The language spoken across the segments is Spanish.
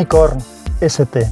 Unicorn ST.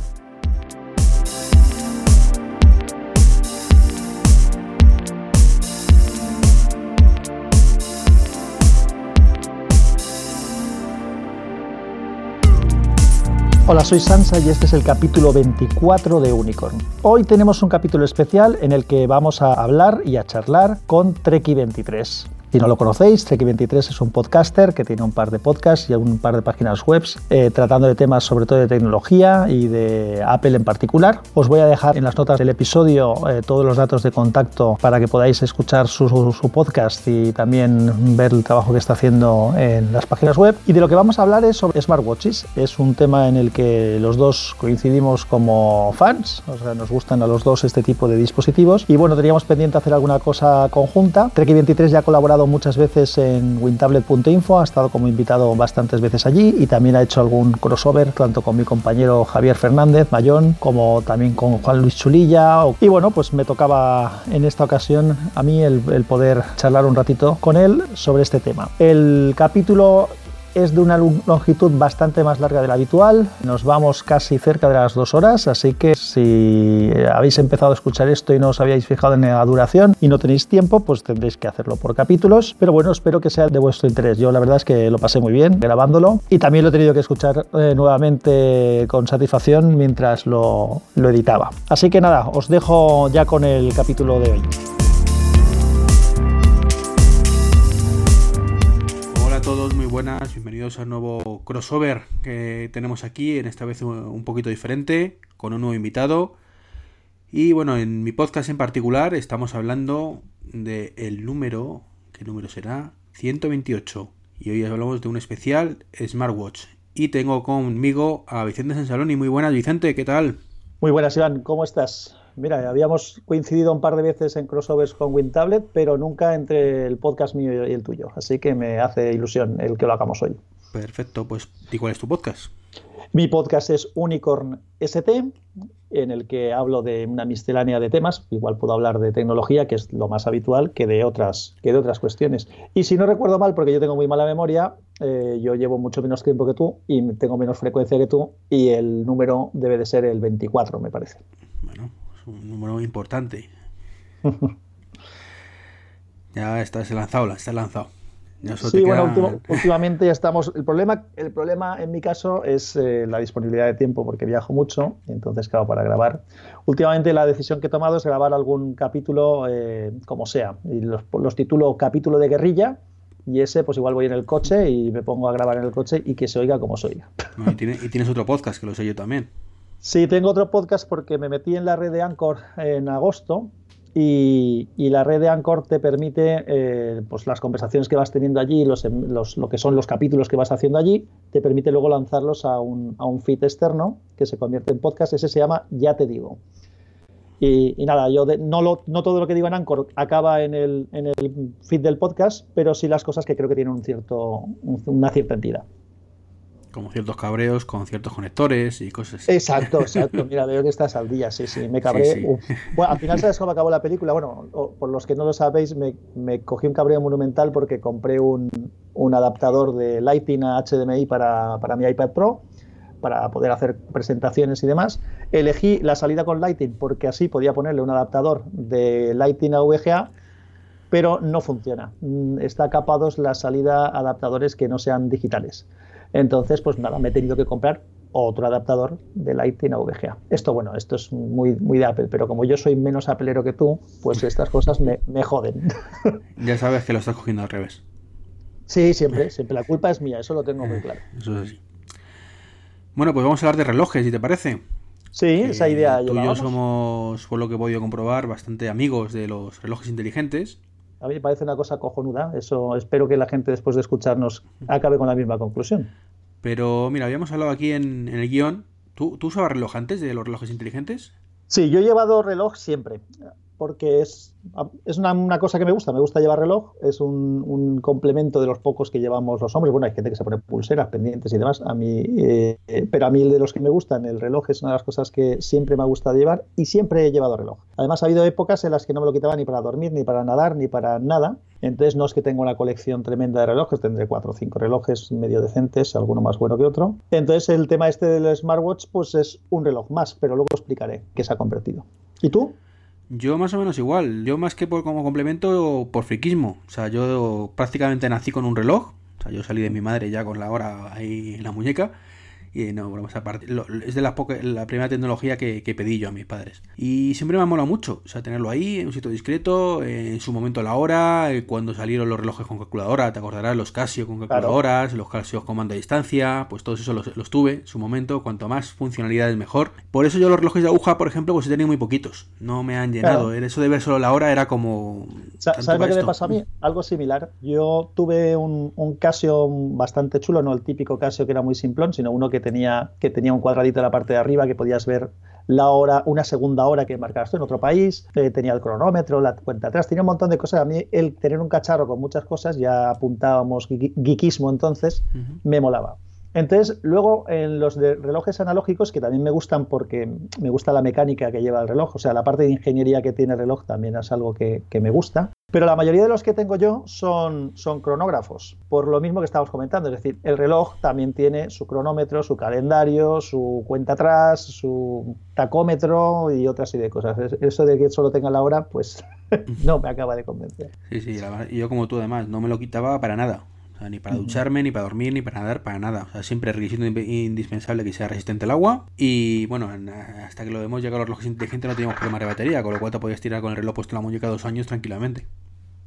Hola, soy Sansa y este es el capítulo 24 de Unicorn. Hoy tenemos un capítulo especial en el que vamos a hablar y a charlar con Treki23. Si no lo conocéis, Treki23 es un podcaster que tiene un par de podcasts y un par de páginas web eh, tratando de temas sobre todo de tecnología y de Apple en particular. Os voy a dejar en las notas del episodio eh, todos los datos de contacto para que podáis escuchar su, su, podcast y también ver el trabajo que está haciendo en las páginas web. Y de lo que vamos a hablar es sobre smartwatches. Es un tema en el que los dos coincidimos como fans, o sea, nos gustan a los dos este tipo de dispositivos. Y bueno, teníamos pendiente hacer alguna cosa conjunta. Treki23 ya ha colaborado muchas veces en wintablet.info, ha estado como invitado bastantes veces allí y también ha hecho algún crossover tanto con mi compañero Javier Fernández Mayón como también con Juan Luis Chulilla. Y bueno, pues me tocaba en esta ocasión a mí el, poder charlar un ratito con él sobre este tema. El capítulo es de una longitud bastante más larga de la habitual. Nos vamos casi cerca de las dos horas, así que si habéis empezado a escuchar esto y no os habíais fijado en la duración y no tenéis tiempo, pues tendréis que hacerlo por capítulos. Pero bueno, espero que sea de vuestro interés. Yo la verdad es que lo pasé muy bien grabándolo y también lo he tenido que escuchar eh, nuevamente con satisfacción mientras lo, lo editaba. Así que nada, os dejo ya con el capítulo de hoy. Buenas, bienvenidos al nuevo crossover que tenemos aquí, en esta vez un poquito diferente, con un nuevo invitado. Y bueno, en mi podcast en particular estamos hablando del el número, ¿qué número será? 128. Y hoy hablamos de un especial Smartwatch. Y tengo conmigo a Vicente Sansaloni. Muy buenas, Vicente, ¿qué tal? Muy buenas, Iván, ¿cómo estás? Mira, habíamos coincidido un par de veces en crossovers con WinTablet, pero nunca entre el podcast mío y el tuyo. Así que me hace ilusión el que lo hagamos hoy. Perfecto, pues ¿y cuál es tu podcast? Mi podcast es Unicorn ST, en el que hablo de una miscelánea de temas. Igual puedo hablar de tecnología, que es lo más habitual, que de otras, que de otras cuestiones. Y si no recuerdo mal, porque yo tengo muy mala memoria, eh, yo llevo mucho menos tiempo que tú y tengo menos frecuencia que tú, y el número debe de ser el 24, me parece. Bueno, un número importante. ya está lanzado, está lanzado. sí, bueno, últimamente ya estamos. El problema, el problema en mi caso es eh, la disponibilidad de tiempo, porque viajo mucho, y entonces, claro, para grabar. Últimamente la decisión que he tomado es grabar algún capítulo eh, como sea. Y los, los titulo capítulo de guerrilla, y ese, pues igual voy en el coche y me pongo a grabar en el coche y que se oiga como se oiga. y, tienes otro podcast, que lo sé yo también. Sí, tengo otro podcast porque me metí en la red de Anchor en agosto y, la red de Anchor te permite, eh, pues las conversaciones que vas teniendo allí, los, lo que son los capítulos que vas haciendo allí, te permite luego lanzarlos a un, feed externo que se convierte en podcast. Ese se llama Ya te digo. Y, nada, yo no, no todo lo que digo en Anchor acaba en el, feed del podcast, pero sí las cosas que creo que tienen una cierta entidad como ciertos cabreos con ciertos conectores y cosas así. Exacto, exacto. Mira, veo que estás al día, sí, sí, me cabré. Bueno, al final, ¿sabes cómo acabó la película? Bueno, por los que no lo sabéis, me, me cogí un cabreo monumental porque compré un, un adaptador de Lighting a HDMI para, para mi iPad Pro para poder hacer presentaciones y demás. Elegí la salida con Lighting porque así podía ponerle un adaptador de Lighting a VGA, pero no funciona. Mm, está capados la salida adaptadores que no sean digitales. Entonces, pues nada, me he tenido que comprar otro adaptador de Lighting a VGA. Esto, bueno, esto es muy, muy de Apple, pero como yo soy menos apelero que tú, pues estas cosas me, joden. Ya sabes que lo estás cogiendo al revés. Sí, siempre, siempre. La culpa es mía, eso lo tengo muy claro. Eso es así. Bueno, pues vamos a hablar de relojes, si te parece. Sí, esa idea. Tú y yo somos, por lo que he podido comprobar, bastante amigos de los relojes inteligentes. A mí me parece una cosa cojonuda. Eso espero que la gente después de escucharnos acabe con la misma conclusión. Pero mira, habíamos hablado aquí en, el guion. ¿Tú, ¿Tú, usabas reloj antes de los relojes inteligentes? Sí, yo he llevado reloj siempre. Porque es, es una, cosa que me gusta, me gusta llevar reloj, es un, complemento de los pocos que llevamos los hombres. Bueno, hay gente que se pone pulseras, pendientes y demás, a mí, eh, pero a mí de los que me gustan, el reloj es una de las cosas que siempre me ha gustado llevar y siempre he llevado reloj. Además, ha habido épocas en las que no me lo quitaba ni para dormir, ni para nadar, ni para nada. Entonces, no es que tenga una colección tremenda de relojes, tendré cuatro o cinco relojes medio decentes, alguno más bueno que otro. Entonces, el tema este del smartwatch, pues es un reloj más, pero luego explicaré qué se ha convertido. ¿Y tú? Yo más o menos igual. Yo más que por, como complemento, por friquismo. O sea, yo prácticamente nací con un reloj. O sea, yo salí de mi madre ya con la hora ahí en la muñeca. Y no, bueno, aparte, es de las la primera tecnología que, pedí yo a mis padres. Y siempre me ha molado mucho, o sea, tenerlo ahí, en un sitio discreto, en su momento la hora, eh, cuando salieron los relojes con calculadora, te acordarás, los Casio con calculadoras, los Casio con mando a distancia, pues todos esos los, tuve en su momento, cuanto más funcionalidades mejor. Por eso yo los relojes de aguja, por ejemplo, pues he tenido muy poquitos, no me han llenado. Eso de ver solo la hora era como... ¿Sabes lo que me pasó a mí? Algo similar. Yo tuve un, un Casio bastante chulo, no el típico Casio que era muy simplón, sino uno que tenía, que tenía un cuadradito en la parte de arriba que podías ver la hora, una segunda hora que marcabas en otro país, eh, tenía el cronómetro, la cuenta atrás, tenía un montón de cosas. A mí el tener un cacharro con muchas cosas, ya apuntábamos geekismo entonces, me molaba. Entonces, luego en los de relojes analógicos, que también me gustan porque me gusta la mecánica que lleva el reloj, o sea, la parte de ingeniería que tiene el reloj también es algo que, me gusta. Pero la mayoría de los que tengo yo son, son cronógrafos, por lo mismo que estábamos comentando. Es decir, el reloj también tiene su cronómetro, su calendario, su cuenta atrás, su tacómetro y otra serie de cosas. Eso de que solo tenga la hora, pues no me acaba de convencer. Sí, sí, yo como tú además, no me lo quitaba para nada ni para ducharme, ni para dormir, ni para nadar, para nada. O sea, siempre requisito indispensable que sea resistente al agua. Y bueno, hasta que lo hemos llegado a los relojes inteligentes no teníamos problema de batería, con lo cual te podías tirar con el reloj puesto en la muñeca dos años tranquilamente.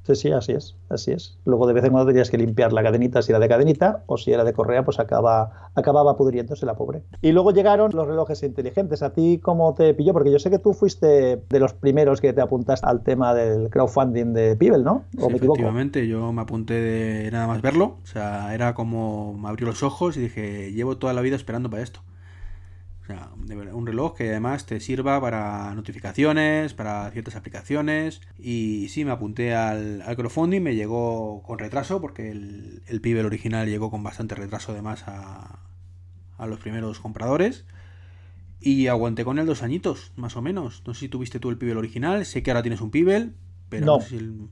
Sí, sí, así es, así es. Luego de vez en cuando tenías que limpiar la cadenita si era de cadenita o si era de correa, pues acaba, acababa pudriéndose la pobre. Y luego llegaron los relojes inteligentes. ¿A ti cómo te pilló? Porque yo sé que tú fuiste de los primeros que te apuntaste al tema del crowdfunding de Pibel, ¿no? ¿O me efectivamente, yo me apunté de nada más verlo. O sea, era como me abrió los ojos y dije, llevo toda la vida esperando para esto un reloj que además te sirva para notificaciones, para ciertas aplicaciones. Y sí, me apunté al, al crowdfunding, me llegó con retraso, porque el, el Pibel original llegó con bastante retraso además a, a los primeros compradores. Y aguanté con él dos añitos, más o menos. No sé si tuviste tú el Pibel original, sé que ahora tienes un Pibel, pero no, sé si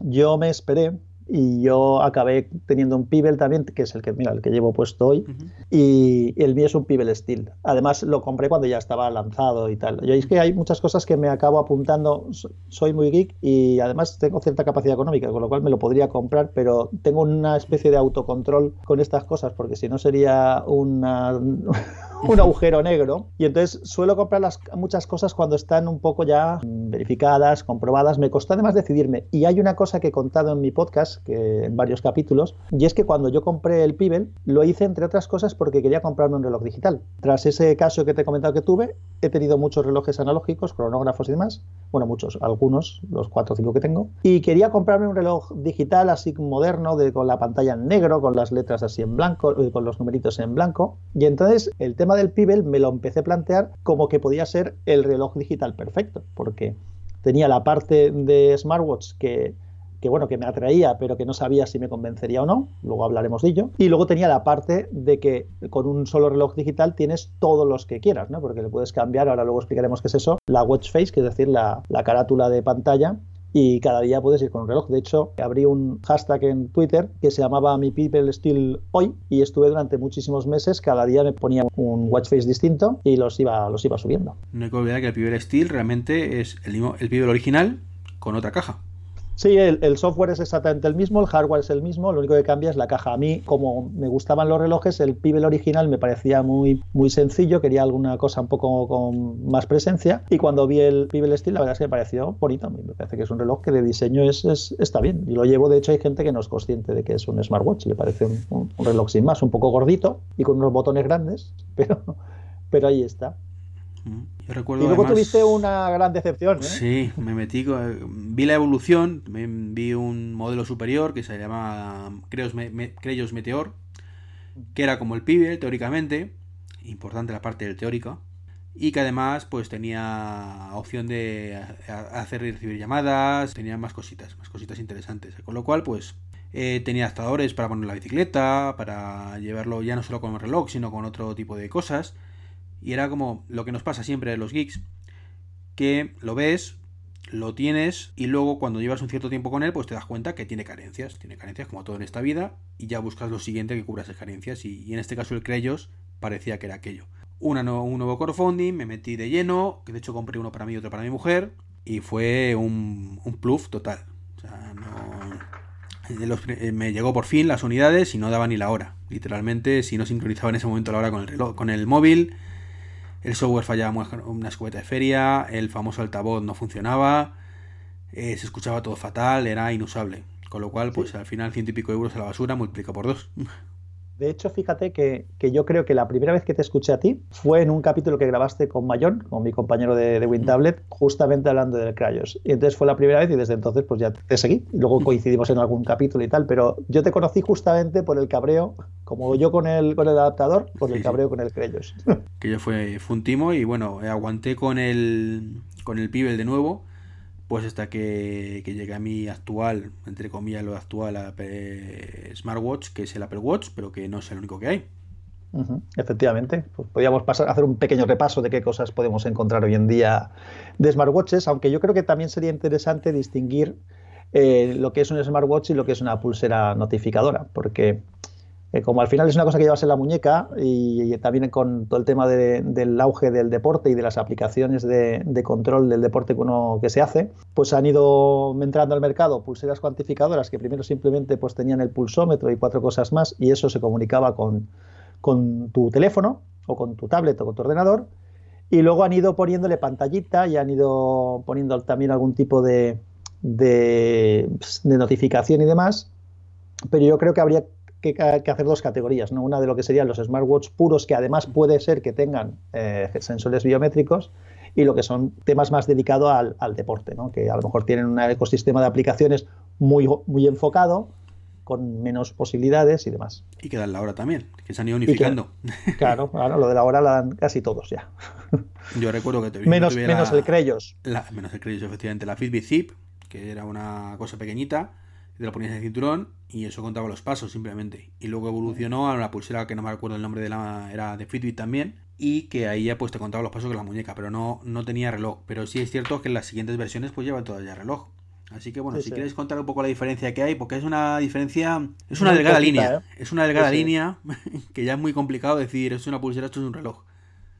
Yo me esperé y yo acabé teniendo un Pibel también, que es el que, mira, el que llevo puesto hoy, y el mío es un Pibel Steel. Además lo compré cuando ya estaba lanzado y tal. Yo es que hay muchas cosas que me acabo apuntando, soy muy geek y además tengo cierta capacidad económica, con lo cual me lo podría comprar, pero tengo una especie de autocontrol con estas cosas, porque si no sería una, un agujero negro. Y entonces suelo comprar las, muchas cosas cuando están un poco ya verificadas, comprobadas. Me costó además decidirme. Y hay una cosa que he contado en mi podcast, que en varios capítulos, y es que cuando yo compré el Pibel, lo hice entre otras cosas porque quería comprarme un reloj digital. Tras ese caso que te he comentado que tuve, he tenido muchos relojes analógicos, cronógrafos y demás. Bueno, muchos, algunos, los cuatro o cinco que tengo. Y quería comprarme un reloj digital así moderno, de, con la pantalla en negro, con las letras así en blanco, eh, con los numeritos en blanco. Y entonces el tema del Pibel me lo empecé a plantear como que podía ser el reloj digital perfecto, porque tenía la parte de smartwatch que, que bueno, que me atraía, pero que no sabía si me convencería o no, luego hablaremos de ello, y luego tenía la parte de que con un solo reloj digital tienes todos los que quieras, ¿no? Porque le puedes cambiar, ahora luego explicaremos qué es eso, la watch face, que es decir, la, la carátula de pantalla, y cada día puedes ir con un reloj. De hecho, abrí un hashtag en Twitter que se llamaba Mi People Still Hoy y estuve durante muchísimos meses, cada día me ponía un watch face distinto y los iba, los iba subiendo. No hay que olvidar que el People Still realmente es el, el People original con otra caja. Sí, el, software es exactamente el mismo, el hardware es el mismo, lo único que cambia es la caja. A mí, como me gustaban los relojes, el Pibel original me parecía muy, muy sencillo, quería alguna cosa un poco con más presencia. Y cuando vi el Pibel Steel, la verdad es que me pareció bonito. Me parece que es un reloj que de diseño es, está bien. Y lo llevo, de hecho, hay gente que no es consciente de que es un smartwatch. Le parece un, reloj sin más, un poco gordito y con unos botones grandes, pero, pero ahí está recuerdo y luego tuviste una gran decepción. ¿eh? Sí, me metí, vi la evolución, vi un modelo superior que se llamaba Creos, Meteor, que era como el pibe, teóricamente, importante la parte del teórico, y que además pues tenía opción de hacer y recibir llamadas, tenía más cositas, más cositas interesantes. Con lo cual pues eh, tenía adaptadores para poner la bicicleta, para llevarlo ya no solo con el reloj, sino con otro tipo de cosas. Y era como lo que nos pasa siempre en los geeks, que lo ves, lo tienes y luego cuando llevas un cierto tiempo con él, pues te das cuenta que tiene carencias, tiene carencias como todo en esta vida y ya buscas lo siguiente que cubra esas carencias y, en este caso el Creyos parecía que era aquello. Una un nuevo crowdfunding, me metí de lleno, que de hecho compré uno para mí y otro para mi mujer y fue un, un pluf total. O sea, no, eh, me llegó por fin las unidades y no daba ni la hora. Literalmente, si no sincronizaba en ese momento la hora con el reloj, con el móvil, el software fallaba una escopeta de feria, el famoso altavoz no funcionaba, eh, se escuchaba todo fatal, era inusable. Con lo cual, pues al final ciento y pico euros a la basura multiplica por dos. De hecho, fíjate que, yo creo que la primera vez que te escuché a ti fue en un capítulo que grabaste con Mayón, con mi compañero de, de WinTablet, justamente hablando del Cryos. Y entonces fue la primera vez y desde entonces pues ya te seguí. Y luego coincidimos en algún capítulo y tal, pero yo te conocí justamente por el cabreo, como yo con el, con el adaptador, por el cabreo con el Cryos. que yo fue, fue un timo y bueno, aguanté con el, con el Pibel de nuevo pues hasta que, que llegue a mi actual, entre comillas lo actual smartwatch, que es el Apple Watch, pero que no es el único que hay. Efectivamente, pues podríamos pasar, hacer un pequeño repaso de qué cosas podemos encontrar hoy en día de smartwatches, aunque yo creo que también sería interesante distinguir eh, lo que es un smartwatch y lo que es una pulsera notificadora, porque como al final es una cosa que llevas en la muñeca y, también con todo el tema del auge del deporte y de las aplicaciones de, control del deporte que, uno, que se hace, pues han ido entrando al mercado pulseras cuantificadoras que primero simplemente pues tenían el pulsómetro y cuatro cosas más y eso se comunicaba con, con tu teléfono o con tu tablet o con tu ordenador y luego han ido poniéndole pantallita y han ido poniendo también algún tipo de, de, de notificación y demás pero yo creo que habría que, hacer dos categorías, ¿no? Una de lo que serían los smartwatch puros, que además puede ser que tengan eh, sensores biométricos, y lo que son temas más dedicados al, deporte, ¿no? que a lo mejor tienen un ecosistema de aplicaciones muy, muy enfocado, con menos posibilidades y demás. Y que dan la hora también, que se han ido unificando. claro, claro, lo de la hora la dan casi todos ya. Yo recuerdo que te menos, menos el Creyos. menos el Creyos, efectivamente. La Fitbit Zip, que era una cosa pequeñita, te lo ponías en el cinturón y eso contaba los pasos simplemente. Y luego evolucionó a una pulsera que no me acuerdo el nombre de la. era de Fitbit también. Y que ahí ya pues te contaba los pasos con la muñeca, pero no, no tenía reloj. Pero sí es cierto que en las siguientes versiones pues llevan todavía reloj. Así que bueno, si quieres contar un poco la diferencia que hay, porque es una diferencia, es una delgada línea, ¿eh? es una delgada línea que ya es muy complicado decir, es una pulsera, esto es un reloj.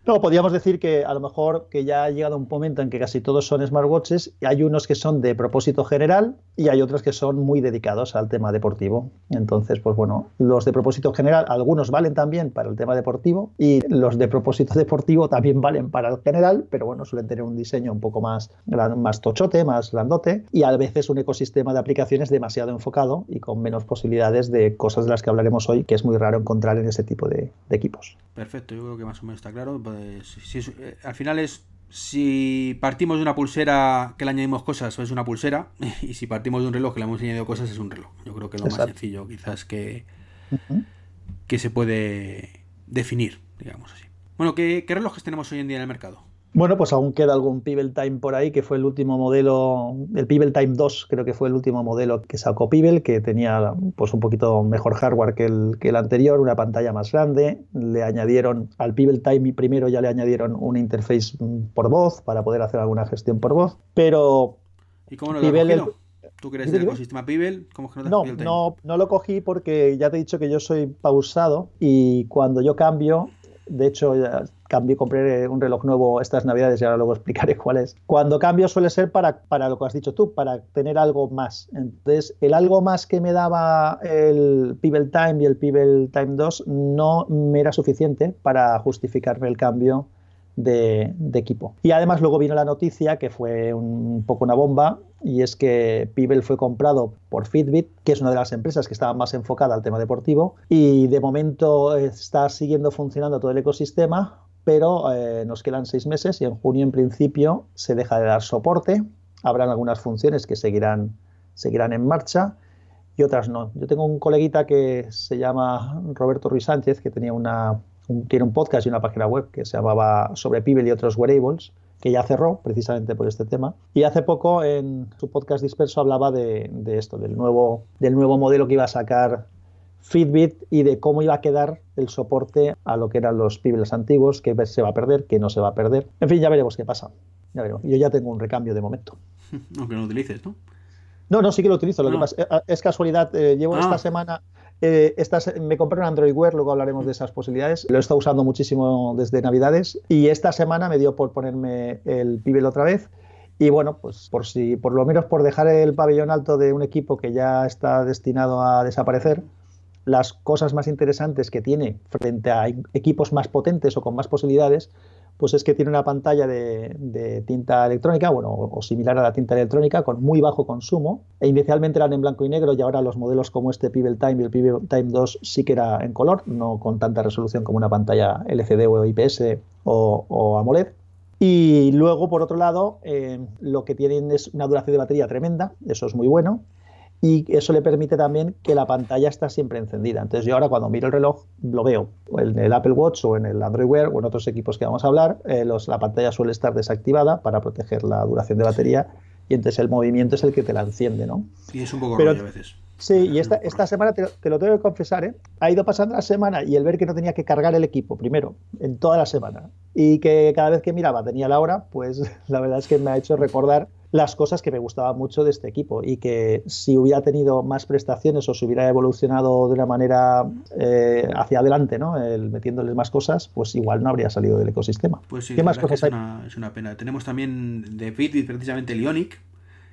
No, podríamos decir que a lo mejor que ya ha llegado un momento en que casi todos son smartwatches. Hay unos que son de propósito general y hay otros que son muy dedicados al tema deportivo. Entonces, pues bueno, los de propósito general, algunos valen también para el tema deportivo y los de propósito deportivo también valen para el general, pero bueno, suelen tener un diseño un poco más, más tochote, más grandote y a veces un ecosistema de aplicaciones demasiado enfocado y con menos posibilidades de cosas de las que hablaremos hoy, que es muy raro encontrar en ese tipo de equipos. Perfecto, yo creo que más o menos está claro. Pues, eh, al final es si partimos de una pulsera que le añadimos cosas, es una pulsera, y si partimos de un reloj que le hemos añadido cosas, es un reloj. Yo creo que es lo más sencillo, quizás, que, que se puede definir, digamos así. Bueno, ¿qué, ¿qué relojes tenemos hoy en día en el mercado? Bueno, pues aún queda algún Pibel Time por ahí, que fue el último modelo, el Pibel Time 2 creo que fue el último modelo que sacó Pibel, que tenía pues un poquito mejor hardware que el, que el anterior, una pantalla más grande, le añadieron al Pibel Time primero ya le añadieron un interface por voz para poder hacer alguna gestión por voz, pero... ¿Y cómo lo Pibel, ¿Tú crees el ecosistema Pibel? ¿Cómo que no, no, no lo cogí porque ya te he dicho que yo soy pausado y cuando yo cambio de hecho, cambié, compré un reloj nuevo estas navidades y ahora luego explicaré cuál es. Cuando cambio suele ser para, para lo que has dicho tú, para tener algo más. Entonces, el algo más que me daba el Pibel Time y el Pibel Time 2 no me era suficiente para justificarme el cambio de, equipo. Y además luego vino la noticia, que fue un, poco una bomba, y es que Pibel fue comprado por Fitbit, que es una de las empresas que estaba más enfocada al tema deportivo, y de momento está siguiendo funcionando todo el ecosistema, pero eh, nos quedan seis meses y en junio en principio se deja de dar soporte, habrán algunas funciones que seguirán, seguirán en marcha y otras no. Yo tengo un coleguita que se llama Roberto Ruiz Sánchez, que tenía una, tiene un podcast y una página web que se llamaba sobre Pibel y otros wearables, que ya cerró precisamente por este tema. Y hace poco en su podcast disperso hablaba de, esto, del nuevo, del nuevo modelo que iba a sacar Fitbit y de cómo iba a quedar el soporte a lo que eran los Pibels antiguos, que se va a perder, que no se va a perder. En fin, ya veremos qué pasa. Ya veremos. Yo ya tengo un recambio de momento. Aunque no lo utilices, ¿no? No, no, sí que lo utilizo. Lo que pasa, eh, es casualidad. Eh, llevo esta ah. semana eh, me compré un Android Wear, luego hablaremos de esas posibilidades. Lo he estado usando muchísimo desde Navidades y esta semana me dio por ponerme el Pibel otra vez. Y bueno, pues por si, por lo menos por dejar el pabellón alto de un equipo que ya está destinado a desaparecer, las cosas más interesantes que tiene frente a equipos más potentes o con más posibilidades, pues es que tiene una pantalla de, tinta electrónica, bueno, o, similar a la tinta electrónica, con muy bajo consumo. E inicialmente eran en blanco y negro y ahora los modelos como este Pibel Time y el Pibel Time 2 sí que era en color, no con tanta resolución como una pantalla LCD o IPS o, AMOLED. Y luego, por otro lado, eh, lo que tienen es una duración de batería tremenda, eso es muy bueno y eso le permite también que la pantalla está siempre encendida. Entonces yo ahora cuando miro el reloj lo veo en el Apple Watch o en el Android Wear o en otros equipos que vamos a hablar, eh, la pantalla suele estar desactivada para proteger la duración de batería y entonces el movimiento es el que te la enciende, ¿no? Y es un poco Pero, a veces. Sí, y esta, esta semana, te, lo tengo que confesar, ¿eh? ha ido pasando la semana y el ver que no tenía que cargar el equipo primero, en toda la semana, y que cada vez que miraba tenía la hora, pues la verdad es que me ha hecho recordar las cosas que me gustaban mucho de este equipo y que si hubiera tenido más prestaciones o si hubiera evolucionado de una manera eh, hacia adelante, ¿no? El, metiéndoles más cosas, pues igual no habría salido del ecosistema. Pues sí, ¿Qué más cosas es, una, es una pena. Tenemos también de Fitbit precisamente el Ionic,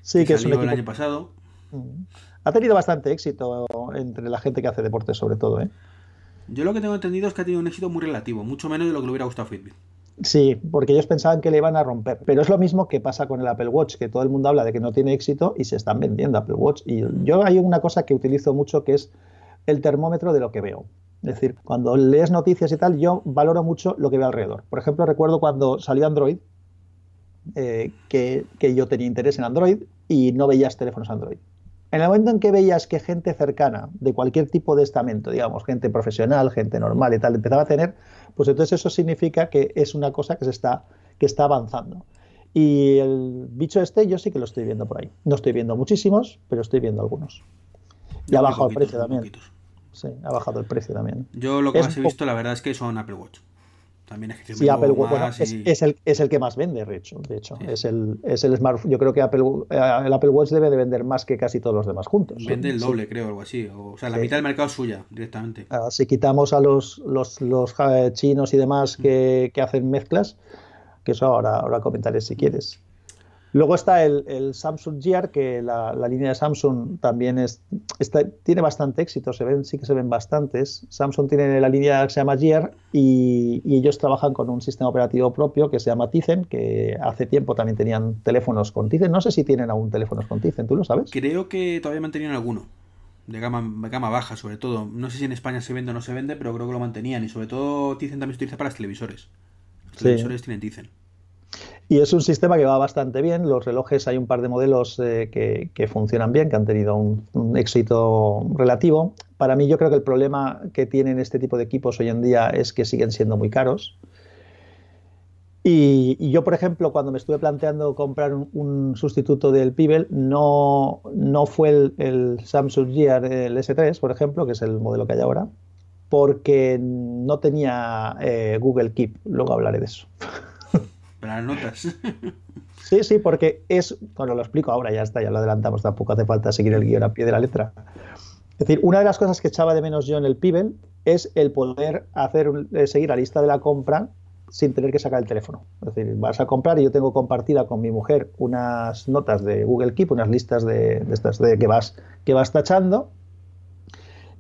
sí, que, que es un el año pasado. Mm. Ha tenido bastante éxito entre la gente que hace deporte, sobre todo. ¿eh? Yo lo que tengo entendido es que ha tenido un éxito muy relativo, mucho menos de lo que le hubiera gustado a Fitbit. Sí, porque ellos pensaban que le iban a romper. Pero es lo mismo que pasa con el Apple Watch, que todo el mundo habla de que no tiene éxito y se están vendiendo Apple Watch. Y yo hay una cosa que utilizo mucho que es el termómetro de lo que veo. Es decir, cuando lees noticias y tal, yo valoro mucho lo que veo alrededor. Por ejemplo, recuerdo cuando salió Android, eh, que, que yo tenía interés en Android y no veías teléfonos Android. En el momento en que veías que gente cercana, de cualquier tipo de estamento, digamos, gente profesional, gente normal y tal, empezaba a tener, pues entonces eso significa que es una cosa que se está, que está avanzando. Y el bicho este yo sí que lo estoy viendo por ahí. No estoy viendo muchísimos, pero estoy viendo algunos. Y ha bajado el precio también. Sí, ha bajado el precio también. Yo lo que más he visto, la verdad es que son Apple Watch. También es que sí, Apple Watch es, el, es el que más vende, de hecho. De hecho. Es, el, es el smartphone. Yo creo que Apple, eh, el Apple Watch debe de vender más que casi todos los demás juntos. Vende el doble, creo, algo así. O, sea, la mitad del mercado es suya, directamente. Ah, si quitamos a los, los, los chinos y demás que, que, hacen mezclas, que eso ahora, ahora comentaré si quieres. Luego está el, Samsung Gear, que la, línea de Samsung también es, tiene bastante éxito, se ven, sí que se ven bastantes. Samsung tiene la línea que se llama Gear y, ellos trabajan con un sistema operativo propio que se llama Tizen, que hace tiempo también tenían teléfonos con Tizen. No sé si tienen aún teléfonos con Tizen, ¿tú lo sabes? Creo que todavía mantenían alguno. De gama, gama baja, sobre todo. No sé si en España se vende o no se vende, pero creo que lo mantenían. Y sobre todo, Tizen también se utiliza para los televisores. Los televisores tienen Tizen. Y es un sistema que va bastante bien. Los relojes, hay un par de modelos eh, que, funcionan bien, que han tenido un, éxito relativo. Para mí, yo creo que el problema que tienen este tipo de equipos hoy en día es que siguen siendo muy caros. Y, yo, por ejemplo, cuando me estuve planteando comprar un, sustituto del Pibel, no, no fue el, Samsung Gear, el S3, por ejemplo, que es el modelo que hay ahora, porque no tenía eh, Google Keep. Luego hablaré de eso. las notas. Sí, sí, porque es, bueno, lo explico ahora, ya está, ya lo adelantamos, tampoco hace falta seguir el guion a pie de la letra. Es decir, una de las cosas que echaba de menos yo en el Pibel es el poder hacer eh, seguir la lista de la compra sin tener que sacar el teléfono. Es decir, vas a comprar y yo tengo compartida con mi mujer unas notas de Google Keep, unas listas de, estas de que vas, que vas tachando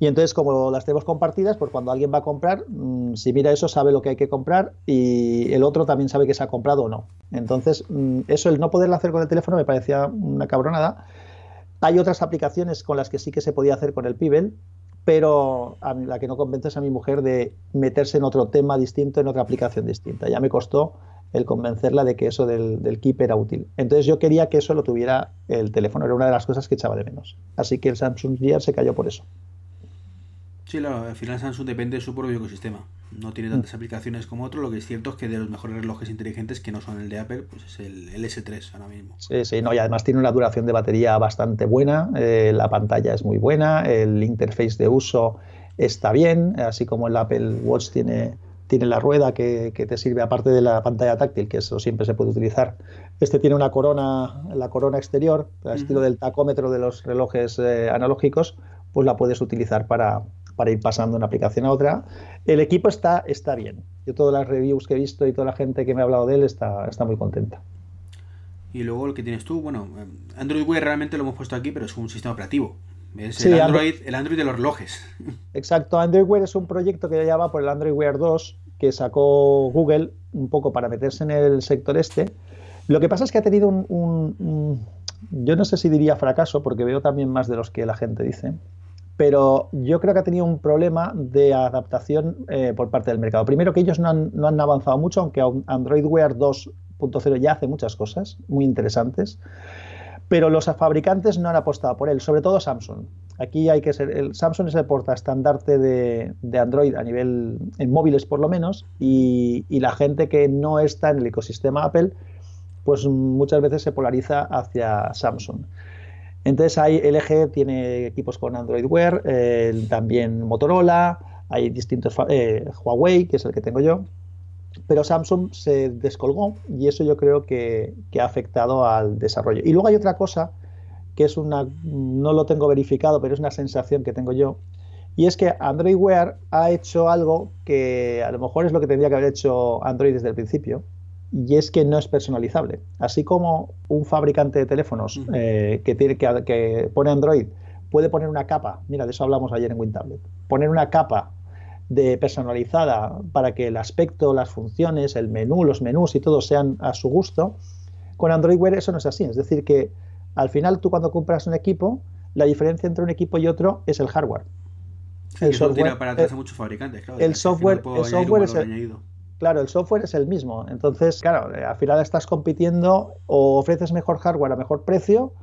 y entonces, como las tenemos compartidas, pues cuando alguien va a comprar, mm, si mira eso, sabe lo que hay que comprar y el otro también sabe que se ha comprado o no. Entonces, mm, eso, el no poderlo hacer con el teléfono me parecía una cabronada. Hay otras aplicaciones con las que sí que se podía hacer con el Pibel, pero a la que no convence es a mi mujer de meterse en otro tema distinto, en otra aplicación distinta. Ya me costó el convencerla de que eso del, del Keep era útil. Entonces yo quería que eso lo tuviera el teléfono, era una de las cosas que echaba de menos. Así que el Samsung Gear se cayó por eso. Sí, al final Samsung depende de su propio ecosistema. no tiene tantas aplicaciones como otro, lo que es cierto es que de los mejores relojes inteligentes que no son el de Apple, pues es el, S3 ahora mismo. Sí, sí, no, y además tiene una duración de batería bastante buena, eh, la pantalla es muy buena, el interface de uso está bien, así como el Apple Watch tiene, tiene la rueda que, te sirve aparte de la pantalla táctil, que eso siempre se puede utilizar. Este tiene una corona, la corona exterior, al estilo del tacómetro de los relojes eh, analógicos, pues la puedes utilizar para, para ir pasando de una aplicación a otra. El equipo está, está bien. Yo todas las reviews que he visto y toda la gente que me ha hablado de él está, está muy contenta. Y luego el que tienes tú, bueno, Android Wear realmente lo hemos puesto aquí, pero es un sistema operativo. Es el, Android, el Android de los relojes. Exacto, Android Wear es un proyecto que ya va por el Android Wear 2 que sacó Google un poco para meterse en el sector este. Lo que pasa es que ha tenido un yo no sé si diría fracaso, porque veo también más de los que la gente dice, pero yo creo que ha tenido un problema de adaptación eh, por parte del mercado. Primero que ellos no han, avanzado mucho, aunque Android Wear 2.0 ya hace muchas cosas muy interesantes, pero los fabricantes no han apostado por él, sobre todo Samsung. Aquí hay que ser, el Samsung es el portaestandarte de, Android a nivel en móviles por lo menos, y, y la gente que no está en el ecosistema Apple, pues muchas veces se polariza hacia Samsung. Entonces hay LG tiene equipos con Android Wear, eh, también Motorola, hay distintos eh, Huawei, que es el que tengo yo, pero Samsung se descolgó y eso yo creo que, ha afectado al desarrollo. Y luego hay otra cosa que es una, no lo tengo verificado, pero es una sensación que tengo yo, y es que Android Wear ha hecho algo que a lo mejor es lo que tendría que haber hecho Android desde el principio, y es que no es personalizable. Así como un fabricante de teléfonos eh, que, tiene, que, pone Android puede poner una capa, mira, de eso hablamos ayer en WinTablet, poner una capa de personalizada para que el aspecto, las funciones, el menú, los menús y todo sean a su gusto, con Android Wear eso no es así. Es decir, que al final tú cuando compras un equipo, la diferencia entre un equipo y otro es el hardware. el software, para el, muchos fabricantes, el software, el software es el, Claro, el software es el mismo. Entonces, claro, eh, al final estás compitiendo o ofreces mejor hardware a mejor precio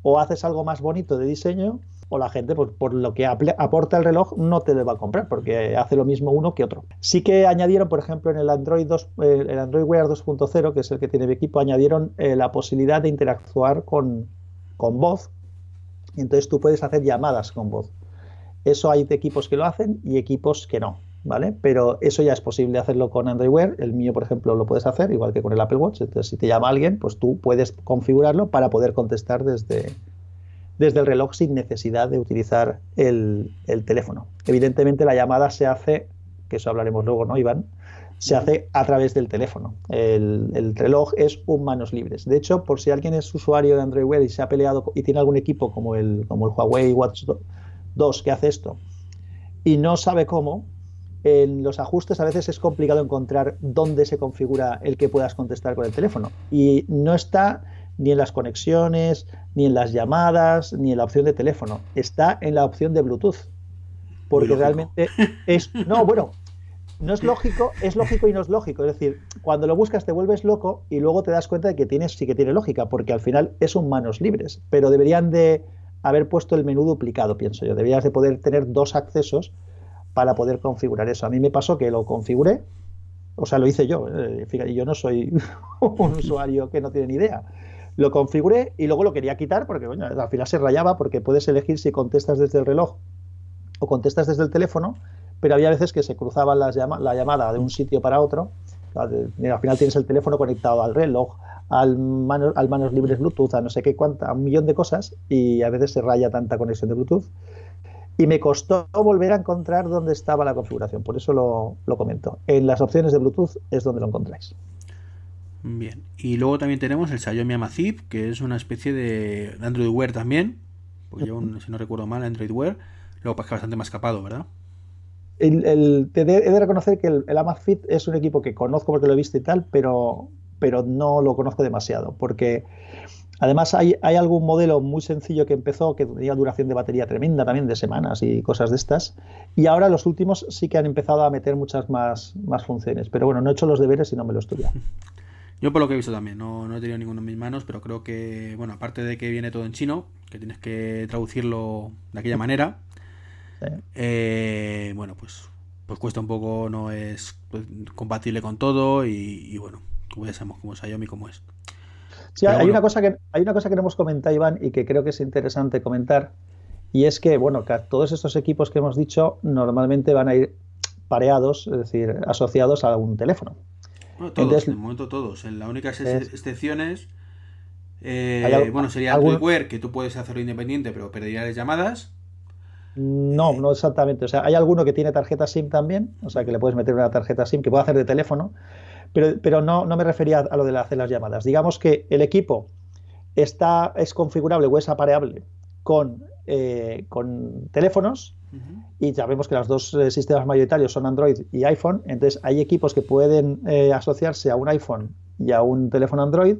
o haces algo más bonito de diseño o la gente, pues, por lo que aporta el reloj, no te lo va a comprar porque hace lo mismo uno que otro. Sí que añadieron, por ejemplo, en el Android 2, eh, el Android Wear 2.0, que es el que tiene mi equipo, añadieron eh, la posibilidad de interactuar con, con voz. Entonces tú puedes hacer llamadas con voz. Eso hay equipos que lo hacen y equipos que no. ¿Vale? Pero eso ya es posible hacerlo con Android Wear. El mío, por ejemplo, lo puedes hacer, igual que con el Apple Watch. Entonces, si te llama alguien, pues tú puedes configurarlo para poder contestar desde, desde el reloj sin necesidad de utilizar el, teléfono. Evidentemente, la llamada se hace, que eso hablaremos luego, ¿no, Iván? Se hace a través del teléfono. El, reloj es un manos libres. De hecho, por si alguien es usuario de Android Wear y se ha peleado y tiene algún equipo como el, como el Huawei Watch 2 que hace esto y no sabe cómo, en los ajustes a veces es complicado encontrar dónde se configura el que puedas contestar con el teléfono. Y no está ni en las conexiones, ni en las llamadas, ni en la opción de teléfono. Está en la opción de Bluetooth. Porque realmente es. No, bueno, no es lógico, es lógico y no es lógico. Es decir, cuando lo buscas te vuelves loco y luego te das cuenta de que tienes, sí que tiene lógica, porque al final es un manos libres. Pero deberían de haber puesto el menú duplicado, pienso yo. Deberías de poder tener dos accesos para poder configurar eso. A mí me pasó que lo configuré, o sea, lo hice yo, eh, fíjate, yo no soy un usuario que no tiene ni idea. Lo configuré y luego lo quería quitar porque bueno, al final se rayaba porque puedes elegir si contestas desde el reloj o contestas desde el teléfono, pero había veces que se cruzaban las la llamada de un sitio para otro. Al final tienes el teléfono conectado al reloj, al, al manos libres Bluetooth, a no sé qué cuánta, a un millón de cosas y a veces se raya tanta conexión de Bluetooth y me costó volver a encontrar dónde estaba la configuración, por eso lo, lo comento. En las opciones de Bluetooth es donde lo encontráis. Bien, y luego también tenemos el Xiaomi Amazfit, que es una especie de Android Wear también, porque yo, si no recuerdo mal, Android Wear, luego pasa bastante más capado, ¿verdad? El, te he de reconocer que el, el, Amazfit es un equipo que conozco porque lo he visto y tal, pero, pero no lo conozco demasiado, porque Además, hay, algún modelo muy sencillo que empezó, que tenía duración de batería tremenda también, de semanas y cosas de estas. Y ahora los últimos sí que han empezado a meter muchas más, más funciones. Pero bueno, no he hecho los deberes y no me lo estudiado. Yo por lo que he visto también, no, no he tenido ninguno en mis manos, pero creo que, bueno, aparte de que viene todo en chino, que tienes que traducirlo de aquella manera, eh, bueno, pues pues cuesta un poco, no es pues, compatible con todo y, bueno, como ya sabemos cómo es Xiaomi, cómo es. Sí, hay, una cosa que, hay una cosa que no hemos comentado, Iván, y que creo que es interesante comentar, y es que, bueno, que todos estos equipos que hemos dicho normalmente van a ir pareados, es decir, asociados a un teléfono. Bueno, todos, en el momento todos. En las únicas excepciones, eh, bueno, sería el Quickwear, que tú puedes hacerlo independiente, pero perderías llamadas. No, no exactamente. O sea, hay alguno que tiene tarjeta SIM también, o sea, que le puedes meter una tarjeta SIM que puede hacer de teléfono, pero, pero no, no me refería a lo de hacer las llamadas. Digamos que el equipo está, es configurable o es apareable con, eh, con teléfonos y sabemos que los dos eh, sistemas mayoritarios son Android y iPhone, entonces hay equipos que pueden eh, asociarse a un iPhone y a un teléfono Android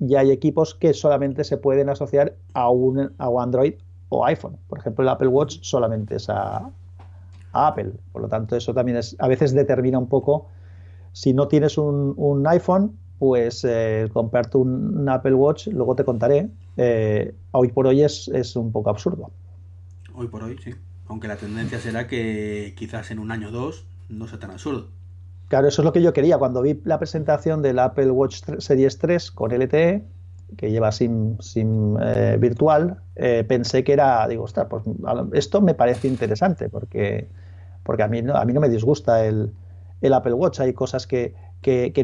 y hay equipos que solamente se pueden asociar a un a Android o iPhone. Por ejemplo, el Apple Watch solamente es a, Apple. Por lo tanto, eso también es, a veces determina un poco, si no tienes un, iPhone, pues eh, comprarte un, Apple Watch, luego te contaré, eh, hoy por hoy es, es un poco absurdo. Hoy por hoy, sí. Aunque la tendencia será que quizás en un año o dos no sea tan absurdo. Claro, eso es lo que yo quería. Cuando vi la presentación del Apple Watch Series 3 con LTE, que lleva SIM, eh, virtual, eh, pensé que era, digo, ostras, pues esto me parece interesante porque, porque a, mí no, a mí no me disgusta el, Apple Watch. Hay cosas que,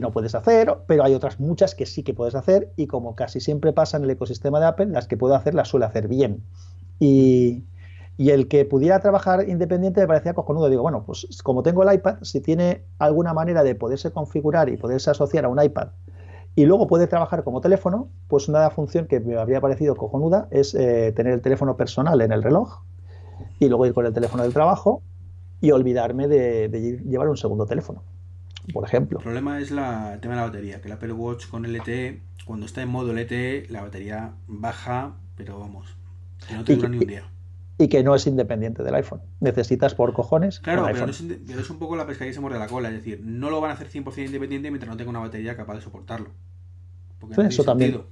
no puedes hacer, pero hay otras muchas que sí que puedes hacer y como casi siempre pasa en el ecosistema de Apple, las que puedo hacer las suele hacer bien. Y, y el que pudiera trabajar independiente me parecía cojonudo. Digo, bueno, pues como tengo el iPad, si tiene alguna manera de poderse configurar y poderse asociar a un iPad y luego puede trabajar como teléfono, pues una función que me habría parecido cojonuda es eh, tener el teléfono personal en el reloj y luego ir con el teléfono del trabajo y olvidarme de, llevar un segundo teléfono, por ejemplo. El problema es la, el tema de la batería, que el Apple Watch con LTE, cuando está en modo LTE, la batería baja, pero vamos, que no te dura ni un día. Y que no es independiente del iPhone. Necesitas por cojones. Claro, pero, es, es, un poco la pesca que se muerde la cola. Es decir, no lo van a hacer 100% independiente mientras no tenga una batería capaz de soportarlo eso también.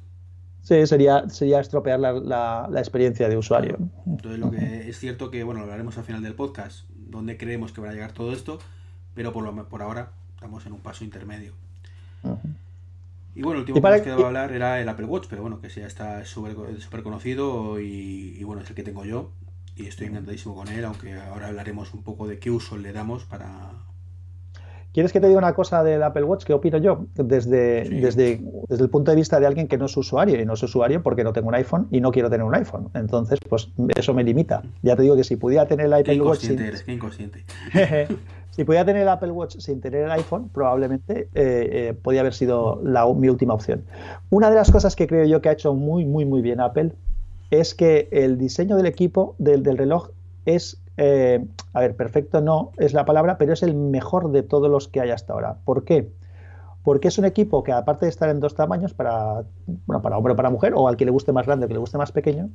Sí, sería, sería estropear la, experiencia de usuario. Entonces, lo que es cierto que, bueno, lo hablaremos al final del podcast, donde creemos que va a llegar todo esto, pero por, lo, por ahora estamos en un paso intermedio. Y bueno, el último que nos quedaba hablar era el Apple Watch, pero bueno, que ya está súper conocido y, y, bueno, es el que tengo yo y estoy encantadísimo con él, aunque ahora hablaremos un poco de qué uso le damos para, ¿Quieres que te diga una cosa del Apple Watch? ¿Qué opino yo? Desde, desde, desde el punto de vista de alguien que no es usuario, y no es usuario porque no tengo un iPhone y no quiero tener un iPhone. Entonces, pues eso me limita. Ya te digo que si pudiera tener el Apple Watch. Sin... Eres, qué inconsciente. si pudiera tener el Apple Watch sin tener el iPhone, probablemente eh, eh, podría haber sido la, mi última opción. Una de las cosas que creo yo que ha hecho muy, muy, muy bien Apple es que el diseño del equipo, del, del reloj, es eh, a ver, perfecto no es la palabra, pero es el mejor de todos los que hay hasta ahora. ¿Por qué? Porque es un equipo que aparte de estar en dos tamaños, para, bueno, para hombre o para mujer, o al que le guste más grande o que le guste más pequeño,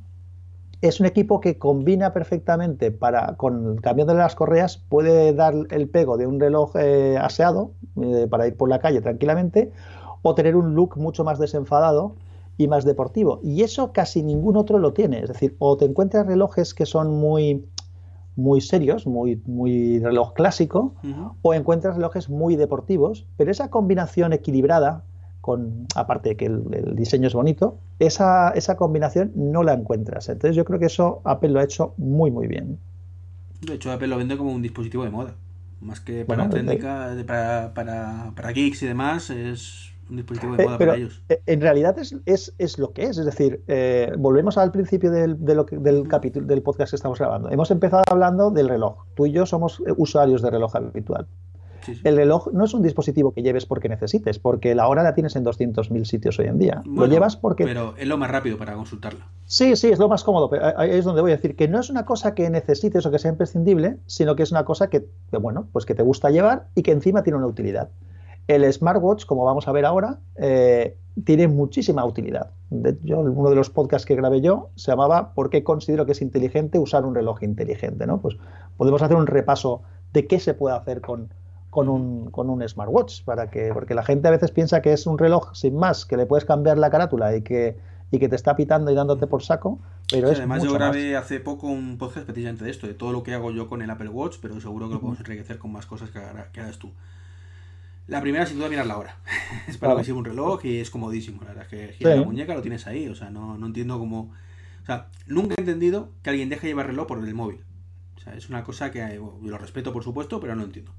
es un equipo que combina perfectamente para, con cambiando las correas, puede dar el pego de un reloj eh, aseado eh, para ir por la calle tranquilamente, o tener un look mucho más desenfadado y más deportivo. Y eso casi ningún otro lo tiene. Es decir, o te encuentras relojes que son muy muy serios, muy, muy reloj clásico, o encuentras relojes muy deportivos, pero esa combinación equilibrada, con, aparte de que el, diseño es bonito, esa, esa combinación no la encuentras. Entonces yo creo que eso Apple lo ha hecho muy, muy bien. De hecho, Apple lo vende como un dispositivo de moda. Más que para técnica, para, para, para geeks y demás, es un dispositivo de eh, moda para ellos. Eh, en realidad es, es, lo que es. Es decir, eh, volvemos al principio del, de lo del capítulo del podcast que estamos grabando. Hemos empezado hablando del reloj. Tú y yo somos usuarios de reloj habitual. El reloj no es un dispositivo que lleves porque necesites, porque la hora la tienes en 200.000 sitios hoy en día. lo llevas porque. Pero es lo más rápido para consultarla. Sí, sí, es lo más cómodo. Pero ahí es donde voy a decir que no es una cosa que necesites o que sea imprescindible, sino que es una cosa que, que bueno, pues que te gusta llevar y que encima tiene una utilidad. El smartwatch, como vamos a ver ahora, eh, tiene muchísima utilidad. yo, uno de los podcasts que grabé yo se llamaba ¿Por qué considero que es inteligente usar un reloj inteligente? ¿no? Pues podemos hacer un repaso de qué se puede hacer con, con, un, con un smartwatch, para que, porque la gente a veces piensa que es un reloj sin más, que le puedes cambiar la carátula y que, y que te está pitando y dándote por saco, pero es Además, yo más. grabé hace poco un podcast precisamente de esto, de todo lo que hago yo con el Apple Watch, pero seguro que lo podemos enriquecer con más cosas que, que hagas tú. La primera, sin duda, mirar la hora. es para Claro. que siga un reloj y es comodísimo. La verdad es que gira Sí. la muñeca, lo tienes ahí. O sea, no, no entiendo cómo. O sea, nunca he entendido que alguien deje llevar reloj por el móvil. O sea, es una cosa que eh, lo respeto, por supuesto, pero no entiendo.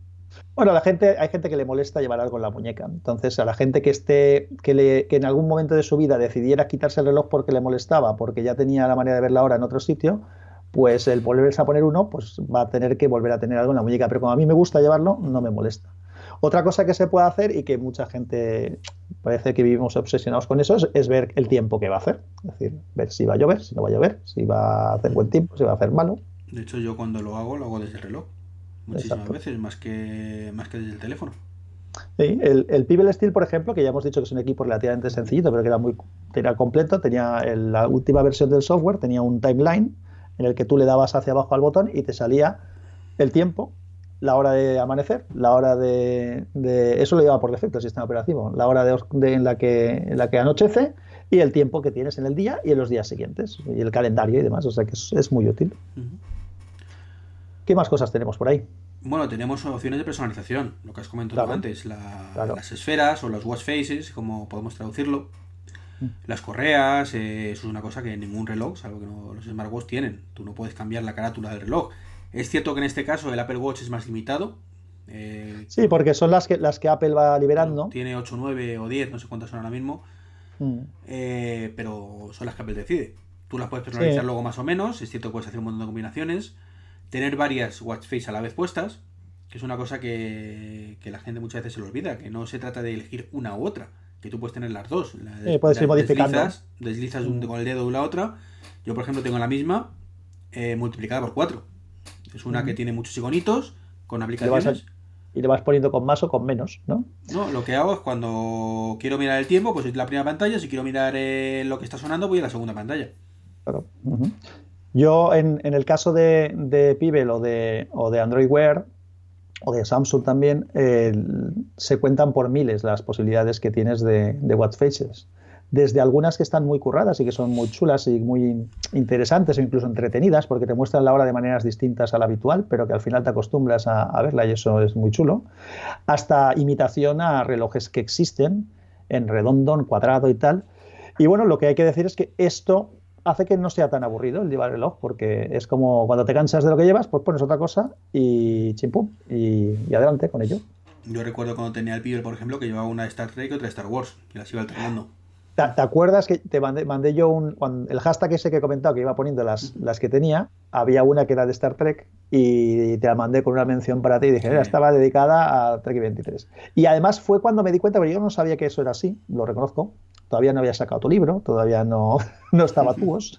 Bueno, la gente, hay gente que le molesta llevar algo en la muñeca. Entonces, a la gente que esté, que, le, que en algún momento de su vida decidiera quitarse el reloj porque le molestaba, porque ya tenía la manera de ver la hora en otro sitio, pues el volverse a poner uno, pues va a tener que volver a tener algo en la muñeca. Pero como a mí me gusta llevarlo, no me molesta. Otra cosa que se puede hacer y que mucha gente parece que vivimos obsesionados con eso es, es ver el tiempo que va a hacer. Es decir, ver si va a llover, si no va a llover, si va a hacer buen tiempo, si va a hacer malo. De hecho, yo cuando lo hago, lo hago desde el reloj. Muchísimas Exacto. veces, más que, más que desde el teléfono. Sí, el, el Pibel Steel, por ejemplo, que ya hemos dicho que es un equipo relativamente sencillito, pero que era muy tenía completo, tenía el- la última versión del software, tenía un timeline en el que tú le dabas hacia abajo al botón y te salía el tiempo, la hora de amanecer, la hora de, de- eso lo lleva por defecto el sistema operativo, la hora de, en, la que, en la que anochece y el tiempo que tienes en el día y en los días siguientes, y el calendario y demás, o sea que es, es muy útil. ¿Qué más cosas tenemos por ahí? Bueno, tenemos opciones de personalización, lo que has comentado Claro. antes, la- Claro. las esferas o los watch faces, como podemos traducirlo. Mm. Las correas, eh, eso es una cosa que ningún reloj, salvo que no- los smartwatch tienen. Tú no puedes cambiar la carátula del reloj. Es cierto que en este caso el Apple Watch es más limitado. eh, Sí, porque son las que, las que Apple va liberando. Tiene 8, 9 o 10, no sé cuántas son ahora mismo. Mm. eh, pero son las que Apple decide. Tú las puedes personalizar Sí. luego más o menos. Es cierto que puedes hacer un montón de combinaciones. Tener varias watch face a la vez puestas, que es una cosa que, que la gente muchas veces se le olvida, que no se trata de elegir una u otra, que tú puedes tener las dos. La Sí, puedes ir modificando. Deslizas, deslizas un- Mm. con el dedo de la otra. Yo, por ejemplo, tengo la misma eh, multiplicada por 4. Es una que tiene muchos iconitos con Le vas aplicaciones. a- y le vas poniendo con más o con menos, ¿no? No, lo que hago es cuando quiero mirar el tiempo, pues es la primera pantalla. Si quiero mirar eh, lo que está sonando, voy a la segunda pantalla. Claro. Yo, en, en el caso de, de Pibel o de, o de Android Wear o de Samsung también, eh, se cuentan por miles las posibilidades que tienes de, de watch faces. Desde algunas que están muy curradas y que son muy chulas y muy interesantes o incluso entretenidas porque te muestran la hora de maneras distintas a la habitual, pero que al final te acostumbras a, a verla y eso es muy chulo, hasta imitación a relojes que existen en redondo, en cuadrado y tal. Y bueno, lo que hay que decir es que esto hace que no sea tan aburrido el llevar reloj, porque es como cuando te cansas de lo que llevas, pues pones otra cosa y chimpum, y, y adelante con ello. Yo recuerdo cuando tenía el Piber, por ejemplo, que llevaba una Star Trek y otra Star Wars, y las iba alternando. ¿Te, te acuerdas que te mandé, mandé yo un, cuando- el hashtag ese que he comentado, que iba poniendo las, las que tenía? Había una que era de Star Trek y te la mandé con una mención para ti y dije, Sí. "Mira, estaba dedicada a Trek 23. Y además fue cuando me di cuenta, porque yo no sabía que eso era así, lo reconozco, todavía no había sacado tu libro, todavía no, no estaba tuos,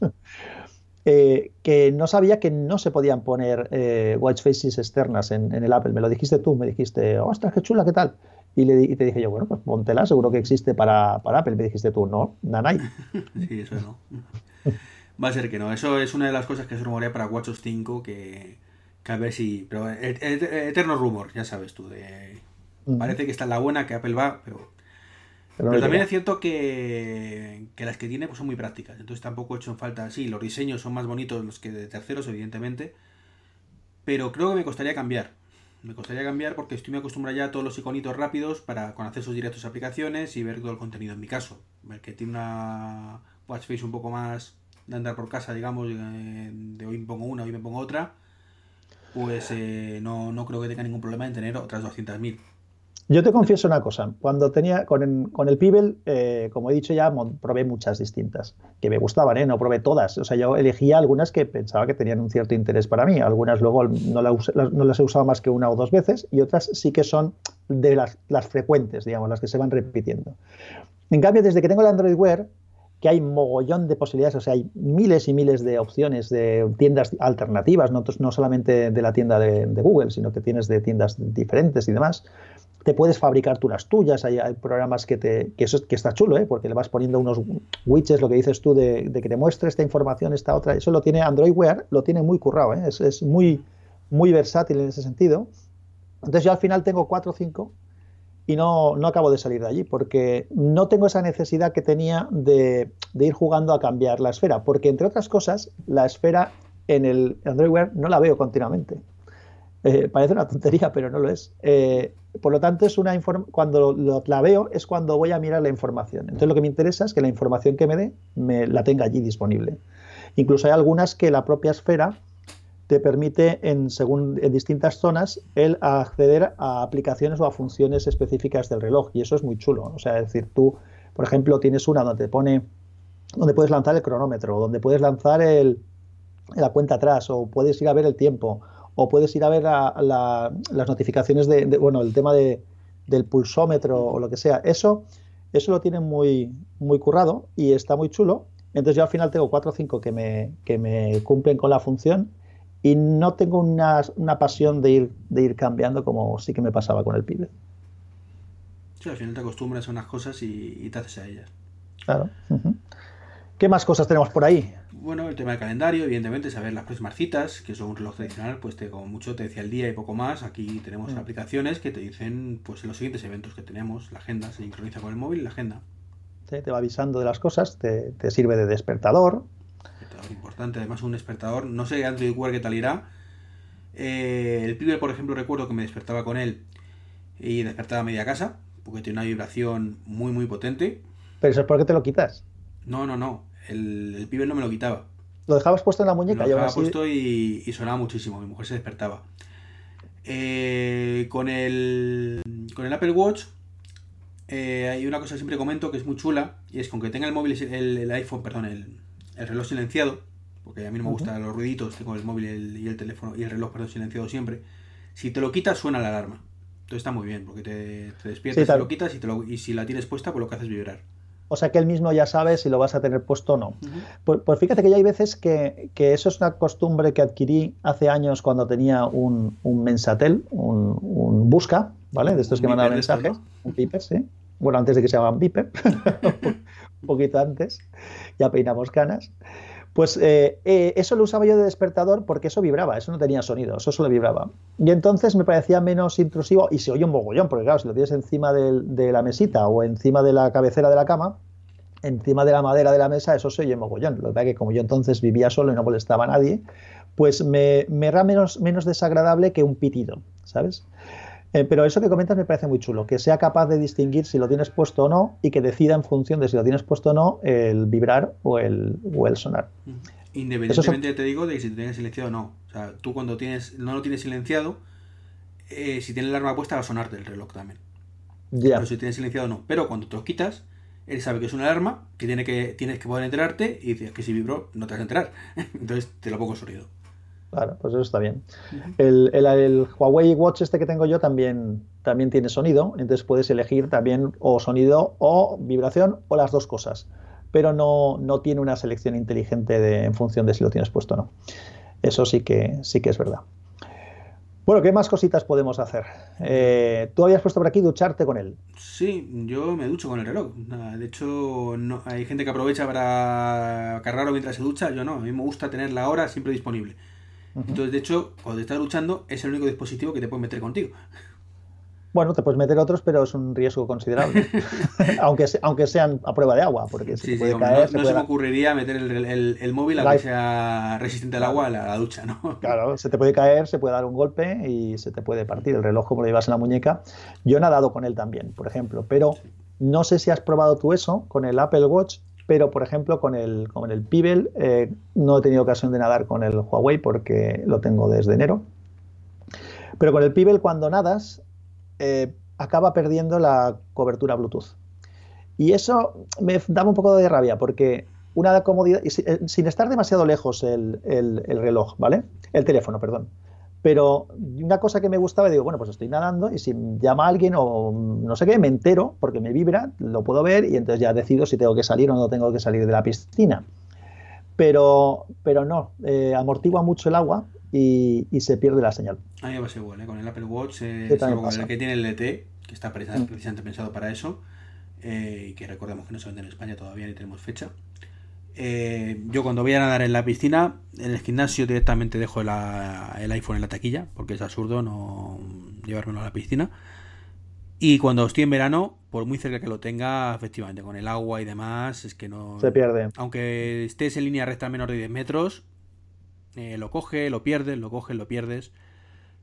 eh, que no sabía que no se podían poner eh, watch faces externas en, en el Apple. Me lo dijiste tú, me dijiste, ostras, qué chula, ¿qué tal? Y, le, y te dije yo, bueno, pues póntela, seguro que existe para, para Apple. Me dijiste tú, no, nanay. Sí, eso no. Va a ser que no. Eso es una de las cosas que se rumorea para WatchOS 5, que, que a ver si... Pero et- et- eterno rumor, ya sabes tú. De... Parece que está en la buena, que Apple va, pero... Pero también es cierto que, que las que tiene pues, son muy prácticas. Entonces tampoco he hecho en falta... Sí, los diseños son más bonitos los que de terceros, evidentemente. Pero creo que me costaría cambiar. Me costaría cambiar porque estoy muy acostumbrado ya a todos los iconitos rápidos para con accesos directos a aplicaciones y ver todo el contenido en mi caso. El que tiene una watch face un poco más de andar por casa, digamos, eh, de hoy me pongo una, hoy me pongo otra, pues eh, no, no creo que tenga ningún problema en tener otras 200.000. Yo te confieso una cosa, cuando tenía con el, con el Pibel, eh, como he dicho ya, probé muchas distintas, que me gustaban, ¿eh? no probé todas. O sea, yo elegía algunas que pensaba que tenían un cierto interés para mí. Algunas luego no, las, he usado más que una o dos veces y otras sí que son de las, frecuentes, digamos, las que se van repitiendo. En cambio, desde que tengo el Android Wear, que hay mogollón de posibilidades, o sea, hay miles y miles de opciones de tiendas alternativas, no, solamente de la tienda de Google, sino que tienes de tiendas diferentes y demás. Te puedes fabricar tú las tuyas, hay, hay programas que, te, que, eso, que está chulo, ¿eh? porque le vas poniendo unos widgets, lo que dices tú, de, de que te muestre esta información, esta otra. Eso lo tiene Android Wear, lo tiene muy currado, ¿eh? es, es muy, muy versátil en ese sentido. Entonces yo al final tengo cuatro o cinco y no, no, acabo de salir de allí porque no tengo esa necesidad que tenía de, de, ir jugando a cambiar la esfera, porque entre otras cosas, la esfera en el Android Wear no la veo continuamente. Eh, parece una tontería, pero no lo es. Eh, por lo tanto, es una cuando la veo es cuando voy a mirar la información. Entonces, lo que me interesa es que la información que me dé me la tenga allí disponible. Incluso hay algunas que la propia esfera te permite en, según, en distintas zonas el acceder a aplicaciones o a funciones específicas del reloj y eso es muy chulo. O sea, es decir, tú, por ejemplo, tienes una donde te pone donde puedes lanzar el cronómetro, donde puedes lanzar el, la cuenta atrás o puedes ir a ver el tiempo o puedes ir a ver las notificaciones de, bueno, el tema de, del pulsómetro o lo que sea. Eso, eso lo tienen muy, muy currado y está muy chulo. Entonces yo al final tengo cuatro o cinco que me, que me cumplen con la función y no tengo una, una, pasión de ir, de ir cambiando como sí que me pasaba con el pibe. Sí, al final te acostumbras a unas cosas y, te haces a ellas. Claro. ¿Qué más cosas tenemos por ahí? Bueno, el tema del calendario, evidentemente, saber las próximas citas, que son un reloj tradicional, pues te, como mucho te decía el día y poco más. Aquí tenemos mm. aplicaciones que te dicen pues los siguientes eventos que tenemos, la agenda, se sincroniza con el móvil la agenda. Sí, te va avisando de las cosas, te, sirve de despertador. Despertador importante, además un despertador, no sé Android Wear qué tal irá. Eh, el pibe, por ejemplo, recuerdo que me despertaba con él y despertaba a media casa, porque tiene una vibración muy, muy potente. Pero eso es porque te lo quitas. No, no, no el, el pibe no me lo quitaba. ¿Lo dejabas puesto en la muñeca? Lo dejaba puesto y, sonaba muchísimo. Mi mujer se despertaba. Eh, con, el, con el Apple Watch eh, hay una cosa que siempre comento que es muy chula y es con que tenga el móvil, el, iPhone, perdón, el, reloj silenciado, porque a mí no me gustan los ruiditos, tengo el móvil y el, teléfono y el reloj perdón, silenciado siempre. Si te lo quitas suena la alarma. Entonces está muy bien, porque te, te despiertas, te lo quitas y, te lo, y si la tienes puesta, pues lo que haces es vibrar. O sea que él mismo ya sabe si lo vas a tener puesto o no. pues, pues, fíjate que ya hay veces que, eso es una costumbre que adquirí hace años cuando tenía un, mensatel, un, busca, ¿vale? De estos que mandaban mensajes. Un piper, sí. Bueno, antes de que se llaman piper, un poquito antes, ya peinamos canas. Pues eh, eh, eso lo usaba yo de despertador porque eso vibraba, eso no tenía sonido, eso solo vibraba. Y entonces me parecía menos intrusivo y se oye un mogollón, porque claro, si lo tienes encima de, la mesita o encima de la cabecera de la cama, encima de la madera de la mesa, eso se oye mogollón. Lo que pasa es que como yo entonces vivía solo y no molestaba a nadie, pues me, me era menos, menos desagradable que un pitido, ¿sabes? Eh, pero eso que comentas me parece muy chulo, que sea capaz de distinguir si lo tienes puesto o no y que decida en función de si lo tienes puesto o no el vibrar o el, o el sonar. Independientemente, te digo, de si lo tienes silenciado o no. O sea, tú cuando tienes, no lo tienes silenciado, eh, si tienes la alarma puesta va a sonarte el reloj también. Pero si tienes silenciado no. Pero cuando te lo quitas, él sabe que es una alarma, que, tiene que tienes que poder enterarte y dices que si vibró no te vas a enterar. Entonces te lo pongo sonido. Claro, pues eso está bien. El, el, Huawei Watch este que tengo yo también, también tiene sonido, entonces puedes elegir también o sonido o vibración o las dos cosas, pero no, no tiene una selección inteligente de, en función de si lo tienes puesto o no. Eso sí que, sí que es verdad. Bueno, ¿qué más cositas podemos hacer? Eh, Tú habías puesto por aquí ducharte con él. Sí, yo me ducho con el reloj. De hecho, no, hay gente que aprovecha para cargarlo mientras se ducha. Yo no, a mí me gusta tener la hora siempre disponible. Entonces, de hecho, cuando estás luchando, es el único dispositivo que te puede meter contigo. Bueno, te puedes meter otros, pero es un riesgo considerable. aunque, aunque sean a prueba de agua, porque se puede caer. No, se, me ocurriría meter el, móvil a que sea resistente al agua a la, ducha, ¿no? Claro, se te puede caer, se puede dar un golpe y se te puede partir el reloj como lo llevas en la muñeca. Yo he nadado con él también, por ejemplo, pero no sé si has probado tú eso con el Apple Watch pero por ejemplo con el, con el Pibel eh, no he tenido ocasión de nadar con el Huawei porque lo tengo desde enero. Pero con el Pibel cuando nadas eh, acaba perdiendo la cobertura Bluetooth. Y eso me daba un poco de rabia porque una comodidad, eh, sin estar demasiado lejos el, el reloj, ¿vale? El teléfono, perdón. Pero una cosa que me gustaba, digo, bueno, pues estoy nadando y si llama alguien o no sé qué, me entero porque me vibra, lo puedo ver y entonces ya decido si tengo que salir o no tengo que salir de la piscina. Pero, pero no, eh, amortigua mucho el agua y, se pierde la señal. A mí me pasa igual, ¿eh? con el Apple Watch, eh, el que tiene el LT, que está mm. precisamente pensado para eso, eh, y que recordemos que no se vende en España todavía ni tenemos fecha. Eh, yo cuando voy a nadar en la piscina, en el gimnasio directamente dejo el iPhone en la taquilla, porque es absurdo no llevármelo a la piscina. Y cuando estoy en verano, por muy cerca que lo tenga, efectivamente, con el agua y demás, es que no... Se pierde. Aunque estés en línea recta menos de 10 metros, eh, lo coge, lo pierdes, lo coges, lo pierdes.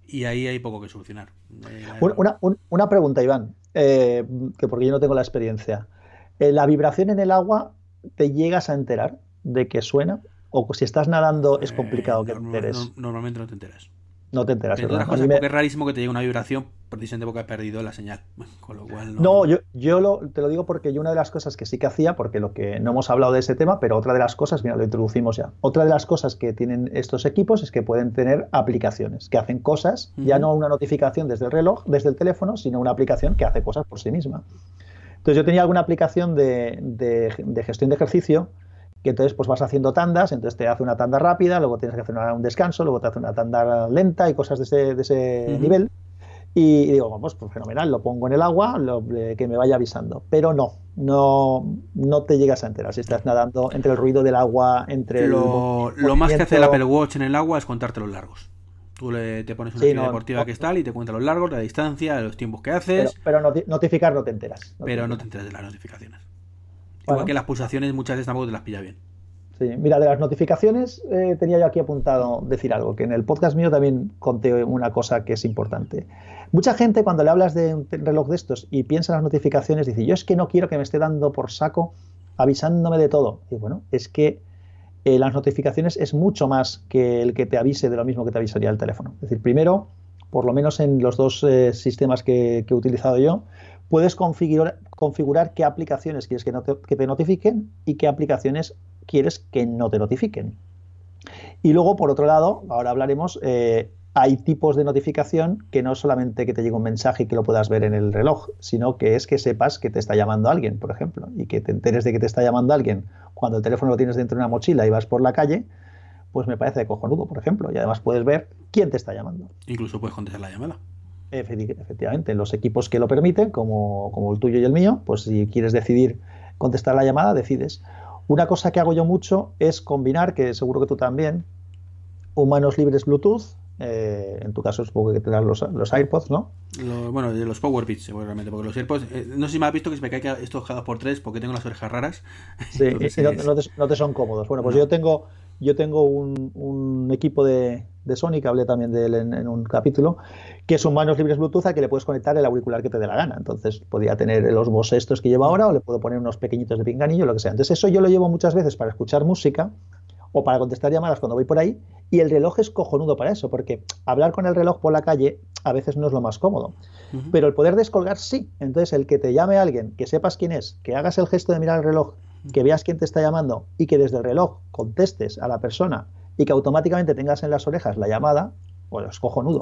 Y ahí hay poco que solucionar. Eh, una, una, pregunta, Iván, que porque yo no tengo la experiencia. ¿La vibración en el agua te llegas a enterar de que suena? ¿O si estás nadando es complicado que te enteres? normalmente no te enteras. No te enteras. porque es rarísimo que te llegue una vibración precisamente porque has perdido la señal. Con lo cual no, no yo, yo te lo digo porque yo una de las cosas que sí que hacía, porque lo que no hemos hablado de ese tema, pero otra de las cosas, mira, lo introducimos ya. Otra de las cosas que tienen estos equipos es que pueden tener aplicaciones que hacen cosas, ya no una notificación desde el reloj, desde el teléfono, sino una aplicación que hace cosas por sí misma. Entonces yo tenía alguna aplicación de, de gestión de ejercicio y entonces pues vas haciendo tandas, entonces te hace una tanda rápida, luego tienes que hacer un descanso, luego te hace una tanda lenta y cosas de ese, de ese nivel. Y, digo, pues, pues, fenomenal, lo pongo en el agua, que me vaya avisando. Pero no, no, no te llegas a enterar si estás nadando entre el ruido del agua, entre lo, lo más que hace el Apple Watch en el agua es contarte los largos. Tú le, te pones una sí, deportiva que está y te cuenta los largos, la distancia, los tiempos que haces. Pero, notificar no te enteras. pero no te enteras de las notificaciones. Igual que las pulsaciones muchas veces tampoco te las pilla bien. Sí, mira, de las notificaciones eh, tenía yo aquí apuntado decir algo, que en el podcast mío también conté una cosa que es importante. Mucha gente cuando le hablas de un reloj de estos y piensa en las notificaciones dice, yo es que no quiero que me esté dando por saco avisándome de todo. Y bueno, es que eh, las notificaciones es mucho más que el que te avise de lo mismo que te avisaría el teléfono. Es decir, primero, por lo menos en los dos eh, sistemas que, he utilizado yo, puedes configurar, qué aplicaciones quieres que, que, te notifiquen y qué aplicaciones quieres que no te notifiquen. Y luego, por otro lado, ahora hablaremos, eh, hay tipos de notificación que no solamente que te llegue un mensaje y que lo puedas ver en el reloj, sino que es que sepas que te está llamando alguien, por ejemplo, y que te enteres de que te está llamando alguien cuando el teléfono lo tienes dentro de una mochila y vas por la calle, pues me parece cojonudo, por ejemplo, y además puedes ver quién te está llamando. Incluso puedes contestar la llamada. Efectivamente, los equipos que lo permiten, como, como el tuyo y el mío, pues si quieres decidir contestar la llamada, decides. Una cosa que hago yo mucho es combinar, que seguro que tú también, humanos libres Bluetooth. Eh, en tu caso supongo que tendrás los, los AirPods, ¿no? bueno, de los PowerBeats seguramente, porque los AirPods, eh, no sé si me has visto que se me cae esto cada por tres porque tengo las orejas raras. Sí, no, te, son cómodos. Bueno, pues yo tengo, yo tengo un, equipo de, de, Sony, que hablé también de él en, un capítulo, que son manos libres Bluetooth a que le puedes conectar el auricular que te dé la gana. Entonces podría tener los Bose estos que llevo ahora o le puedo poner unos pequeñitos de pinganillo, lo que sea. Entonces eso yo lo llevo muchas veces para escuchar música o para contestar llamadas cuando voy por ahí y el reloj es cojonudo para eso, porque hablar con el reloj por la calle a veces no es lo más cómodo. Pero el poder descolgar sí. Entonces el que te llame alguien, que sepas quién es, que hagas el gesto de mirar el reloj que veas quién te está llamando y que desde el reloj contestes a la persona y que automáticamente tengas en las orejas la llamada, pues es cojonudo.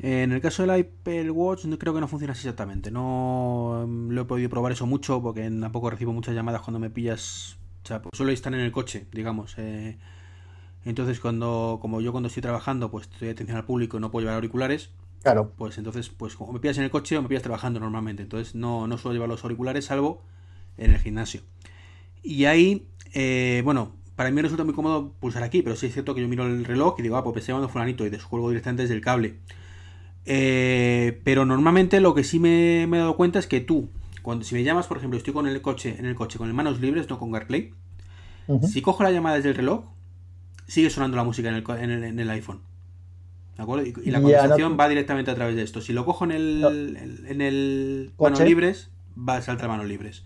En el caso del Apple Watch creo que no funciona así exactamente. No em, lo he podido probar eso mucho porque tampoco recibo muchas llamadas cuando me pillas. O sea, pues solo están en el coche, digamos. Eh. entonces cuando, como yo cuando estoy trabajando, pues estoy atención al público y no puedo llevar auriculares. Claro. Pues entonces, pues como me pillas en el coche o me pillas trabajando normalmente. Entonces no, no suelo llevar los auriculares salvo en el gimnasio. Y ahí, eh, bueno, para mí me resulta muy cómodo pulsar aquí, pero sí es cierto que yo miro el reloj y digo, ah, pues pensé llamando fulanito y descuelgo directamente desde el cable. Eh, pero normalmente lo que sí me, he dado cuenta es que tú, cuando si me llamas, por ejemplo, estoy con el coche, en el coche con las manos libres, no con CarPlay, si cojo la llamada desde el reloj, sigue sonando la música en el, en el, iPhone. ¿De acuerdo? Y, la conversación va directamente a través de esto. Si lo cojo en el, en el manos libres, va a saltar manos libres.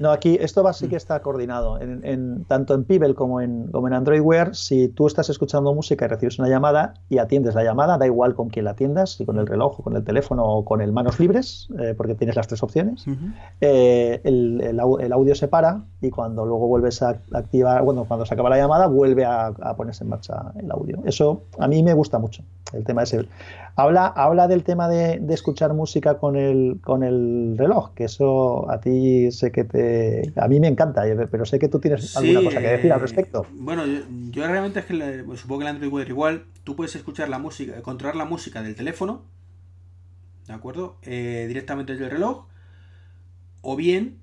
No, aquí esto va, sí que mm. está coordinado. En, tanto en Pibel como en, como en Android Wear, si tú estás escuchando música y recibes una llamada y atiendes la llamada, da igual con quién la atiendas, si con el reloj, o con el teléfono o con el manos libres, eh, porque tienes las tres opciones, eh, el, audio se para y cuando luego vuelves a activar, bueno, cuando se acaba la llamada, vuelve a, ponerse en marcha el audio. Eso a mí me gusta mucho, el tema ese. Habla, habla del tema de, de escuchar música con el, con el reloj, que eso a ti sé que te a mí me encanta, eh, pero sé que tú tienes alguna cosa que decir al respecto. Bueno, yo, realmente es que pues, supongo que el Android Wear igual, tú puedes escuchar la música, controlar la música del teléfono, ¿de acuerdo? Eh, directamente desde el reloj, o bien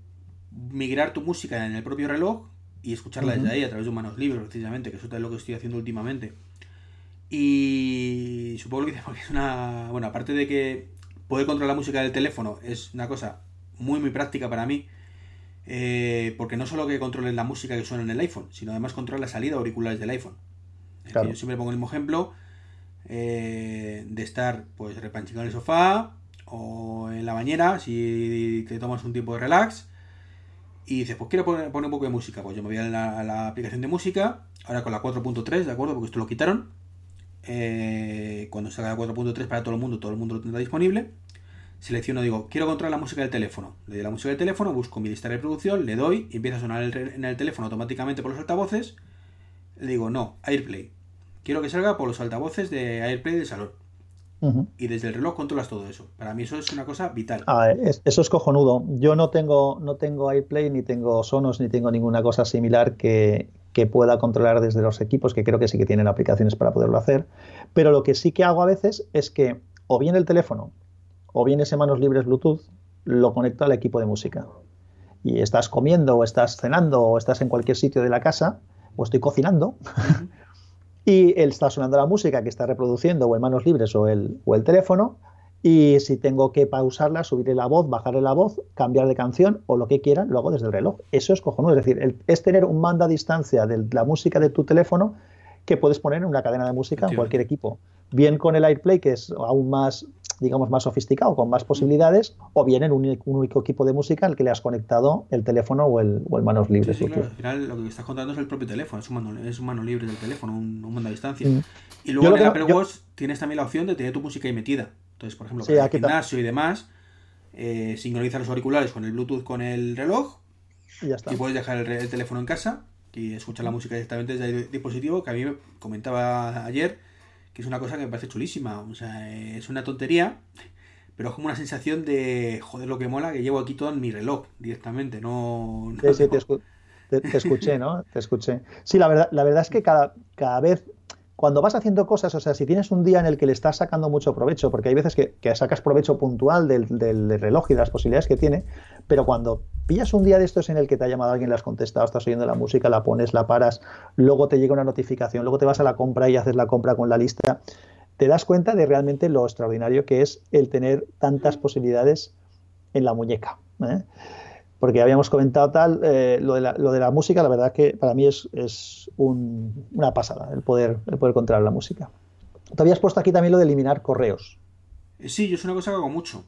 migrar tu música en el propio reloj y escucharla desde ahí a través de manos libres, precisamente, que eso es lo que estoy haciendo últimamente. Y supongo que es una. Bueno, aparte de que poder controlar la música del teléfono es una cosa muy, muy práctica para mí. Eh, porque no solo que controles la música que suena en el iPhone, sino además controlar la salida de auriculares del iPhone. Yo siempre pongo el mismo ejemplo eh, de estar pues repanchando en el sofá o en la bañera si te tomas un tiempo de relax y dices, pues quiero poner, un poco de música. Pues yo me voy a la, aplicación de música, ahora con la 4.3, ¿de acuerdo? Porque esto lo quitaron. Eh, cuando salga la 4.3 para todo el mundo, todo el mundo lo tendrá disponible. Selecciono, digo, quiero controlar la música del teléfono. Le doy la música del teléfono, busco mi lista de reproducción, le doy y empieza a sonar en el teléfono automáticamente por los altavoces. Le digo, no, AirPlay. Quiero que salga por los altavoces de AirPlay del salón. Y desde el reloj controlas todo eso. Para mí eso es una cosa vital. Ah, eso es cojonudo. Yo no tengo, no tengo iPlay, ni tengo Sonos, ni tengo ninguna cosa similar que, pueda controlar desde los equipos, que creo que sí que tienen aplicaciones para poderlo hacer. Pero lo que sí que hago a veces es que o bien el teléfono o bien ese manos libres Bluetooth lo conecto al equipo de música. Y estás comiendo o estás cenando o estás en cualquier sitio de la casa o estoy cocinando y él está sonando la música que está reproduciendo o en manos libres o el, o el teléfono y si tengo que pausarla, subirle la voz, bajarle la voz, cambiar de canción o lo que quiera, lo hago desde el reloj. Eso es cojonudo, es decir, es tener un mando a distancia de la música de tu teléfono que puedes poner en una cadena de música en cualquier equipo. Bien con el AirPlay, que es aún más digamos, más sofisticado, con más posibilidades, o bien en un, único equipo de música al que le has conectado el teléfono o el, o el manos libres. al final lo que estás contando es el propio teléfono, es un mano, es un mano libre del teléfono, un, mando a distancia. Mm. Y luego en el Apple Watch tienes también la opción de tener tu música ahí metida. Entonces, por ejemplo, para el gimnasio y demás, eh, sincronizar los auriculares con el Bluetooth con el reloj y, ya está. y puedes dejar el, teléfono en casa y escuchar la música directamente desde el dispositivo, que a mí me comentaba ayer que es una cosa que me parece chulísima. O sea, es una tontería, pero es como una sensación de, joder, lo que mola, que llevo aquí todo en mi reloj directamente, no... sí, sí, te, escuché, ¿no? Te escuché. Sí, la verdad, la verdad es que cada, cada vez cuando vas haciendo cosas, o sea, si tienes un día en el que le estás sacando mucho provecho, porque hay veces que, sacas provecho puntual del, reloj y de las posibilidades que tiene, pero cuando pillas un día de estos en el que te ha llamado alguien, le has contestado, estás oyendo la música, la pones, la paras, luego te llega una notificación, luego te vas a la compra y haces la compra con la lista, te das cuenta de realmente lo extraordinario que es el tener tantas posibilidades en la muñeca. ¿eh? Porque habíamos comentado tal, eh, lo, de la, lo, de la, música, la verdad que para mí es, es una pasada el poder, el poder controlar la música. Te habías puesto aquí también lo de eliminar correos. Sí, yo es una cosa que hago mucho.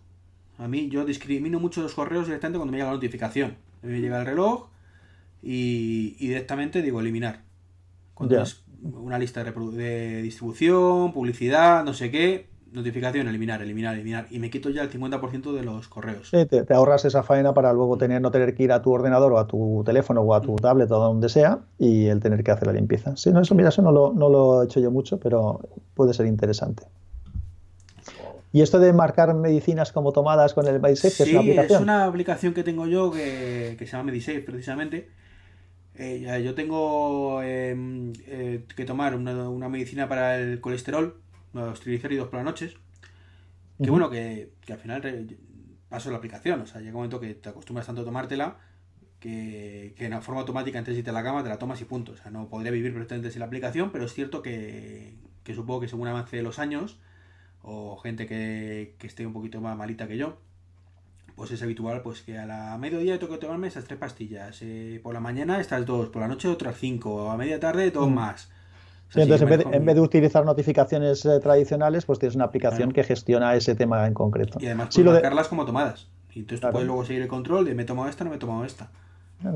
A mí yo discrimino mucho los correos directamente cuando me llega la notificación. Me llega el reloj y, directamente digo eliminar. Cuando es una lista de, de distribución, publicidad, no sé qué, notificación, eliminar, eliminar, eliminar. Y me quito ya el 50% de los correos. te, ahorras esa faena para luego tener, no tener que ir a tu ordenador o a tu teléfono o a tu tablet o donde sea y el tener que hacer la limpieza. Sí, no, eso, mira, eso no lo, no lo he hecho yo mucho, pero puede ser interesante. Y esto de marcar medicinas como tomadas con el MediSafe, es una aplicación. Es una aplicación que tengo yo que, se llama MediSafe precisamente. Eh, yo tengo em, eh, que tomar una, una medicina para el colesterol los triglicéridos por las noches. Que bueno, que, al final paso la aplicación. O sea, llega un momento que te acostumbras tanto a tomártela que, que en forma automática antes de irte a la cama te la tomas y punto. O sea, no podría vivir perfectamente sin la aplicación, pero es cierto que, que supongo que según avance de los años, o gente que, que esté un poquito más malita que yo, pues es habitual pues que a la mediodía tengo que tomarme esas tres pastillas. Eh, por la mañana estas dos, por la noche otras cinco, a media tarde dos mm. más entonces, en vez, de, utilizar notificaciones eh, tradicionales, pues tienes una aplicación que gestiona ese tema en concreto. Y además puedes marcarlas como tomadas. Y entonces tú puedes luego seguir el control de me he tomado esta, no me he tomado esta.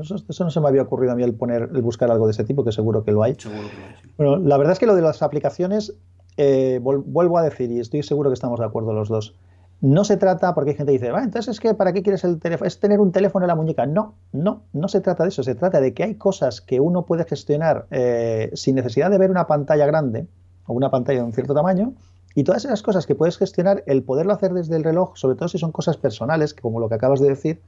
Eso, no se me había ocurrido a mí el poner, el buscar algo de ese tipo, que seguro que lo hay. Seguro que lo hay Bueno, la verdad es que lo de las aplicaciones, eh, vuelvo a decir, y estoy seguro que estamos de acuerdo los dos. No se trata, porque hay gente que dice, entonces es que ¿para qué quieres el teléfono? Es tener un teléfono en la muñeca. No, no, no se trata de eso. Se trata de que hay cosas que uno puede gestionar eh, sin necesidad de ver una pantalla grande o una pantalla de un cierto tamaño. Y todas esas cosas que puedes gestionar, el poderlo hacer desde el reloj, sobre todo si son cosas personales, como lo que acabas de decir,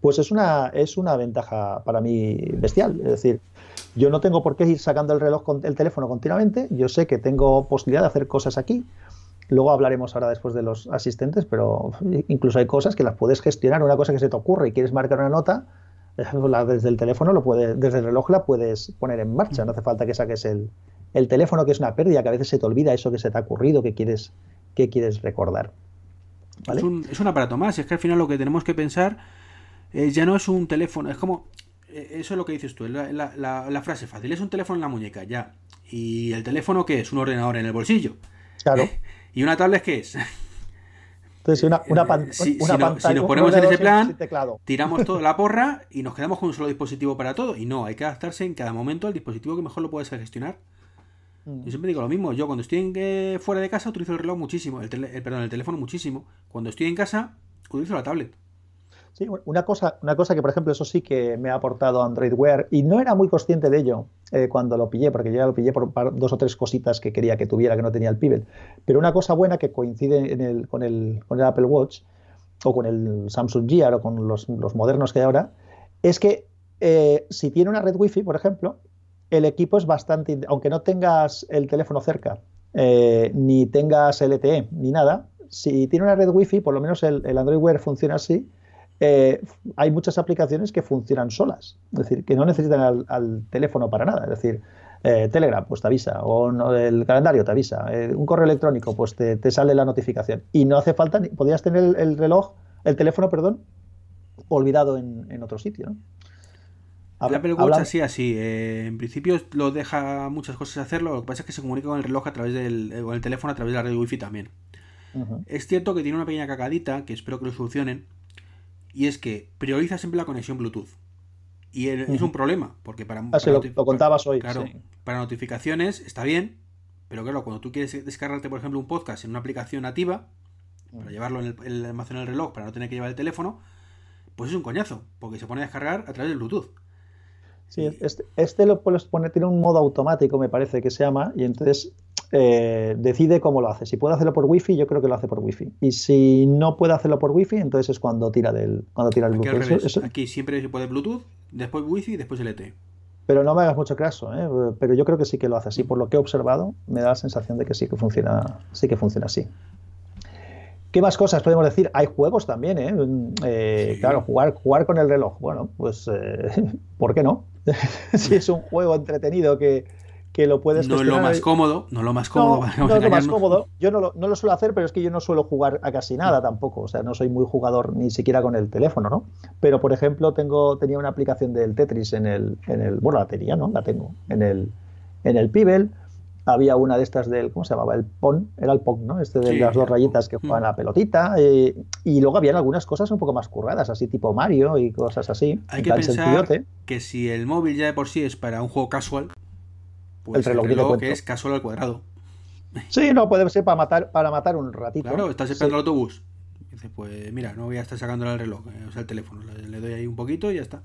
pues es una, es una ventaja para mí bestial. Es decir, yo no tengo por qué ir sacando el reloj con el teléfono continuamente. Yo sé que tengo posibilidad de hacer cosas aquí. Luego hablaremos ahora después de los asistentes, pero incluso hay cosas que las puedes gestionar. Una cosa que se te ocurre y quieres marcar una nota, eh, desde el teléfono, lo puedes, desde el reloj la puedes poner en marcha. No hace falta que saques el, teléfono, que es una pérdida, que a veces se te olvida eso que se te ha ocurrido, que quieres, que quieres recordar. Es, un, es, un, aparato más. Es que al final lo que tenemos que pensar ya no es un teléfono. Es como. Eso es lo que dices tú, la, la, la, frase fácil. Es un teléfono en la muñeca, ya. ¿Y el teléfono qué es? Un ordenador en el bolsillo. Claro. ¿Y una tablet qué es? Entonces, una, una, si, si, nos ponemos en ese plan, tiramos toda la porra y nos quedamos con un solo dispositivo para todo. Y no, hay que adaptarse en cada momento al dispositivo que mejor lo puedes gestionar. Mm. Yo siempre digo lo mismo. Yo cuando estoy en, eh, fuera de casa utilizo el reloj muchísimo, el, perdón, el teléfono muchísimo. Cuando estoy en casa utilizo la tablet. Sí, una cosa, una cosa que, por ejemplo, eso sí que me ha aportado Android Wear y no era muy consciente de ello eh, cuando lo pillé, porque ya lo pillé por dos o tres cositas que quería que tuviera, que no tenía el Pibel. Pero una cosa buena que coincide en el, con, el, con el Apple Watch o con el Samsung Gear o con los, modernos que hay ahora, es que eh, si tiene una red Wi-Fi, por ejemplo, el equipo es bastante, aunque no tengas el teléfono cerca, eh, ni tengas LTE, ni nada, si tiene una red Wi-Fi, por lo menos el Android Wear funciona así, eh, hay muchas aplicaciones que funcionan solas, es decir, que no necesitan al, teléfono para nada, es decir, eh, Telegram pues te avisa, o el calendario te avisa, eh, un correo electrónico pues te, sale la notificación y no hace falta, podrías tener el, reloj, el teléfono, perdón, olvidado en, otro sitio. ¿no? Apple Watch así, así. en principio lo deja muchas cosas hacerlo. Lo que pasa es que se comunica con el reloj a través del, el teléfono a través de la red Wi-Fi también. Es cierto que tiene una pequeña cacadita, que espero que lo solucionen, y es que prioriza siempre la conexión Bluetooth. Y es un problema, porque para, ah, lo, contabas hoy. Claro, para notificaciones está bien, pero claro, cuando tú quieres descargarte, por ejemplo, un podcast en una aplicación nativa, para llevarlo en el, almacén del reloj, para no tener que llevar el teléfono, pues es un coñazo, porque se pone a descargar a través del Bluetooth. Sí, este, este lo puedes poner, tiene un modo automático, me parece que se llama, y entonces eh, decide cómo lo hace. Si puede hacerlo por wifi, yo creo que lo hace por wifi. Y si no puede hacerlo por wifi, entonces es cuando tira del cuando tira el Bluetooth. Aquí siempre se puede Bluetooth, después wifi y después LTE. Pero no me hagas mucho caso, ¿eh? pero yo creo que sí que lo hace así. Por lo que he observado, me da la sensación de que sí que funciona, sí que funciona así. ¿Qué más cosas podemos decir? Hay juegos también, ¿eh? eh claro, jugar, jugar con el reloj. Bueno, pues, ¿por qué no? si es un juego entretenido que, que lo puedes No es lo más cómodo, no lo más cómodo. No, no es lo más cómodo. Yo no lo, no lo, suelo hacer, pero es que yo no suelo jugar a casi nada tampoco. O sea, no soy muy jugador ni siquiera con el teléfono, ¿no? Pero, por ejemplo, tengo, tenía una aplicación del Tetris en el, en el bueno, la tenía, ¿no? La tengo en el, en el Pibel. Había una de estas del, ¿cómo se llamaba? El PON, era el PON, ¿no? Este de las dos rayitas que juegan a pelotita. Eh, y luego habían algunas cosas un poco más curradas, así tipo Mario y cosas así. Hay que pensar que si el móvil ya de por sí es para un juego casual, pues el reloj, que es casual al cuadrado. Sí, no, puede ser para matar, para matar un ratito. Claro, estás esperando el autobús. Dice, pues mira, no voy a estar sacándole el reloj, eh, o sea, el teléfono. Le, doy ahí un poquito y ya está.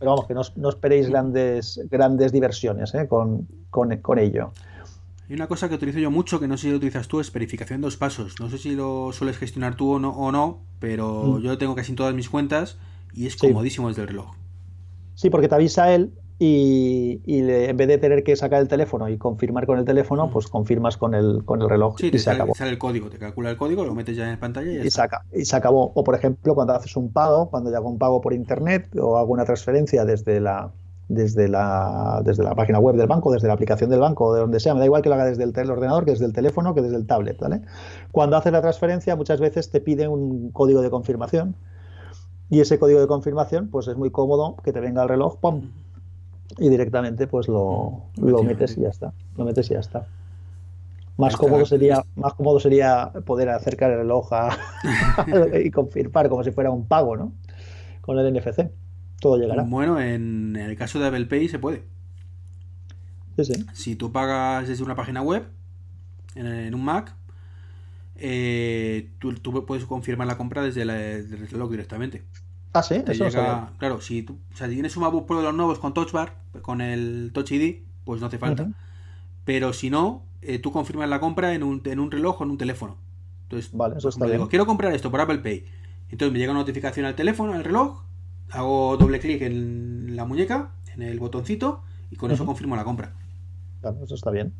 Pero vamos, que no, esperéis grandes, grandes diversiones ¿eh? con, con, ello. Y una cosa que utilizo yo mucho, que no sé si lo utilizas tú, es verificación de dos pasos. No sé si lo sueles gestionar tú o no, o no pero mm. yo tengo casi en todas mis cuentas y es comodísimo desde el reloj. Sí, porque te avisa él y, en vez de tener que sacar el teléfono y confirmar con el teléfono, pues confirmas con el, con el reloj y se acabó. sale el código, te calcula el código, lo metes ya en pantalla y, ya Saca, y se acabó. O por ejemplo, cuando haces un pago, cuando yo hago un pago por internet o hago una transferencia desde la, desde la, desde la página web del banco, desde la aplicación del banco o de donde sea, me da igual que lo haga desde el, ordenador, que desde el teléfono, que desde el tablet, ¿vale? Cuando haces la transferencia muchas veces te piden un código de confirmación y ese código de confirmación pues es muy cómodo que te venga el reloj, ¡pum! Y directamente pues lo, lo metes y ya está. Lo metes y ya está. Más cómodo sería, más cómodo sería poder acercar el reloj y confirmar como si fuera un pago, ¿no? Con el NFC. Todo llegará. Bueno, en el caso de Apple Pay se puede. Sí, sí. Si tú pagas desde una página web, en, un Mac, eh, tú, puedes confirmar la compra desde, el reloj directamente. Ah, sí, eso Claro, si, tú, o sea, si tienes un MacBook Pro de los nuevos con Touch Bar, con el Touch ID, pues no hace falta. Pero si no, eh, tú confirmas la compra en un, en un reloj o en un teléfono. Entonces, vale, eso está Digo, quiero comprar esto por Apple Pay. Entonces me llega una notificación al teléfono, al reloj, hago doble clic en la muñeca, en el botoncito, y con eso confirmo la compra. Claro, eso está bien.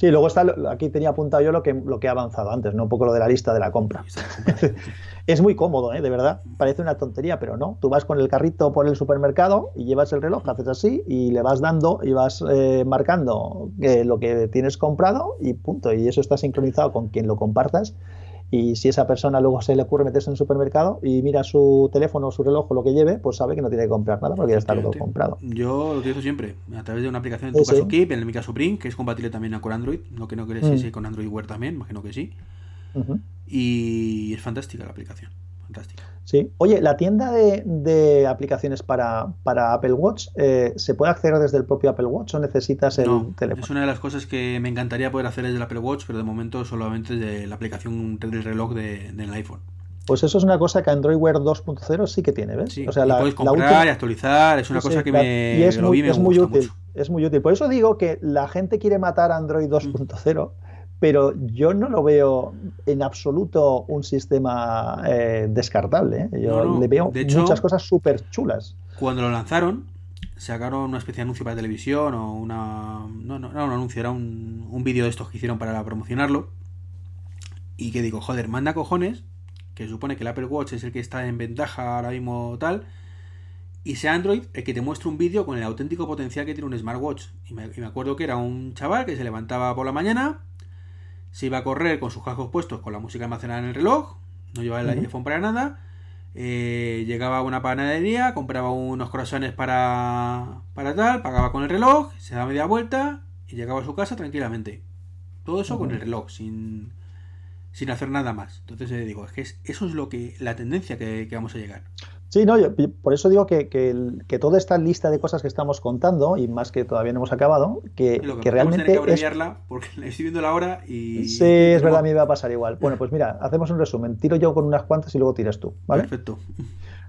Sí, luego está, aquí tenía apuntado yo lo que, lo que ha avanzado antes, ¿no? Un poco lo de la lista de la compra. es muy cómodo, ¿eh? De verdad. Parece una tontería, pero no. Tú vas con el carrito por el supermercado y llevas el reloj, haces así y le vas dando y vas eh, marcando lo que tienes comprado y punto. Y eso está sincronizado con quien lo compartas Y si esa persona luego se le ocurre meterse en un supermercado y mira su teléfono, su reloj o lo que lleve, pues sabe que no tiene que comprar nada porque ya está todo comprado. Yo lo utilizo siempre, a través de una aplicación, en tu caso Keep, en mi caso Brink, que es compatible también con Android, no que no quieres mm. si con Android Wear también, imagino que sí. Y es fantástica la aplicación, fantástica. Sí. Oye, la tienda de, aplicaciones para, para, Apple Watch, eh, ¿se puede acceder desde el propio Apple Watch o necesitas el teléfono? Es una de las cosas que me encantaría poder hacer desde el Apple Watch, pero de momento solamente de la aplicación del reloj de, del iPhone. Pues eso es una cosa que Android Wear 2.0 sí que tiene, ¿ves? Sí, o sea, la, puedes comprar y actualizar, es una cosa que me, y es muy, es muy útil. Es muy útil. Por eso digo que la gente quiere matar Android 2.0 pero yo no lo veo en absoluto un sistema eh, descartable. ¿eh? Yo le veo muchas cosas súper chulas. Cuando lo lanzaron, sacaron una especie de anuncio para televisión o una... No, no, no un anuncio, era un, un vídeo de estos que hicieron para promocionarlo. Y que digo, joder, manda cojones, que supone que el Apple Watch es el que está en ventaja ahora mismo tal, y sea Android el que te muestre un vídeo con el auténtico potencial que tiene un smartwatch. Y me, y me acuerdo que era un chaval que se levantaba por la mañana, se iba a correr con sus cascos puestos, con la música almacenada en el reloj, no llevaba el iPhone para nada. Eh, llegaba a una panadería, compraba unos croissants para, para tal, pagaba con el reloj, se daba media vuelta y llegaba a su casa tranquilamente. Todo eso con el reloj, sin, sin hacer nada más. Entonces eh, digo, es que eso es lo que la tendencia que, que vamos a llegar. Sí, no, yo, por eso digo que, que, toda esta lista de cosas que estamos contando, y más que todavía no hemos acabado, que, que, realmente. que abreviarla porque estoy viendo la hora y. Sí, es verdad, a mí me va a pasar igual. Bueno, pues mira, hacemos un resumen. Tiro yo con unas cuantas y luego tiras tú, ¿vale? Perfecto.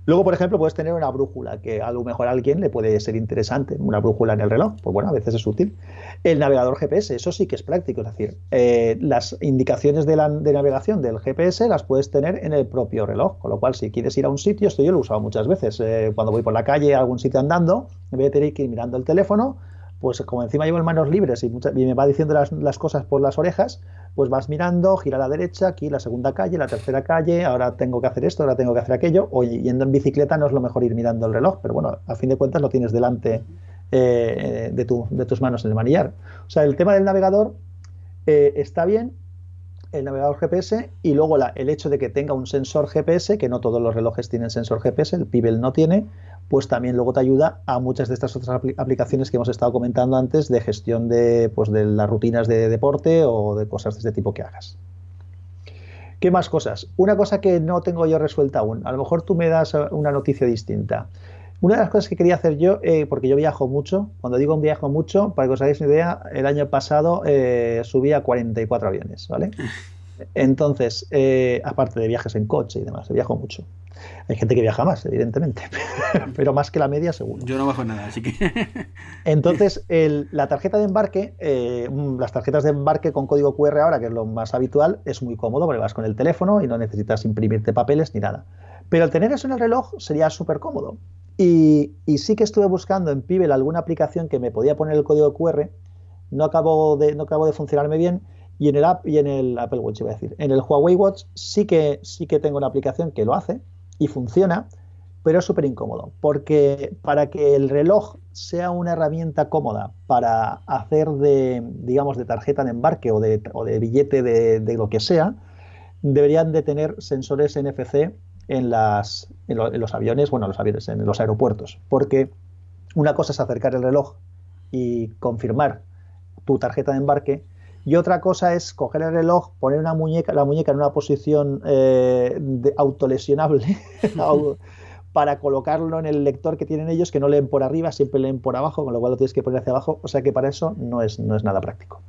Luego, por ejemplo, puedes tener una brújula, que a lo mejor a alguien le puede ser interesante, una brújula en el reloj, pues bueno, a veces es útil. El navegador GPS, eso sí que es práctico, es decir, eh, las indicaciones de, la, navegación del GPS las puedes tener en el propio reloj, con lo cual si quieres ir a un sitio, esto yo lo he usado muchas veces, eh, cuando voy por la calle a algún sitio andando, en vez de tener que ir mirando el teléfono, pues como encima llevo manos libres y, me va diciendo las, cosas por las orejas, pues vas mirando, gira a la derecha, aquí la segunda calle, la tercera calle, ahora tengo que hacer esto, ahora tengo que hacer aquello, o yendo en bicicleta no es lo mejor ir mirando el reloj, pero bueno, a fin de cuentas lo tienes delante eh, de, de, tus manos en el manillar. O sea, el tema del navegador eh, está bien, el navegador GPS y luego el hecho de que tenga un sensor GPS, que no todos los relojes tienen sensor GPS, el Pibel no tiene, pues también luego te ayuda a muchas de estas otras aplicaciones que hemos estado comentando antes de gestión de, pues, de las rutinas de deporte o de cosas de este tipo que hagas. ¿Qué más cosas? Una cosa que no tengo yo resuelta aún. A lo mejor tú me das una noticia distinta. Una de las cosas que quería hacer yo, eh, porque yo viajo mucho, cuando digo viajo mucho, para que os hagáis una idea, el año pasado eh, subí a 44 aviones, ¿vale? Entonces, eh, aparte de viajes en coche y demás, viajo mucho. Hay gente que viaja más, evidentemente, pero más que la media seguro. Yo no bajo nada, así que... Entonces, la tarjeta de embarque, las tarjetas de embarque con código QR ahora, que es lo más habitual, es muy cómodo porque vas con el teléfono y no necesitas imprimirte papeles ni nada. Pero al tener eso en el reloj sería súper cómodo. Y, sí que estuve buscando en Pibel alguna aplicación que me podía poner el código QR, no acabo de, no acabo de funcionarme bien, y en el app y en el Apple Watch, iba a decir. En el Huawei Watch sí que, sí que tengo una aplicación que lo hace y funciona, pero es súper incómodo, porque para que el reloj sea una herramienta cómoda para hacer de, digamos, de tarjeta de embarque o de, o de billete de, de, lo que sea, deberían de tener sensores NFC en, las, en, los aviones, bueno, los aviones, en los aeropuertos, porque una cosa es acercar el reloj y confirmar tu tarjeta de embarque y otra cosa es coger el reloj, poner una muñeca, la muñeca en una posición eh, de autolesionable para colocarlo en el lector que tienen ellos, que no leen por arriba, siempre leen por abajo, con lo cual lo tienes que poner hacia abajo, o sea que para eso no es, no es nada práctico.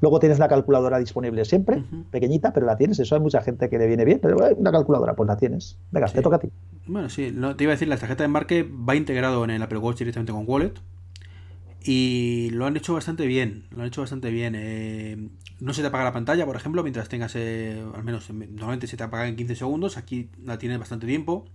Luego tienes la calculadora disponible siempre, pequeñita, pero la tienes. Eso hay mucha gente que le viene bien, pero una calculadora, pues la tienes. Venga, te toca a ti. Bueno, sí, te iba a decir, la tarjeta de embarque va integrado en el Apple Watch directamente con Wallet. Y lo han hecho bastante bien, lo han hecho bastante bien. Eh, no se te apaga la pantalla, por ejemplo, mientras tengas, eh, al menos normalmente se te apaga en 15 segundos, aquí la tienes bastante tiempo.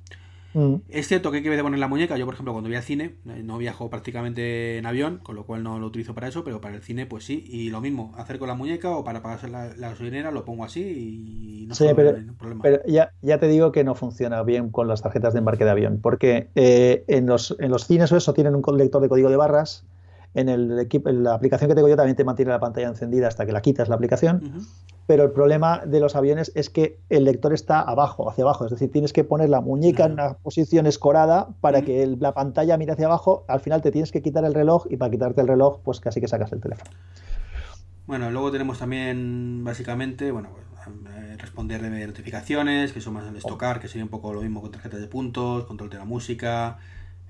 Mm. Es cierto que hay que poner la muñeca. Yo, por ejemplo, cuando voy al cine, eh, no viajo prácticamente en avión, con lo cual no lo utilizo para eso, pero para el cine, pues sí. Y lo mismo, hacer con la muñeca o para pagar la, la gasolinera, lo pongo así y no sí, pero, problema. Pero ya, ya, te digo que no funciona bien con las tarjetas de embarque de avión, porque eh, en, los, en los cines o eso tienen un lector de código de barras En, el equipo, en la aplicación que tengo yo también te mantiene la pantalla encendida hasta que la quitas la aplicación. Pero el problema de los aviones es que el lector está abajo, hacia abajo. Es decir, tienes que poner la muñeca en una posición escorada para que la pantalla mire hacia abajo. Al final te tienes que quitar el reloj y para quitarte el reloj, pues casi que sacas el teléfono. Bueno, luego tenemos también básicamente, bueno, eh, responder de notificaciones, que son más en estocar, que sería un poco lo mismo con tarjetas de puntos, control de la música,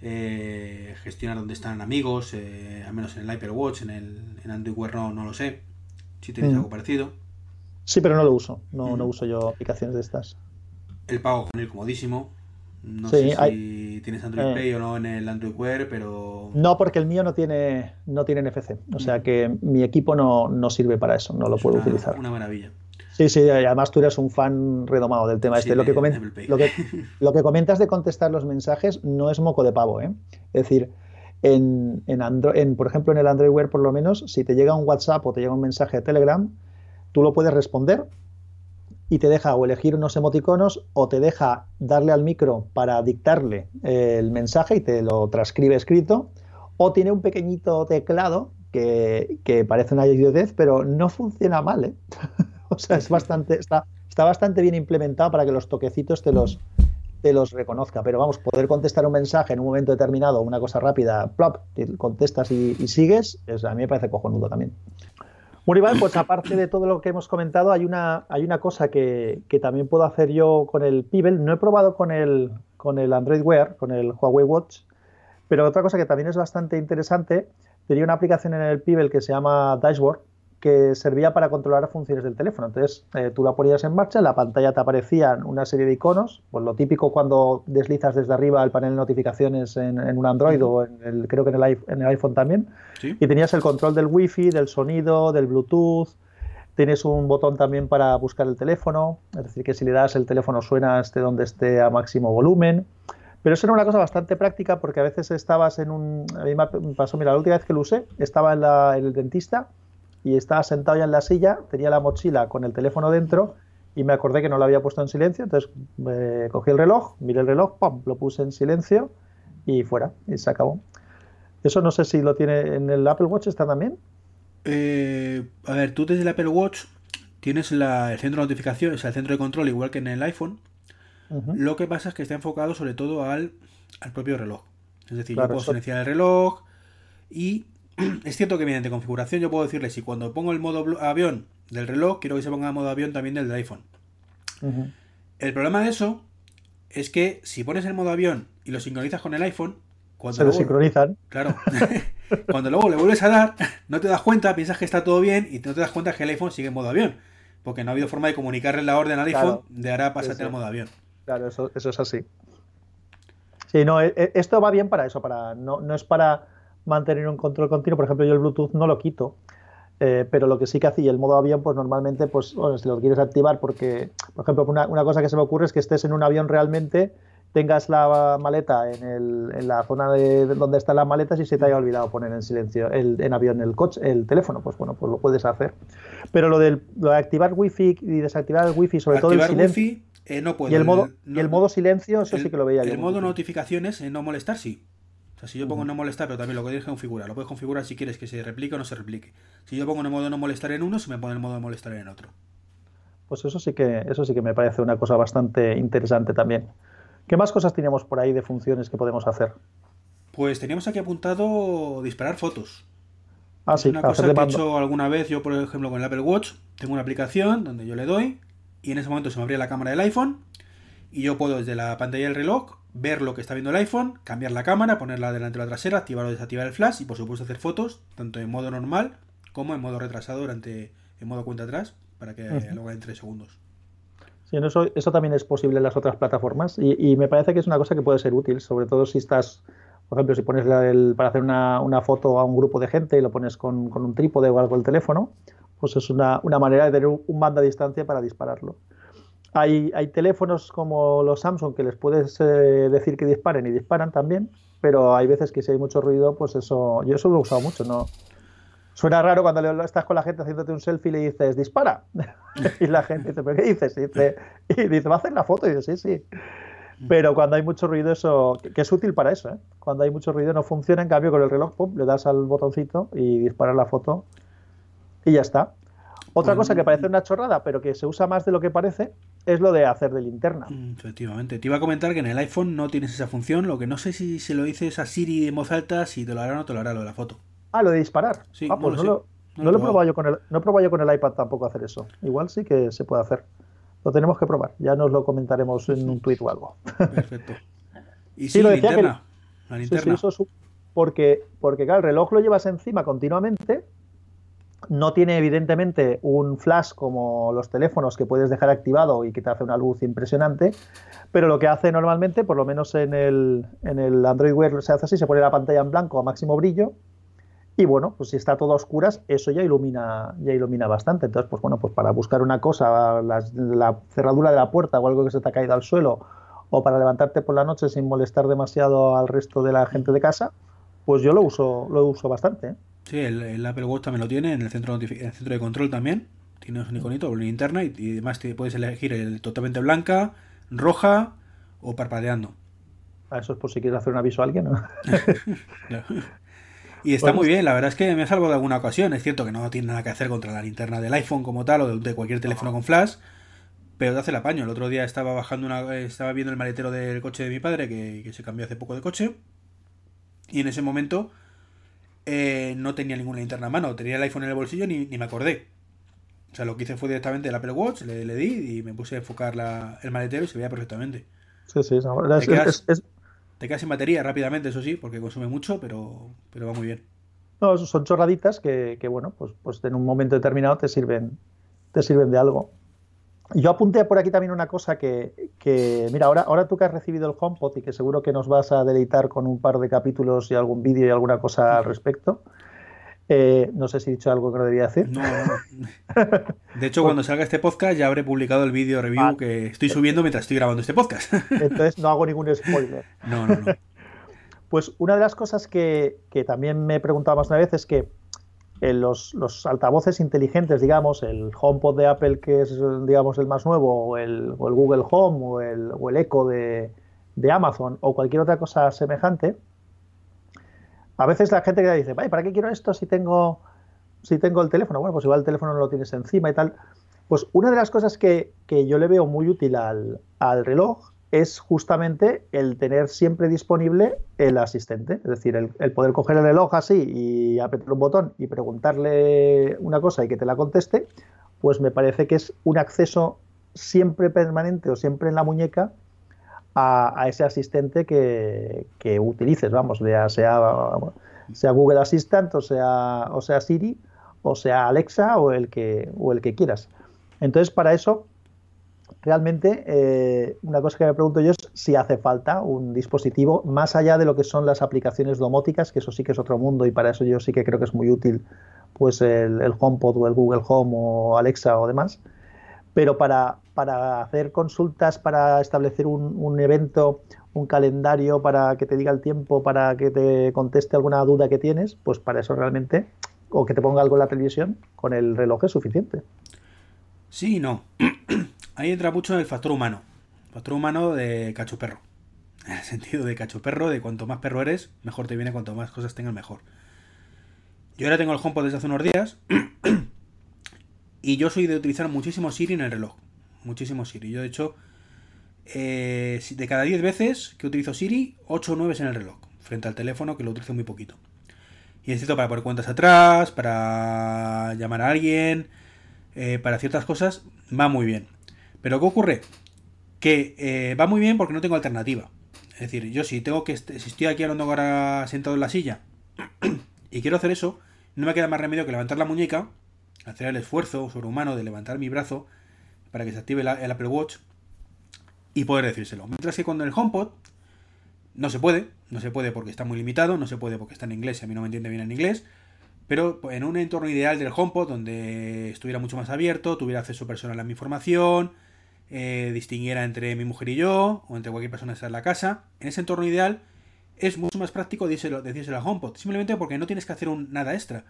eh, gestionar dónde están amigos, eh, al menos en el Hyper Watch, en el en Android Wear no, lo sé, si tienes mm. algo parecido. Sí, pero no lo uso, no, no uso yo aplicaciones de estas. El pago con el comodísimo, no sé si tienes Android eh. Pay o no en el Android Wear, pero... No, porque el mío no tiene, no tiene NFC. O sea mm. que mi equipo no, no sirve para eso, no lo puedo utilizar. Una maravilla. Sí, sí, además tú eres un fan redomado del tema este. Lo que, lo, que, lo que, comentas de contestar los mensajes no es moco de pavo, ¿eh? Es decir, en, en, en, por ejemplo, en el Android Wear, por lo menos, si te llega un WhatsApp o te llega un mensaje de Telegram, tú lo puedes responder y te deja o elegir unos emoticonos o te deja darle al micro para dictarle el mensaje y te lo transcribe escrito, o tiene un pequeñito teclado que, parece una idiotez, pero no funciona mal, ¿eh? o sea, es bastante, está, está bastante bien implementado para que los toquecitos te los, te los reconozca. Pero vamos, poder contestar un mensaje en un momento determinado, una cosa rápida, plop, contestas y, sigues, a mí me parece cojonudo también. Bien, pues aparte de todo lo que hemos comentado, hay una, hay una cosa que, también puedo hacer yo con el Pibel. No he probado con el, con el Android Wear, con el Huawei Watch, pero otra cosa que también es bastante interesante, tenía una aplicación en el Pibel que se llama Dashboard, que servía para controlar funciones del teléfono. Entonces, eh, tú la ponías en marcha, en la pantalla te aparecían una serie de iconos, pues lo típico cuando deslizas desde arriba el panel de notificaciones en, un Android o en el, creo que en el, en el iPhone también, y tenías el control del Wi-Fi, del sonido, del Bluetooth, tienes un botón también para buscar el teléfono, es decir, que si le das el teléfono suena esté donde esté a máximo volumen. Pero eso era una cosa bastante práctica porque a veces estabas en un... A mí me pasó, mira, la última vez que lo usé, estaba en, la, en el dentista y estaba sentado ya en la silla, tenía la mochila con el teléfono dentro y me acordé que no lo había puesto en silencio, entonces me cogí el reloj, miré el reloj, ¡pum! lo puse en silencio y fuera, y se acabó. Eso no sé si lo tiene en el Apple Watch, ¿está también? Eh, a ver, tú desde el Apple Watch tienes el centro de notificaciones, el centro de control, igual que en el iPhone. Lo que pasa es que está enfocado sobre todo al, propio reloj. Es decir, yo puedo silenciar el reloj y es cierto que mediante configuración yo puedo decirle si cuando pongo el modo avión del reloj, quiero que se ponga el modo avión también del, iPhone. El problema de eso es que si pones el modo avión y lo sincronizas con el iPhone, cuando se lo sincronizan. Claro. cuando luego le vuelves a dar, no te das cuenta, piensas que está todo bien y no te das cuenta que el iPhone sigue en modo avión. Porque no ha habido forma de comunicarle la orden al iPhone de ahora pasarte al modo avión. Claro, eso, eso es así. Sí, no, e, e, esto va bien para eso, para no, no es para mantener un control continuo. Por ejemplo, yo el Bluetooth no lo quito. Eh, pero lo que sí que hacía el modo avión, pues normalmente, pues, bueno, si lo quieres activar, porque, por ejemplo, una, cosa que se me ocurre es que estés en un avión realmente, tengas la maleta en, el, en la zona de, donde están las maletas y se te haya olvidado poner en silencio el, en avión el coche, el teléfono, pues bueno, pues lo puedes hacer. Pero lo, del, lo de activar wifi y desactivar el wifi, sobre todo el silencio. Eh, no puedo. Y el modo, y el modo silencio, eso sí que lo veía yo. El modo notificaciones, no molestar, sí si yo pongo no molestar, pero también lo que tienes que configurar. Lo puedes configurar si quieres que se replique o no se replique. Si yo pongo en el modo no molestar en uno, se me pone el modo de molestar en otro. Pues eso sí que, eso sí que me parece una cosa bastante interesante también. ¿Qué más cosas tenemos por ahí de funciones que podemos hacer? Pues teníamos aquí apuntado disparar fotos. Ah, sí, una cosa que he hecho alguna vez, yo por ejemplo con el Apple Watch, tengo una aplicación donde yo le doy y en ese momento se me abría la cámara del iPhone y yo puedo desde la pantalla del reloj ver lo que está viendo el iPhone, cambiar la cámara, ponerla delante o la trasera, activar o desactivar el flash y por supuesto hacer fotos, tanto en modo normal como en modo retrasado durante en modo cuenta atrás, para que lo haga en 3 segundos. Sí, eso, eso también es posible en las otras plataformas y, me parece que es una cosa que puede ser útil, sobre todo si estás, por ejemplo, si pones el, para hacer una, una, foto a un grupo de gente y lo pones con, con un trípode o algo el teléfono, pues es una, una manera de tener un mando a distancia para dispararlo. Hay, hay teléfonos como los Samsung que les puedes eh, decir que disparen y disparan también, pero hay veces que si hay mucho ruido, pues eso, yo eso lo he usado mucho, ¿no? Suena raro cuando estás con la gente haciéndote un selfie y le dices, dispara. y la gente dice, ¿pero qué dices? Y dice, y dice, va a hacer la foto. Y dice, sí, sí. Pero cuando hay mucho ruido, eso, que es útil para eso, ¿eh? Cuando hay mucho ruido no funciona, en cambio con el reloj, pum, le das al botoncito y disparas la foto y ya está. Otra cosa que parece una chorrada, pero que se usa más de lo que parece, es lo de hacer de linterna. Mm, efectivamente. Te iba a comentar que en el iPhone no tienes esa función, lo que no sé si se lo dices a Siri en voz alta, si te lo hará o no te lo hará lo de la foto. Ah, lo de disparar. Sí, ah, pues no, lo, he probado yo con el, no he probado yo con el iPad tampoco hacer eso. Igual sí que se puede hacer. Lo tenemos que probar. Ya nos lo comentaremos en un tweet o algo. Perfecto. Y sí, lo linterna. la linterna. Sí, eso porque, porque claro, el reloj lo llevas encima continuamente no tiene evidentemente un flash como los teléfonos que puedes dejar activado y que te hace una luz impresionante, pero lo que hace normalmente, por lo menos en el, en el Android Wear se hace así, se pone la pantalla en blanco a máximo brillo y bueno, pues si está todo a oscuras, eso ya ilumina, ya ilumina bastante. Entonces, pues bueno, pues para buscar una cosa, la, cerradura de la puerta o algo que se te ha caído al suelo, o para levantarte por la noche sin molestar demasiado al resto de la gente de casa, pues yo lo uso, lo uso bastante. ¿eh? Sí, el, Apple Watch también lo tiene, en el centro, el centro de control también. Tiene un iconito, una linterna y, y además te puedes elegir el totalmente blanca, roja o parpadeando. A eso es por si quieres hacer un aviso a alguien, ¿no? Y está muy bien, la verdad es que me salvo de alguna ocasión. Es cierto que no tiene nada que hacer contra la linterna del iPhone como tal o de, cualquier teléfono con flash, pero te hace el apaño. El otro día estaba bajando una, estaba viendo el maletero del coche de mi padre, que, que se cambió hace poco de coche, y en ese momento eh, no tenía ninguna linterna a mano, tenía el iPhone en el bolsillo ni, ni me acordé. O sea, lo que hice fue directamente el Apple Watch, le, le di y me puse a enfocar la, el maletero y se veía perfectamente. Sí, sí, te, quedas, te quedas sin batería rápidamente, eso sí, porque consume mucho, pero, pero va muy bien. No, son chorraditas que, que, bueno, pues, pues en un momento determinado te sirven, te sirven de algo. Yo apunté por aquí también una cosa que, que, mira, ahora, ahora tú que has recibido el HomePod y que seguro que nos vas a deleitar con un par de capítulos y algún vídeo y alguna cosa al respecto. Eh, no sé si he dicho algo que no debía decir. No, De hecho, cuando salga este podcast ya habré publicado el vídeo review que estoy subiendo mientras estoy grabando este podcast. Entonces no hago ningún spoiler. No, no, no. Pues una de las cosas que, que también me he preguntado más una vez es que los, los, altavoces inteligentes, digamos, el HomePod de Apple, que es, digamos, el más nuevo, o el, o el Google Home, o el, o el Echo de, de, Amazon, o cualquier otra cosa semejante, a veces la gente que dice, ¿para qué quiero esto si tengo, si tengo el teléfono? Bueno, pues igual el teléfono no lo tienes encima y tal. Pues una de las cosas que, que yo le veo muy útil al, al reloj es justamente el tener siempre disponible el asistente. Es decir, el, poder coger el reloj así y apretar un botón y preguntarle una cosa y que te la conteste, pues me parece que es un acceso siempre permanente o siempre en la muñeca a, ese asistente que, utilices, vamos, ya sea, sea Google Assistant o sea, o sea Siri o sea Alexa o el que, o el que quieras. Entonces, para eso realmente eh, una cosa que me pregunto yo es si hace falta un dispositivo más allá de lo que son las aplicaciones domóticas, que eso sí que es otro mundo y para eso yo sí que creo que es muy útil pues el, HomePod o el Google Home o Alexa o demás. Pero para, para hacer consultas, para establecer un, un evento, un calendario, para que te diga el tiempo, para que te conteste alguna duda que tienes, pues para eso realmente, o que te ponga algo en la televisión, con el reloj es suficiente. Sí, no. Ahí entra mucho el factor humano. Factor humano de cacho perro. En el sentido de cacho perro, de cuanto más perro eres, mejor te viene, cuanto más cosas tengas, mejor. Yo ahora tengo el HomePod desde hace unos días. y yo soy de utilizar muchísimo Siri en el reloj. Muchísimo Siri. Yo, de hecho, eh, de cada 10 veces que utilizo Siri, 8 o 9 es en el reloj. Frente al teléfono, que lo utilizo muy poquito. Y necesito para poner cuentas atrás, para llamar a alguien, eh, para ciertas cosas, va muy bien. Pero ¿qué ocurre? Que eh, va muy bien porque no tengo alternativa. Es decir, yo si tengo que si estoy aquí hablando ahora sentado en la silla y quiero hacer eso, no me queda más remedio que levantar la muñeca, hacer el esfuerzo sobrehumano de levantar mi brazo para que se active el Apple Watch y poder decírselo. Mientras que con el HomePod no se puede, no se puede porque está muy limitado, no se puede porque está en inglés y a mí no me entiende bien en inglés, pero en un entorno ideal del HomePod donde estuviera mucho más abierto, tuviera acceso personal a mi información, eh, distinguiera entre mi mujer y yo, o entre cualquier persona que está en la casa. En ese entorno ideal es mucho más práctico decírselo, decírselo a HomePod, simplemente porque no tienes que hacer un, nada extra.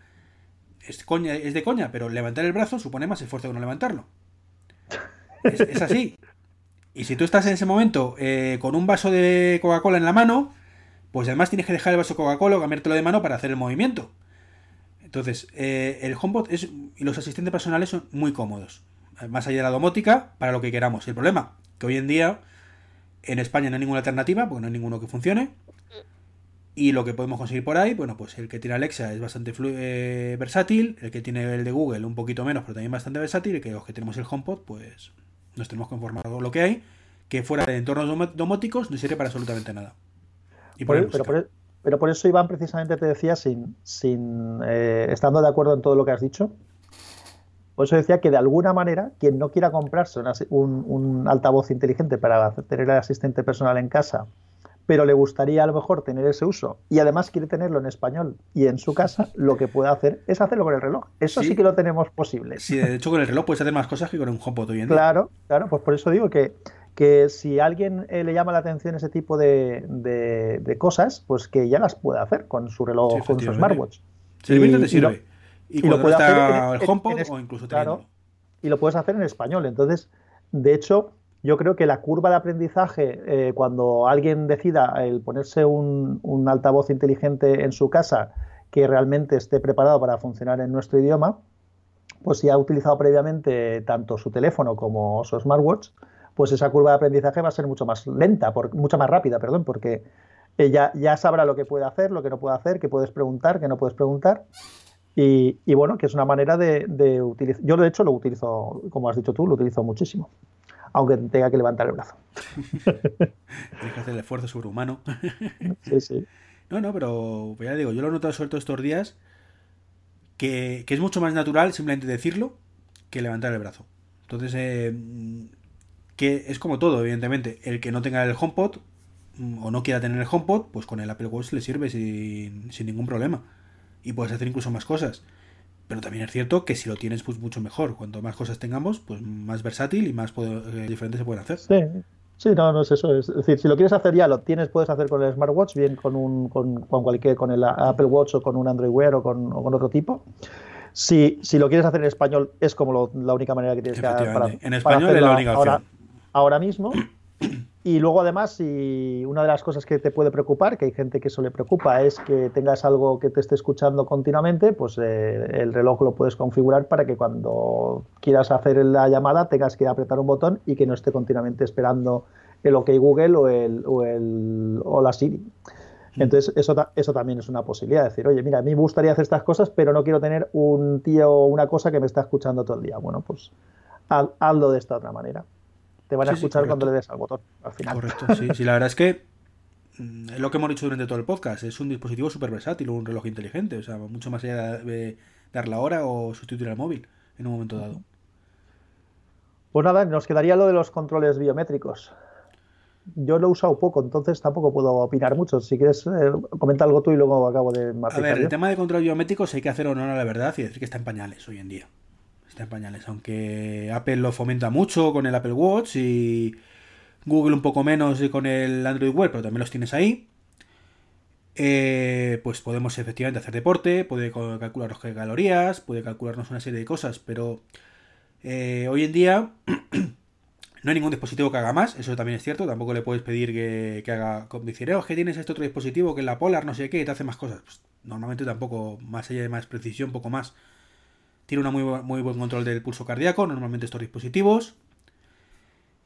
Es, coña, es de coña, pero levantar el brazo supone más esfuerzo que no levantarlo. Es, así. Y si tú estás en ese momento eh, con un vaso de Coca-Cola en la mano, pues además tienes que dejar el vaso Coca-Cola o cambiártelo de mano para hacer el movimiento. Entonces, eh, el HomePod es, y los asistentes personales son muy cómodos. Más allá de la domótica, para lo que queramos. El problema, que hoy en día en España no hay ninguna alternativa, porque no hay ninguno que funcione. Y lo que podemos conseguir por ahí, bueno, pues el que tiene Alexa es bastante eh, versátil, el que tiene el de Google un poquito menos, pero también bastante versátil, y que los que tenemos el HomePod, pues nos tenemos que informar de lo que hay, que fuera de entornos domóticos no sirve para absolutamente nada. Y por, pero, por, pero, por, eso, Iván, precisamente te decía, sin, sin eh, estando de acuerdo en todo lo que has dicho, por eso decía que de alguna manera, quien no quiera comprarse un, un altavoz inteligente para tener el asistente personal en casa, pero le gustaría a lo mejor tener ese uso y además quiere tenerlo en español y en su casa, lo que puede hacer es hacerlo con el reloj. Eso sí, que lo tenemos posible. Sí, de hecho con el reloj puedes hacer más cosas que con un HomePod hoy en día. Claro, claro, pues por eso digo que, que si a alguien eh, le llama la atención ese tipo de, de, cosas, pues que ya las puede hacer con su reloj, con su smartwatch. Si y, te sirve. Y, lo puede hacer el HomePod o incluso claro, Y lo puedes hacer en español. Entonces, de hecho, yo creo que la curva de aprendizaje, eh, cuando alguien decida el ponerse un, un, altavoz inteligente en su casa que realmente esté preparado para funcionar en nuestro idioma, pues si ha utilizado previamente tanto su teléfono como su smartwatch, pues esa curva de aprendizaje va a ser mucho más lenta, por, mucho más rápida, perdón, porque ya, ya sabrá lo que puede hacer, lo que no puede hacer, qué puedes preguntar, qué no puedes preguntar. Y, y bueno, que es una manera de, de utilizar. Yo, de hecho, lo utilizo, como has dicho tú, lo utilizo muchísimo aunque tenga que levantar el brazo. Tienes que hacer el esfuerzo sobrehumano. sí, sí. No, no, pero pues ya digo, yo lo he notado sobre todo estos días que, es mucho más natural simplemente decirlo que levantar el brazo. Entonces, eh, que es como todo, evidentemente. El que no tenga el HomePod mm, o no quiera tener el HomePod, pues con el Apple Watch le sirve sin, sin ningún problema. Y puedes hacer incluso más cosas. Pero también es cierto que si lo tienes, pues mucho mejor. Cuanto más cosas tengamos, pues más versátil y más eh, diferentes se pueden hacer. Sí. Sí, no, no es eso. Es decir, si lo quieres hacer ya, lo tienes, puedes hacer con el smartwatch, bien con un, con, cualquier, con el Apple Watch o con un Android Wear o con, otro tipo. Si, si lo quieres hacer en español, es como la única manera que tienes que hacer para, En español es la única opción. Ahora, ahora mismo. Y luego además, si una de las cosas que te puede preocupar, que hay gente que eso le preocupa, es que tengas algo que te esté escuchando continuamente, pues eh, el reloj lo puedes configurar para que cuando quieras hacer la llamada tengas que apretar un botón y que no esté continuamente esperando el OK Google o, el, o, el, o la Siri. Mm. Entonces, eso, eso también es una posibilidad. Decir, oye, mira, a mí me gustaría hacer estas cosas, pero no quiero tener un tío o una cosa que me está escuchando todo el día. Bueno, pues hazlo de esta otra manera te van a escuchar cuando le des al botón al final. Correcto, sí, sí, la verdad es que es lo que hemos dicho durante todo el podcast, es un dispositivo súper versátil, un reloj inteligente, o sea, mucho más allá de dar la hora o sustituir al móvil en un momento dado. Pues nada, nos quedaría lo de los controles biométricos. Yo lo he usado poco, entonces tampoco puedo opinar mucho. Si quieres, eh, comenta algo tú y luego acabo de A ver, el tema de controles biométricos hay que hacer honor a la verdad y decir que está en pañales hoy en día está en pañales. Aunque Apple lo fomenta mucho con el Apple Watch y Google un poco menos con el Android Wear, pero también los tienes ahí. Eh, pues podemos efectivamente hacer deporte, puede calcular calorías, puede calcularnos una serie de cosas, pero eh, hoy en día no hay ningún dispositivo que haga más, eso también es cierto, tampoco le puedes pedir que, haga, decir, oh, que tienes este otro dispositivo que es la Polar, no sé qué, y te hace más cosas. Pues, normalmente tampoco, más allá de más precisión, poco más. Tiene un muy, muy buen control del pulso cardíaco, normalmente estos dispositivos.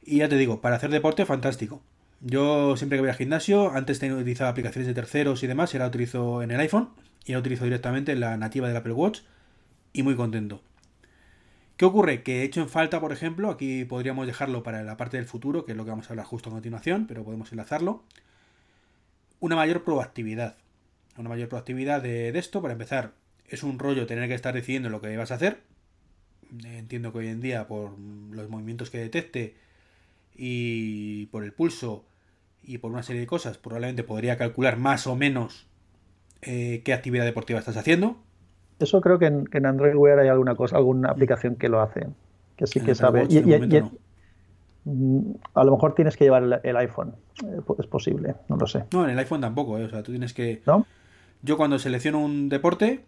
Y ya te digo, para hacer deporte, fantástico. Yo siempre que voy al gimnasio, antes tenía utilizado aplicaciones de terceros y demás, y ahora utilizo en el iPhone, y ahora utilizo directamente en la nativa del Apple Watch, y muy contento. ¿Qué ocurre? Que he hecho en falta, por ejemplo, aquí podríamos dejarlo para la parte del futuro, que es lo que vamos a hablar justo a continuación, pero podemos enlazarlo. Una mayor proactividad. Una mayor proactividad de esto, para empezar, es un rollo tener que estar decidiendo lo que vas a hacer. Entiendo que hoy en día, por los movimientos que detecte y por el pulso y por una serie de cosas, probablemente podría calcular más o menos eh, qué actividad deportiva estás haciendo. Eso creo que en, Android Wear hay alguna cosa, alguna aplicación que lo hace, que sí que sabe. y, mm, a lo mejor tienes que llevar el, iPhone, eh, es posible, no lo sé. No, en el iPhone tampoco, eh, o sea, tú tienes que... Yo cuando selecciono un deporte,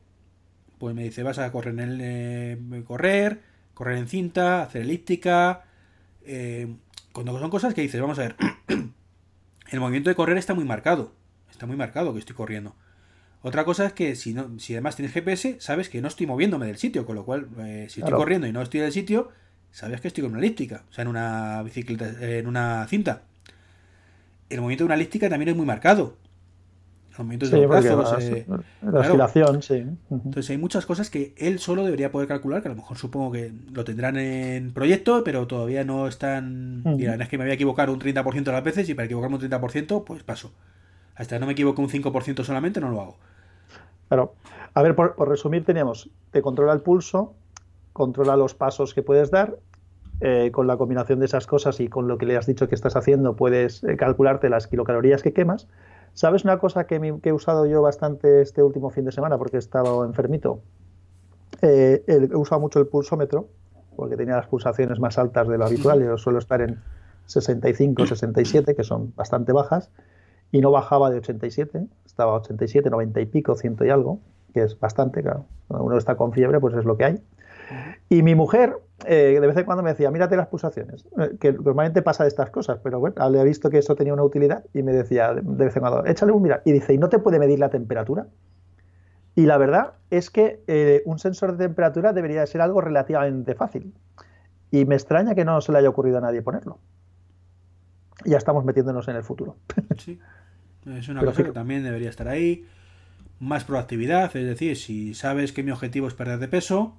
pues me dice, vas a correr en el, eh, correr, correr en cinta, hacer elíptica, eh, cuando son cosas que dices, vamos a ver, el movimiento de correr está muy marcado, está muy marcado que estoy corriendo. Otra cosa es que si, no, si además tienes GPS, sabes que no estoy moviéndome del sitio, con lo cual, eh, si estoy corriendo y no estoy del sitio, sabes que estoy con una elíptica, o sea, en una bicicleta, en una cinta. El movimiento de una elíptica también es muy marcado. Los movimientos de brazos. Eh, la oscilación, sí. Entonces hay muchas cosas que él solo debería poder calcular, que a lo mejor supongo que lo tendrán en proyecto, pero todavía no están. Mira, es que me voy a equivocar un 30% de las veces y para equivocarme un 30%, pues paso. Hasta que no me equivoco un 5% solamente, no lo hago. Claro. A ver, por, resumir, teníamos, te controla el pulso, controla los pasos que puedes dar, eh, con la combinación de esas cosas y con lo que le has dicho que estás haciendo, puedes eh, calcularte las kilocalorías que quemas. ¿Sabes una cosa que, he usado yo bastante este último fin de semana porque he estado enfermito? Eh, he usado mucho el pulsómetro porque tenía las pulsaciones más altas de lo habitual. Yo suelo estar en 65, 67, que son bastante bajas y no bajaba de 87, estaba 87, 90 y pico, ciento y algo, que es bastante, claro. Cuando uno está con fiebre, pues es lo que hay. Y mi mujer eh, de vez en cuando me decía, mírate las pulsaciones, eh, que normalmente pasa de estas cosas, pero bueno, le he visto que eso tenía una utilidad y me decía de vez en cuando, échale un mira. Y dice, ¿y no te puede medir la temperatura? Y la verdad es que eh, un sensor de temperatura debería ser algo relativamente fácil. Y me extraña que no se le haya ocurrido a nadie ponerlo. Ya estamos metiéndonos en el futuro. Sí. Es una cosa que también debería estar ahí. Más proactividad, es decir, si sabes que mi objetivo es perder de peso,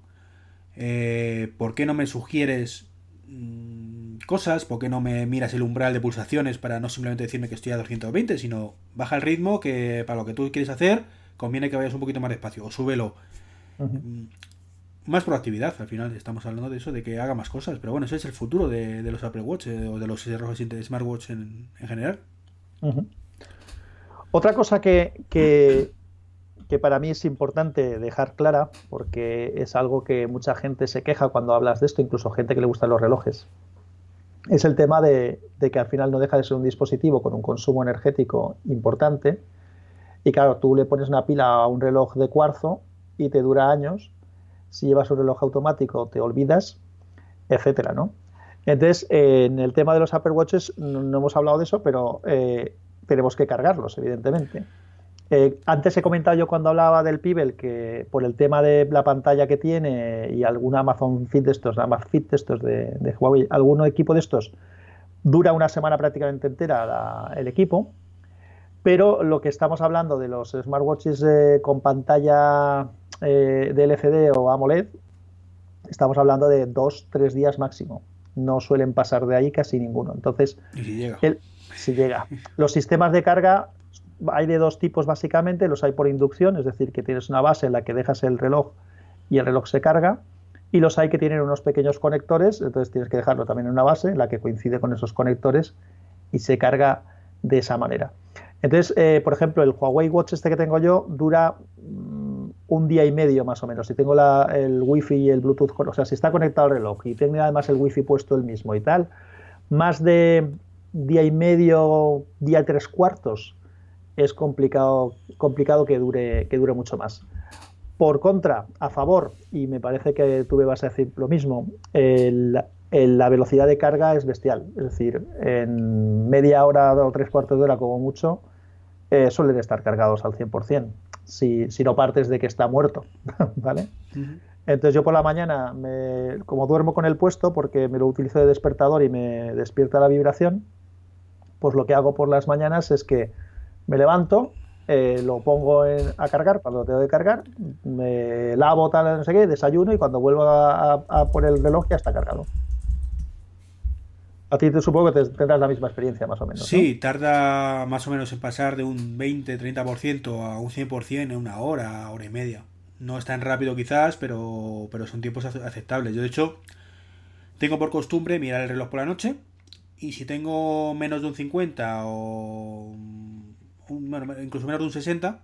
eh, ¿por qué no me sugieres mm, cosas? ¿Por qué no me miras el umbral de pulsaciones para no simplemente decirme que estoy a 220, sino baja el ritmo que para lo que tú quieres hacer conviene que vayas un poquito más despacio o súbelo. Mm, más proactividad, al final estamos hablando de eso, de que haga más cosas, pero bueno, ese es el futuro de, los Apple Watch eh, o de los smartwatch en, en general. Otra cosa que, que, para mí es importante dejar clara, porque es algo que mucha gente se queja cuando hablas de esto, incluso gente que le gustan los relojes, es el tema de, que al final no deja de ser un dispositivo con un consumo energético importante. Y claro, tú le pones una pila a un reloj de cuarzo y te dura años. Si llevas un reloj automático te olvidas, etcétera, ¿no? Entonces, en el tema de los Apple Watches no, hemos hablado de eso, pero eh, tenemos que cargarlos, evidentemente. Eh, antes he comentado yo cuando hablaba del Pibel que por el tema de la pantalla que tiene y algún Amazon Fit de estos, Amazon Fit de estos de, Huawei, algún equipo de estos, dura una semana prácticamente entera el equipo. Pero lo que estamos hablando de los smartwatches eh, con pantalla eh, de LCD o AMOLED, estamos hablando de dos, tres días máximo. No suelen pasar de ahí casi ninguno. Entonces, El, si llega. Los sistemas de carga hay de dos tipos básicamente, los hay por inducción, es decir, que tienes una base en la que dejas el reloj y el reloj se carga, y los hay que tienen unos pequeños conectores, entonces tienes que dejarlo también en una base en la que coincide con esos conectores y se carga de esa manera. Entonces, eh, por ejemplo, el Huawei Watch este que tengo yo dura mm, un día y medio más o menos. Si tengo el Wi-Fi y el Bluetooth, o sea, si está conectado al reloj y tengo además el Wi-Fi puesto el mismo y tal, más de día y medio, día tres cuartos, es complicado, complicado que, dure, que dure mucho más. Por contra, a favor, y me parece que tú me vas a decir lo mismo, la velocidad de carga es bestial. Es decir, en media hora o tres cuartos de hora como mucho, eh, suelen estar cargados al 100%, si, si no partes de que está muerto. ¿vale? Entonces yo por la mañana, como duermo con el puesto, porque me lo utilizo de despertador y me despierta la vibración, pues lo que hago por las mañanas es que me levanto, eh, lo pongo a cargar cuando lo tengo que cargar, me lavo, tal, no sé qué, desayuno y cuando vuelvo a, poner el reloj ya está cargado. A ti te supongo que tendrás la misma experiencia más o menos. Sí, tarda más o menos en pasar de un 20-30% a un 100% en una hora, hora y media. No es tan rápido quizás, pero, pero son tiempos aceptables. Yo de hecho tengo por costumbre mirar el reloj por la noche y si tengo menos de un 50 o incluso menos de un 60,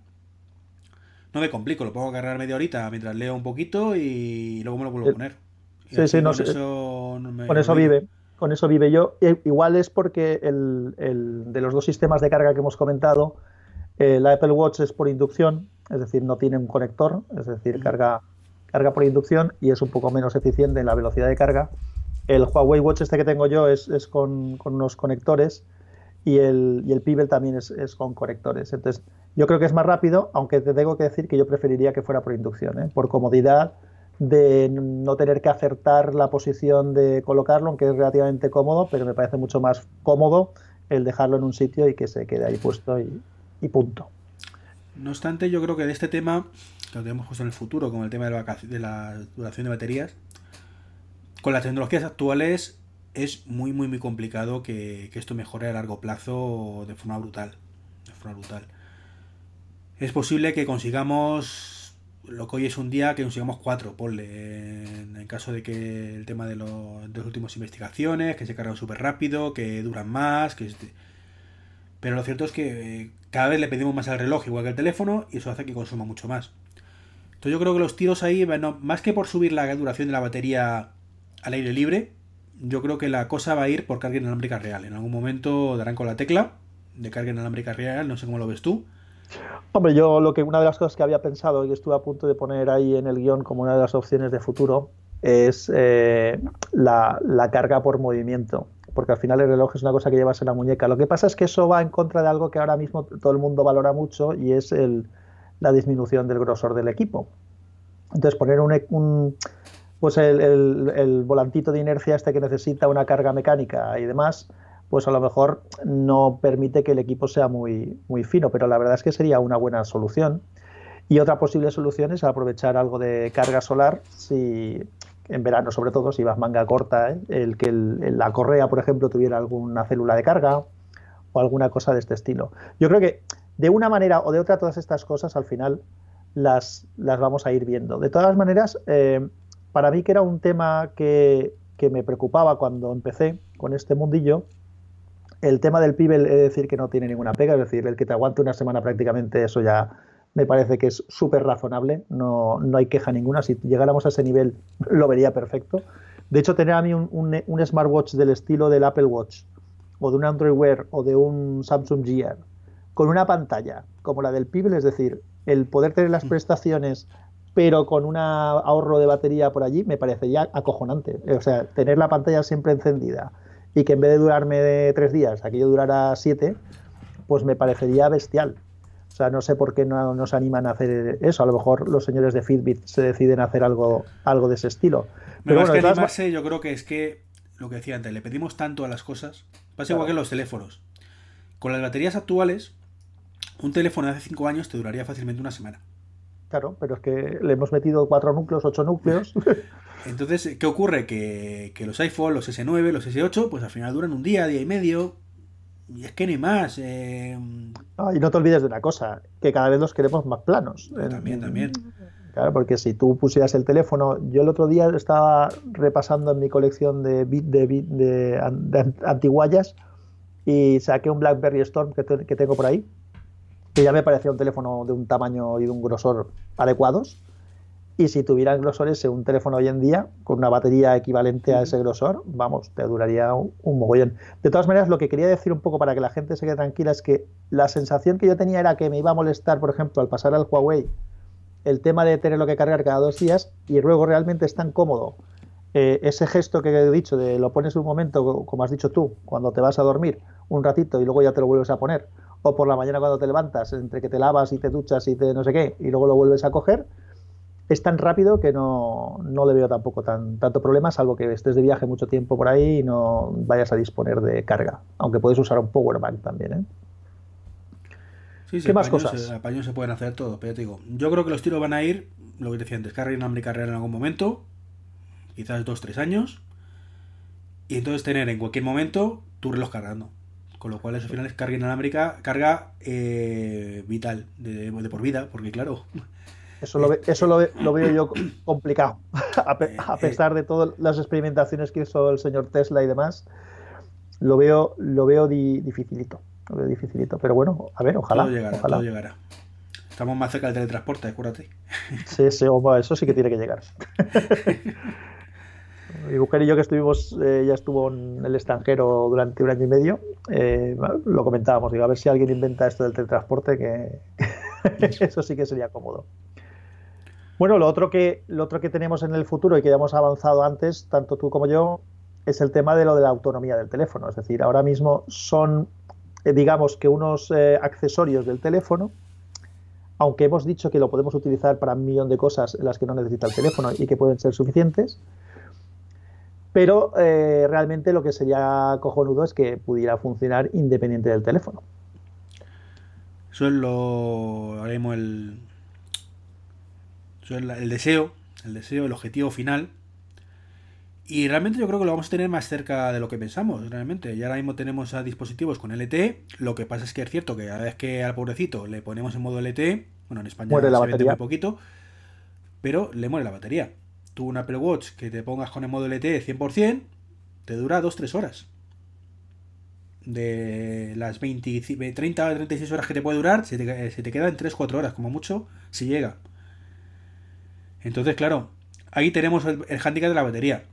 no me complico, lo pongo a cargar media horita mientras leo un poquito y luego me lo vuelvo a poner. Sí, sí, no con, eso, con eso vive. Con eso vive yo. Igual es porque el, de los dos sistemas de carga que hemos comentado, el Apple Watch es por inducción, es decir, no tiene un conector, es decir, carga, carga por inducción y es un poco menos eficiente en la velocidad de carga El Huawei Watch este que tengo yo es, con, unos conectores y el, y el Pebble también es, con conectores. Entonces, yo creo que es más rápido, aunque te tengo que decir que yo preferiría que fuera por inducción, ¿eh? por comodidad de no tener que acertar la posición de colocarlo, aunque es relativamente cómodo, pero me parece mucho más cómodo el dejarlo en un sitio y que se quede ahí puesto y, punto. No obstante, yo creo que de este tema, que lo tenemos puesto en el futuro, con el tema de la, de la duración de baterías, con las tecnologías actuales es muy, muy, muy complicado que, que, esto mejore a largo plazo de forma brutal. De forma brutal. Es posible que consigamos lo que hoy es un día que consigamos cuatro, ponle, en, caso de que el tema de, los, de las últimas investigaciones, que se cargan súper rápido, que duran más, que... Pero lo cierto es que eh, cada vez le pedimos más al reloj, igual que al teléfono, y eso hace que consuma mucho más. Entonces yo creo que los tiros ahí, bueno, más que por subir la duración de la batería al aire libre, yo creo que la cosa va a ir por carga inalámbrica real. En algún momento darán con la tecla de carga inalámbrica real, no sé cómo lo ves tú Hombre, yo lo que una de las cosas que había pensado y estuve a punto de poner ahí en el guion como una de las opciones de futuro es eh, la, carga por movimiento, porque al final el reloj es una cosa que llevas en la muñeca. Lo que pasa es que eso va en contra de algo que ahora mismo todo el mundo valora mucho y es la disminución del grosor del equipo. Entonces poner un, pues el, volantito de inercia este que necesita una carga mecánica y demás, pues a lo mejor no permite que el equipo sea muy, muy fino, pero la verdad es que sería una buena solución. Y otra posible solución es aprovechar algo de carga solar si en verano sobre todo si vas manga corta, ¿eh? el que la correa, por ejemplo, tuviera alguna célula de carga o alguna cosa de este estilo. Yo creo que de una manera o de otra todas estas cosas al final las, las vamos a ir viendo. De todas maneras, eh, para mí que era un tema que, que me preocupaba cuando empecé con este mundillo, el tema del pibe, es decir que no tiene ninguna pega, es decir, el que te aguante una semana prácticamente, eso ya me parece que es súper razonable, no, no hay queja ninguna. Si llegáramos a ese nivel, lo vería perfecto. De hecho, tener a mí un, un, smartwatch del estilo del Apple Watch, o de un Android Wear, o de un Samsung Gear, con una pantalla como la del Pibel, es decir, el poder tener las mm. prestaciones, pero con un ahorro de batería por allí, me parecería acojonante. O sea, tener la pantalla siempre encendida, y que en vez de durarme de tres días, aquello durara siete, pues me parecería bestial. O sea, no sé por qué no nos animan a hacer eso. A lo mejor los señores de Fitbit se deciden hacer algo, algo de ese estilo. Pero bueno, que animarse, yo creo que es que, lo que decía antes, le pedimos tanto a las cosas. Pasa igual que los teléfonos. Con las baterías actuales, un teléfono de hace cinco años te duraría fácilmente una semana. Claro, pero es que le hemos metido cuatro núcleos, ocho núcleos. Entonces, ¿qué ocurre? Que, los iPhone, los S9, los S8, pues al final duran un día, día y medio. Y es que ni más. Eh... Ah, y no te olvides de una cosa, que cada vez los queremos más planos. También, también. Claro, porque si tú pusieras el teléfono, yo el otro día estaba repasando en mi colección de bit de, de, antiguallas y saqué un BlackBerry Storm que, que tengo por ahí, que ya me parecía un teléfono de un tamaño y de un grosor adecuados y si tuvieran grosores un teléfono hoy en día, con una batería equivalente a ese grosor, vamos, te duraría un, mogollón. De todas maneras, lo que quería decir un poco para que la gente se quede tranquila es que la sensación que yo tenía era que me iba a molestar, por ejemplo, al pasar al Huawei, el tema de tenerlo que cargar cada dos días y luego realmente es tan cómodo. Eh, ese gesto que he dicho de lo pones un momento, como has dicho tú, cuando te vas a dormir un ratito y luego ya te lo vuelves a poner, o por la mañana cuando te levantas, entre que te lavas y te duchas y te no sé qué, y luego lo vuelves a coger, es tan rápido que no, le veo tampoco tan, tanto problema, salvo que estés de viaje mucho tiempo por ahí y no vayas a disponer de carga. Aunque puedes usar un power bank también. ¿eh? Sí, ¿Qué más cosas? Se, se pueden hacer todo, pero te digo, yo creo que los tiros van a ir, lo que te decía antes, carga inalámbrica real en algún momento, quizás dos, tres años, y entonces tener en cualquier momento tu reloj cargando. Con lo cual, eso al final es carga inalámbrica, carga eh, vital, de, de por vida, porque claro, eso lo, eso lo, veo yo complicado, a, eh, pesar de todas las experimentaciones que hizo el señor Tesla y demás. Lo veo, lo veo dificilito, lo veo dificilito. Pero bueno, a ver, ojalá. Todo llegará, ojalá. Todo llegará. Estamos más cerca del teletransporte, acuérdate. Sí, sí, eso sí que tiene que llegar. Mi mujer y yo que estuvimos, eh, ya estuvo en el extranjero durante un año y medio, eh, lo comentábamos, digo, a ver si alguien inventa esto del teletransporte, que eso sí que sería cómodo. Bueno, lo otro, que, lo otro que tenemos en el futuro y que ya hemos avanzado antes, tanto tú como yo, es el tema de lo de la autonomía del teléfono. Es decir, ahora mismo son, eh, digamos que unos accesorios del teléfono, aunque hemos dicho que lo podemos utilizar para un millón de cosas en las que no necesita el teléfono y que pueden ser suficientes, pero eh, realmente lo que sería cojonudo es que pudiera funcionar independiente del teléfono. Eso es lo, haremos el, eso es el deseo, el deseo, el objetivo final y realmente yo creo que lo vamos a tener más cerca de lo que pensamos, realmente. Ya ahora mismo tenemos a dispositivos con LTE. Lo que pasa es que es cierto que a la vez que al pobrecito le ponemos en modo LTE, bueno, en España muere la se batería. muy poquito, pero le muere la batería. Tú un Apple Watch que te pongas con el modo LTE 100%, te dura 2-3 horas. De las 20, 30 o 36 horas que te puede durar, se te, se te queda en 3-4 horas, como mucho, si llega. Entonces, claro, ahí tenemos el, el hándicap de la batería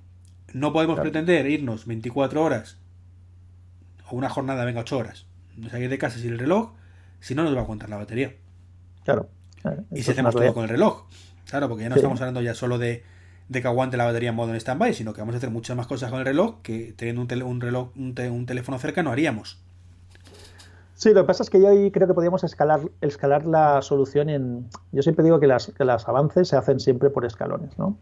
no podemos claro. pretender irnos 24 horas o una jornada, venga, 8 horas, salir de casa sin el reloj, si no nos va a aguantar la batería. Claro. claro. Y si hacemos todo con el reloj. Claro, porque ya no sí. estamos hablando ya solo de, de, que aguante la batería en modo en stand-by, sino que vamos a hacer muchas más cosas con el reloj que teniendo un, reloj, un, teléfono cerca no haríamos. Sí, lo que pasa es que yo ahí creo que podríamos escalar, escalar la solución en... Yo siempre digo que las, que las avances se hacen siempre por escalones, ¿no?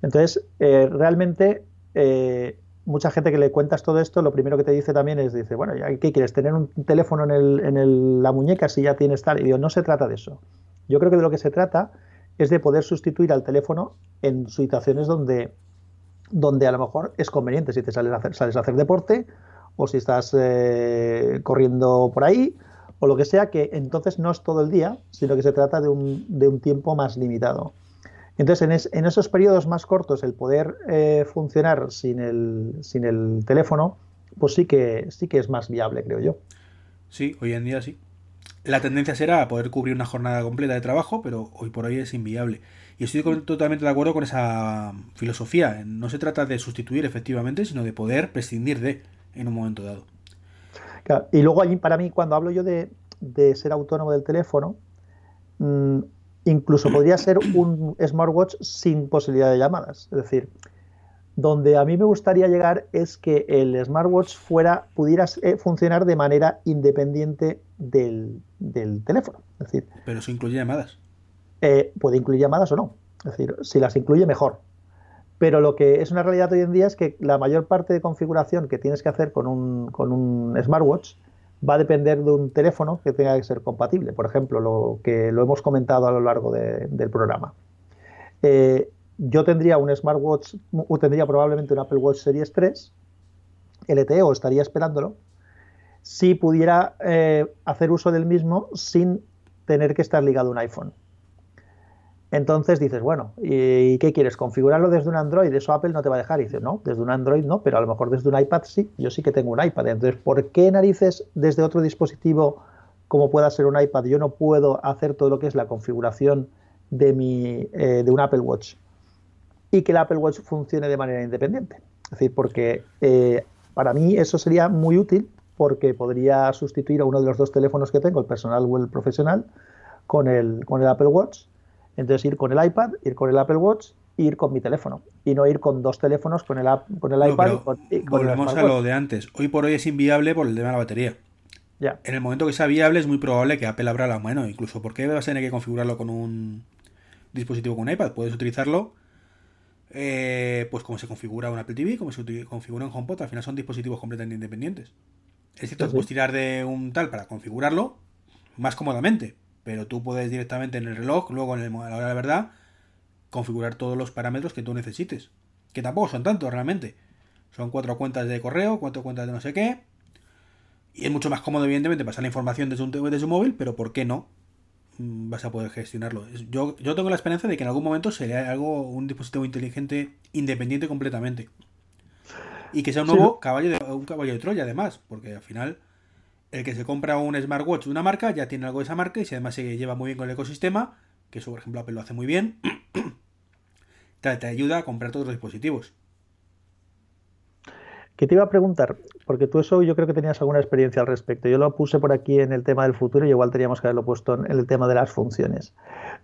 Entonces, eh, realmente eh, mucha gente que le cuentas todo esto, lo primero que te dice también es, dice, bueno, ¿qué quieres? ¿Tener un teléfono en, el, en el, la muñeca si ya tienes tal? Y digo, no se trata de eso. Yo creo que de lo que se trata es de poder sustituir al teléfono en situaciones donde, donde a lo mejor es conveniente, si te sales a hacer, sales a hacer deporte o si estás eh, corriendo por ahí o lo que sea, que entonces no es todo el día, sino que se trata de un, de un tiempo más limitado. Entonces, en, es, en, esos periodos más cortos, el poder eh, funcionar sin el, sin el teléfono, pues sí que, sí que es más viable, creo yo. Sí, hoy en día sí. La tendencia será poder cubrir una jornada completa de trabajo, pero hoy por hoy es inviable. Y estoy totalmente de acuerdo con esa filosofía. No se trata de sustituir efectivamente, sino de poder prescindir de en un momento dado. Y luego allí, para mí, cuando hablo yo de, ser autónomo del teléfono, mmm, incluso podría ser un smartwatch sin posibilidad de llamadas. Es decir, donde a mí me gustaría llegar es que el smartwatch fuera, pudiera eh, funcionar de manera independiente del, del, teléfono. Es decir, Pero eso incluye llamadas. Eh, puede incluir llamadas o no. Es decir, si las incluye, mejor. Pero lo que es una realidad hoy en día es que la mayor parte de configuración que tienes que hacer con un, con un smartwatch va a depender de un teléfono que tenga que ser compatible. Por ejemplo, lo que lo hemos comentado a lo largo de, del programa. Eh, yo tendría un smartwatch, o tendría probablemente un Apple Watch Series 3 LTE o estaría esperándolo, si pudiera eh, hacer uso del mismo sin tener que estar ligado a un iPhone. Entonces dices, bueno, ¿y qué quieres? ¿Configurarlo desde un Android? Eso Apple no te va a dejar. Y dices, no, desde un Android no, pero a lo mejor desde un iPad sí. Yo sí que tengo un iPad. Entonces, ¿por qué narices desde otro dispositivo como pueda ser un iPad yo no puedo hacer todo lo que es la configuración de, mi, eh, de un Apple Watch y que el Apple Watch funcione de manera independiente? Es decir, porque eh, para mí eso sería muy útil porque podría sustituir a uno de los dos teléfonos que tengo, el personal o el profesional, con el, con el Apple Watch entonces ir con el iPad, ir con el Apple Watch, ir con mi teléfono. Y no ir con dos teléfonos, con el, con el iPad y con, y con Volvemos el a lo de antes. Hoy por hoy es inviable por el tema de la batería. Ya. En el momento que sea viable es muy probable que Apple abra la mano. Incluso, ¿por qué vas a tener que configurarlo con un dispositivo con iPad? Puedes utilizarlo eh, pues como se configura un Apple TV, como se configura un HomePod. Al final son dispositivos completamente independientes. Es cierto, sí, puedes tirar de un tal para configurarlo más cómodamente, pero tú puedes directamente en el reloj, luego en el, a la hora de la verdad, configurar todos los parámetros que tú necesites. Que tampoco son tantos realmente. Son cuatro cuentas de correo, cuatro cuentas de no sé qué. Y es mucho más cómodo, evidentemente, pasar la información desde un, desde un móvil, pero ¿por qué no? Mm, vas a poder gestionarlo. Yo, yo tengo la esperanza de que en algún momento sería algo, un dispositivo inteligente independiente completamente. Y que sea un nuevo sí. caballo de, un caballo de Troya, además, porque al final el que se compra un smartwatch de una marca ya tiene algo de esa marca y si además se lleva muy bien con el ecosistema, que eso por ejemplo Apple lo hace muy bien, te, te ayuda a comprar todos los dispositivos. Que te iba a preguntar, porque tú eso yo creo que tenías alguna experiencia al respecto. Yo lo puse por aquí en el tema del futuro y igual teníamos que haberlo puesto en el tema de las funciones.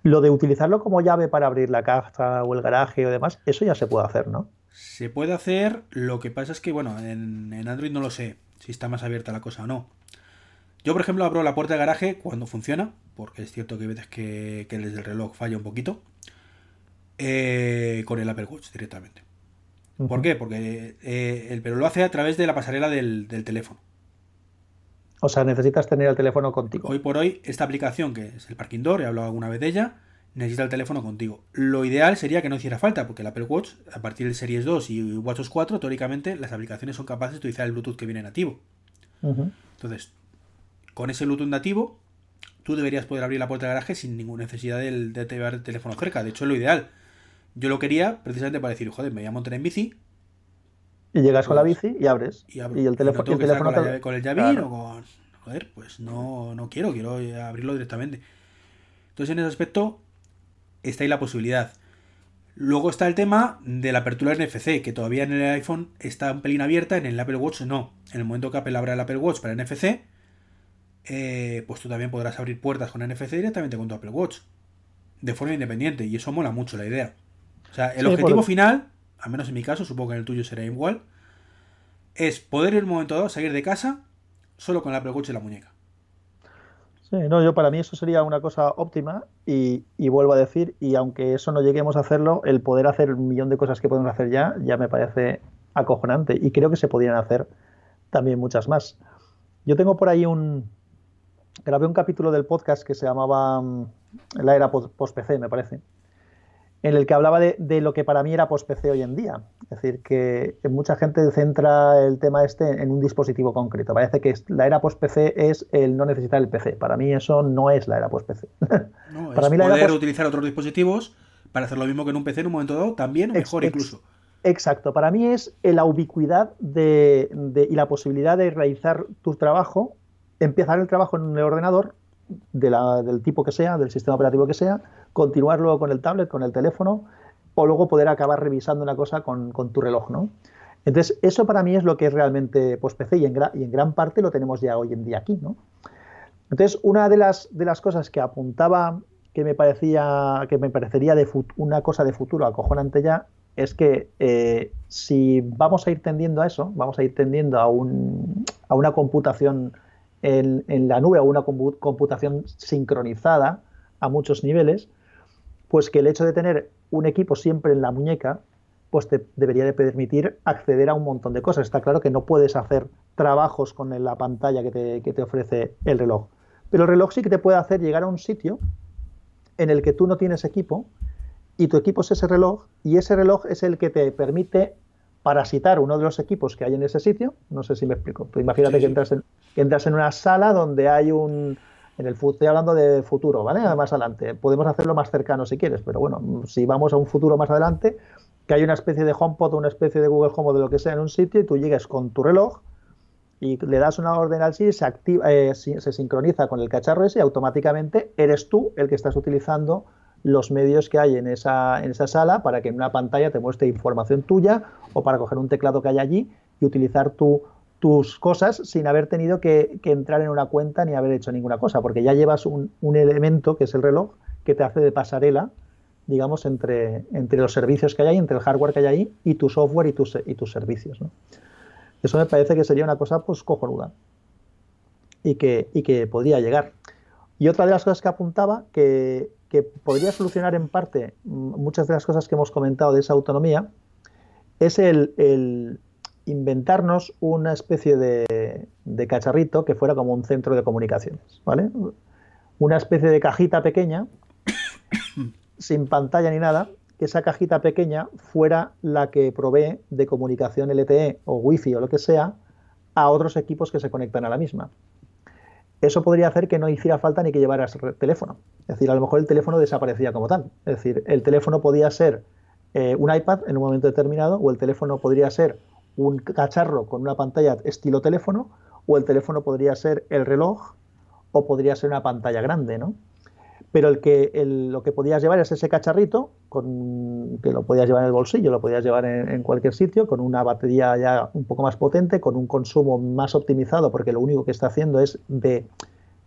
Lo de utilizarlo como llave para abrir la caja o el garaje o demás, eso ya se puede hacer, ¿no? Se puede hacer, lo que pasa es que, bueno, en, Android no lo sé si está más abierta la cosa o no. Yo, por ejemplo, abro la puerta de garaje cuando funciona, porque es cierto que hay veces que, que desde el reloj falla un poquito, eh, con el Apple Watch directamente. ¿Por qué? Porque eh, el, pero lo hace a través de la pasarela del, teléfono. O sea, necesitas tener el teléfono contigo. Hoy por hoy, esta aplicación, que es el Parking Door, he hablado alguna vez de ella, necesita el teléfono contigo. Lo ideal sería que no hiciera falta, porque el Apple Watch, a partir del Series 2 y WatchOS 4, teóricamente las aplicaciones son capaces de utilizar el Bluetooth que viene nativo. Entonces, con ese Bluetooth nativo, tú deberías poder abrir la puerta del garaje sin ninguna necesidad de, de llevar el teléfono cerca. De hecho, es lo ideal. Yo lo quería precisamente para decir, joder, me voy a montar en bici. Y llegas con la pues, bici y abres. Y, el teléfono, el teléfono con, el llavín o con. Joder, pues no, no quiero, quiero abrirlo directamente. Entonces, en ese aspecto, está ahí la posibilidad. Luego está el tema de la apertura NFC, que todavía en el iPhone está un pelín abierta, en el Apple Watch no. En el momento que Apple abra el Apple Watch para NFC, eh, pues tú también podrás abrir puertas con NFC directamente con tu Apple Watch. De forma independiente, y eso mola mucho la idea. O sea, el objetivo final, al menos en mi caso, supongo que en el tuyo será igual, es poder en un momento dado salir de casa solo con Apple Watch y la muñeca. Sí, no, yo para mí eso sería una cosa óptima y, vuelvo a decir, y aunque eso no lleguemos a hacerlo, el poder hacer un millón de cosas que podemos hacer ya, ya me parece acojonante y creo que se podrían hacer también muchas más. Yo tengo por ahí un... Grabé un capítulo del podcast que se llamaba mm, La era post-PC, me parece, en el que hablaba de, lo que para mí era post-PC hoy en día. Es decir, que mucha gente centra el tema este en un dispositivo concreto. Parece que la era post-PC es el no necesitar el PC. Para mí eso no es la era post-PC. No, para es mí poder utilizar otros dispositivos para hacer lo mismo que en un PC en un momento dado, también o mejor incluso. Exacto, para mí es la ubicuidad de, y la posibilidad de realizar tu trabajo, empezar el trabajo en el ordenador, del tipo que sea, del sistema operativo que sea, continuar luego con el tablet, con el teléfono, o luego poder acabar revisando una cosa con, tu reloj, ¿no? Entonces, eso para mí es lo que es realmente post-PC y en, y en gran parte lo tenemos ya hoy en día aquí, ¿no? Entonces, una de las, de las cosas que apuntaba que me parecía que me parecería de una cosa de futuro acojonante ya es que eh, si vamos a ir tendiendo a eso, vamos a ir tendiendo a, un, a una computación en, en, la nube, a una computación sincronizada a muchos niveles, pues que el hecho de tener un equipo siempre en la muñeca, pues te debería de permitir acceder a un montón de cosas. Está claro que no puedes hacer trabajos con la pantalla que te, ofrece el reloj, pero el reloj sí que te puede hacer llegar a un sitio en el que tú no tienes equipo y tu equipo es ese reloj y ese reloj es el que te permite parasitar uno de los equipos que hay en ese sitio. No sé si me explico. imagínate que, entras en, que entras en una sala donde hay un, en el estoy hablando de futuro, ¿vale? Más adelante. Podemos hacerlo más cercano si quieres, pero bueno, si vamos a un futuro más adelante, que hay una especie de HomePod o una especie de Google Home o de lo que sea en un sitio y tú llegues con tu reloj y le das una orden al Siri, se, activa, eh, se sincroniza con el cacharro ese y automáticamente eres tú el que estás utilizando los medios que hay en esa, en esa sala para que en una pantalla te muestre información tuya o para coger un teclado que hay allí y utilizar tu tus cosas sin haber tenido que, entrar en una cuenta ni haber hecho ninguna cosa, porque ya llevas un, elemento, que es el reloj, que te hace de pasarela, digamos, entre, entre los servicios que hay ahí, entre el hardware que hay ahí y tu software y tus, y tus servicios. Eso me parece que sería una cosa pues cojonuda y que, y que podría llegar. Y otra de las cosas que apuntaba, que, que podría solucionar en parte muchas de las cosas que hemos comentado de esa autonomía, es el, inventarnos una especie de, cacharrito que fuera como un centro de comunicaciones, ¿vale? Una especie de cajita pequeña, sin pantalla ni nada, que esa cajita pequeña fuera la que provee de comunicación LTE o Wi-Fi o lo que sea a otros equipos que se conectan a la misma. Eso podría hacer que no hiciera falta ni que llevaras teléfono. Es decir, a lo mejor el teléfono desaparecía como tal. Es decir, el teléfono podía ser eh, un iPad en un momento determinado o el teléfono podría ser un cacharro con una pantalla estilo teléfono, o el teléfono podría ser el reloj, o podría ser una pantalla grande, ¿no? Pero el que, lo que podías llevar es ese cacharrito, con, que lo podías llevar en el bolsillo, lo podías llevar en, cualquier sitio, con una batería ya un poco más potente, con un consumo más optimizado, porque lo único que está haciendo es de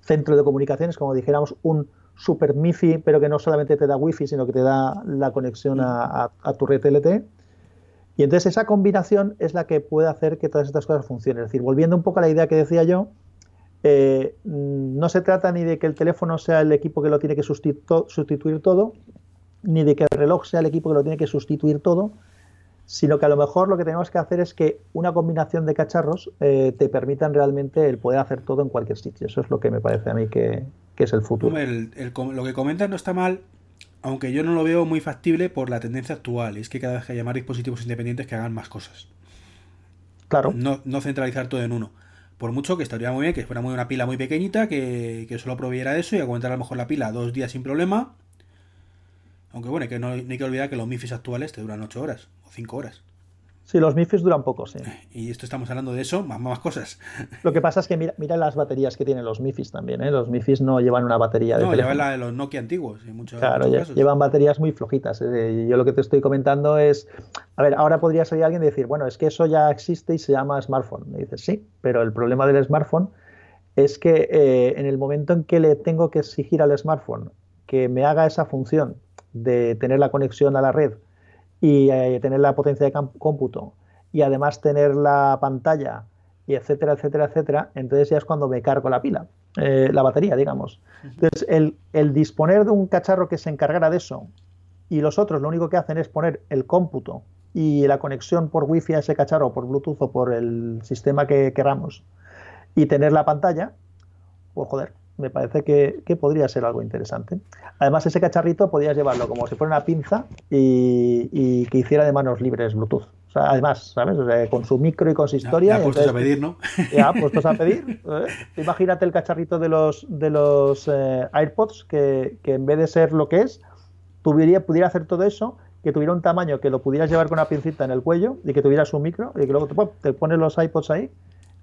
centro de comunicaciones, como dijéramos, un super MIFI, pero que no solamente te da wifi, sino que te da la conexión a, a tu red LTE Y entonces esa combinación es la que puede hacer que todas estas cosas funcionen. Es decir, volviendo un poco a la idea que decía yo, eh, no se trata ni de que el teléfono sea el equipo que lo tiene que sustituir todo, ni de que el reloj sea el equipo que lo tiene que sustituir todo, sino que a lo mejor lo que tenemos que hacer es que una combinación de cacharros eh, te permitan realmente el poder hacer todo en cualquier sitio. Eso es lo que me parece a mí que, es el futuro. lo que comentas no está mal, aunque yo no lo veo muy factible por la tendencia actual, y es que cada vez que hay más dispositivos independientes que hagan más cosas. Claro. No, no centralizar todo en uno. Por mucho que estaría muy bien que fuera muy una pila muy pequeñita, que, que solo proviera eso y aguantar a lo mejor la pila dos días sin problema. Aunque bueno, que no, hay que olvidar que los MIFIs actuales te duran 8 horas o 5 horas. Sí, los MIFIs duran poco, sí. Y esto estamos hablando de eso, más, más cosas. Lo que pasa es que mira, mira las baterías que tienen los MIFIs también, ¿eh? Los MIFIs no llevan una batería de No, llevan la de los Nokia antiguos, en muchos, Claro, llevan baterías muy flojitas. ¿eh? Yo lo que te estoy comentando es, a ver, ahora podría salir alguien y decir, bueno, es que eso ya existe y se llama smartphone. Me dices, sí, pero el problema del smartphone es que eh, en el momento en que le tengo que exigir al smartphone que me haga esa función de tener la conexión a la red y eh, tener la potencia de cómputo y además tener la pantalla y etcétera, etcétera, etcétera, entonces ya es cuando me cargo la pila, eh, la batería, digamos. Entonces, el, el, disponer de un cacharro que se encargara de eso y los otros lo único que hacen es poner el cómputo y la conexión por wifi a ese cacharro, por Bluetooth o por el sistema que queramos y tener la pantalla, pues joder, me parece que, podría ser algo interesante. Además, ese cacharrito podrías llevarlo como si fuera una pinza y, que hiciera de manos libres Bluetooth. O sea, además, ¿sabes? con su micro y con su historia. Ya, puestos a pedir, ¿no? Ya, puestos a pedir. ¿eh? Imagínate el cacharrito de los, de los eh, AirPods que, en vez de ser lo que es, tuviera, pudiera hacer todo eso que tuviera un tamaño que lo pudieras llevar con una pincita en el cuello y que tuviera su micro y que luego te, te pones los iPods ahí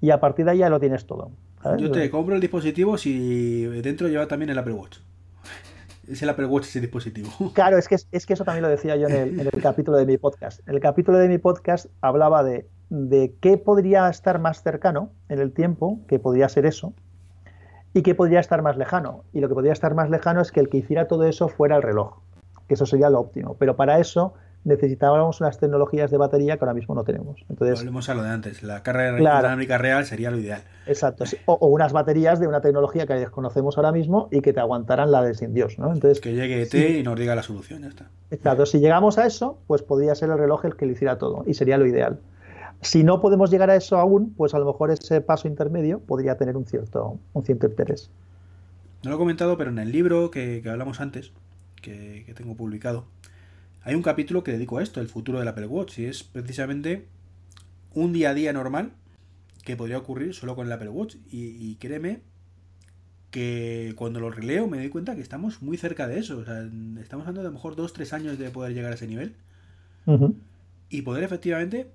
y a partir de ahí ya lo tienes todo. Yo te compro el dispositivo si dentro lleva también el Apple Watch. Es el Apple Watch ese dispositivo. Claro, es que, es que eso también lo decía yo en el, capítulo de mi podcast. En el capítulo de mi podcast hablaba de, de qué podría estar más cercano en el tiempo, que podría ser eso, y qué podría estar más lejano. Y lo que podría estar más lejano es que el que hiciera todo eso fuera el reloj, que eso sería lo óptimo. Pero para eso necesitábamos unas tecnologías de batería que ahora mismo no tenemos. Entonces, Volvemos a lo de antes, la carga dinámica real sería lo ideal. Exacto, o, unas baterías de una tecnología que desconocemos ahora mismo y que te aguantaran la de sin Dios, ¿no? Entonces, que llegue ET y nos diga la solución, ya está. Exacto, si llegamos a eso, pues podría ser el reloj el que lo hiciera todo y sería lo ideal. Si no podemos llegar a eso aún, pues a lo mejor ese paso intermedio podría tener un cierto, un cierto interés. No lo he comentado, pero en el libro que, hablamos antes, que tengo publicado, hay un capítulo que dedico a esto, el futuro del Apple Watch, y es precisamente un día a día normal que podría ocurrir solo con el Apple Watch. Y, créeme que cuando lo releo me doy cuenta que estamos muy cerca de eso. O sea, estamos hablando de a lo mejor dos, tres años de poder llegar a ese nivel. Y poder efectivamente,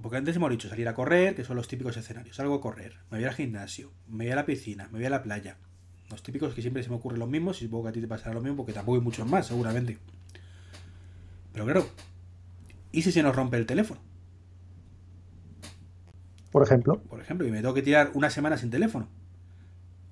porque antes hemos dicho salir a correr, que son los típicos escenarios. Salgo a correr, me voy al gimnasio, me voy a la piscina, me voy a la playa. Los típicos que siempre se me ocurren los mismos y supongo que a ti te pasará lo mismo porque tampoco hay muchos más, seguramente. Pero claro, ¿y si se nos rompe el teléfono? Por ejemplo. Por ejemplo, y me tengo que tirar una semana sin teléfono.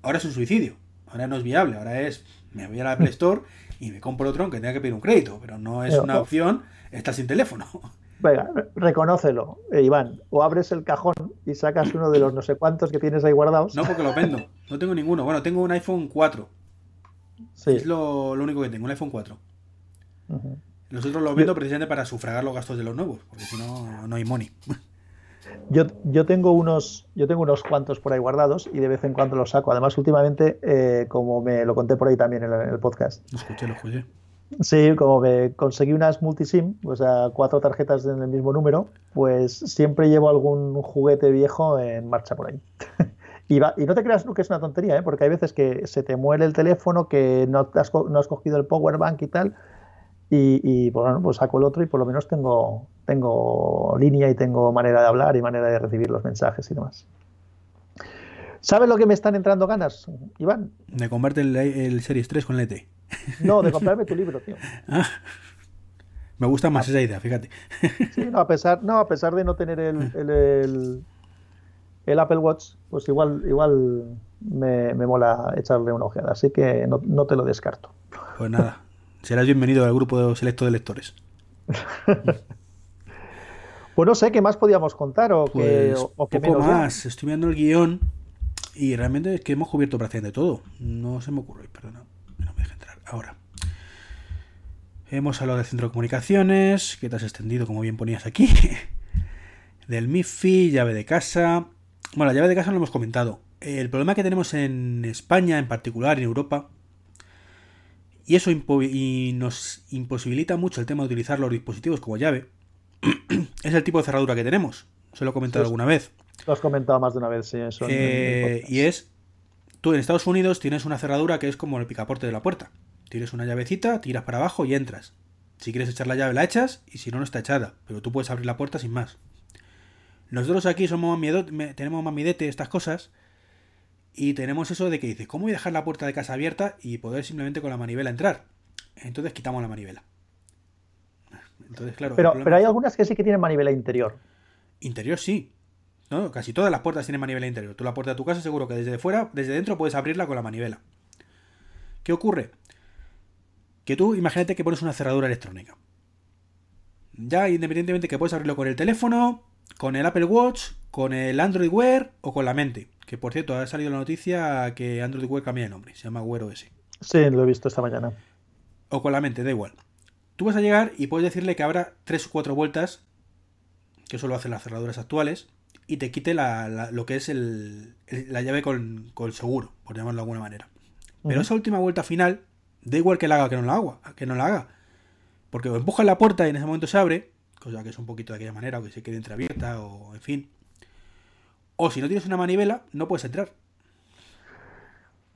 Ahora es un suicidio. Ahora no es viable. Ahora es, me voy a la Apple Store y me compro otro aunque tenga que pedir un crédito. Pero no es una opción estar sin teléfono. Venga, reconócelo, eh, Iván. O abres el cajón y sacas uno de los no sé cuántos que tienes ahí guardados. No, porque lo vendo. No tengo ninguno. Bueno, tengo un iPhone 4. Sí. Es lo, único que tengo, un iPhone 4. Nosotros lo vendo precisamente para sufragar los gastos de los nuevos, porque si no, no hay money. Yo, yo, tengo unos, yo tengo unos cuantos por ahí guardados y de vez en cuando los saco. Además, últimamente, eh, como me lo conté por ahí también en el, podcast. Lo escuché, lo escuché. Sí, como me conseguí unas multisim, o sea, cuatro tarjetas en el mismo número, pues siempre llevo algún juguete viejo en marcha por ahí. y, y no te creas que es una tontería, ¿eh? porque hay veces que se te muere el teléfono, que no has, no has cogido el power bank y tal, y, pues, bueno, pues saco el otro y por lo menos tengo, tengo línea y tengo manera de hablar y manera de recibir los mensajes y demás. ¿Sabes lo que me están entrando ganas, Iván? De comprarte el, Series 3 con el ET. No, de comprarme tu libro, tío. Ah, me gusta más esa idea, fíjate. Sí, no, a pesar, no, a pesar de no tener el, el, Apple Watch, pues igual, igual me, mola echarle una ojeada, así que no, no te lo descarto. Pues nada, Serás bienvenido al grupo selecto de lectores. Pues no sé qué más podíamos contar o, Pues o, que poco menos más. Estoy viendo el guion y realmente es que hemos cubierto prácticamente todo. No se me ocurre, perdona. No me deja entrar. Ahora. Hemos hablado del centro de comunicaciones, que te has extendido como bien ponías aquí. Del MIFI, llave de casa. Bueno, la llave de casa lo hemos comentado. El problema que tenemos en España, en particular, en Europa, y eso y nos imposibilita mucho el tema de utilizar los dispositivos como llave, es el tipo de cerradura que tenemos. Se lo he comentado Sí, alguna vez. Lo has comentado más de una vez, sí, eso. Eh, y es, tú en Estados Unidos tienes una cerradura que es como el picaporte de la puerta. Tienes una llavecita, tiras para abajo y entras. Si quieres echar la llave la echas y si no, no está echada. Pero tú puedes abrir la puerta sin más. Nosotros aquí somos tenemos más midete estas cosas. Y tenemos eso de que dices, ¿cómo voy a dejar la puerta de casa abierta y poder simplemente con la manivela entrar? Entonces quitamos la manivela. Entonces, claro. Pero, pero hay algunas que sí que tienen manivela interior. Interior sí. ¿no? Casi todas las puertas tienen manivela interior. Tú la puerta de tu casa seguro que desde fuera, desde dentro puedes abrirla con la manivela. ¿Qué ocurre? Que tú imagínate que pones una cerradura electrónica. Ya independientemente que puedes abrirlo con el teléfono, con el Apple Watch, con el Android Wear o con la mente. Que por cierto, ha salido la noticia que Android Wear cambia de nombre, se llama Wear OS. Sí, lo he visto esta mañana. O con la mente, da igual. Tú vas a llegar y puedes decirle que abra 3 o 4 vueltas, que eso lo hacen las cerraduras actuales, y te quite la- la- lo que es el- el- la llave con, con seguro, por llamarlo de alguna manera. Pero esa última vuelta final, da igual que la haga que no la haga, que no la haga. Porque o empujas la puerta y en ese momento se abre, cosa que es un poquito de aquella manera, o que se quede entreabierta, o en fin. O si no tienes una manivela, no puedes entrar.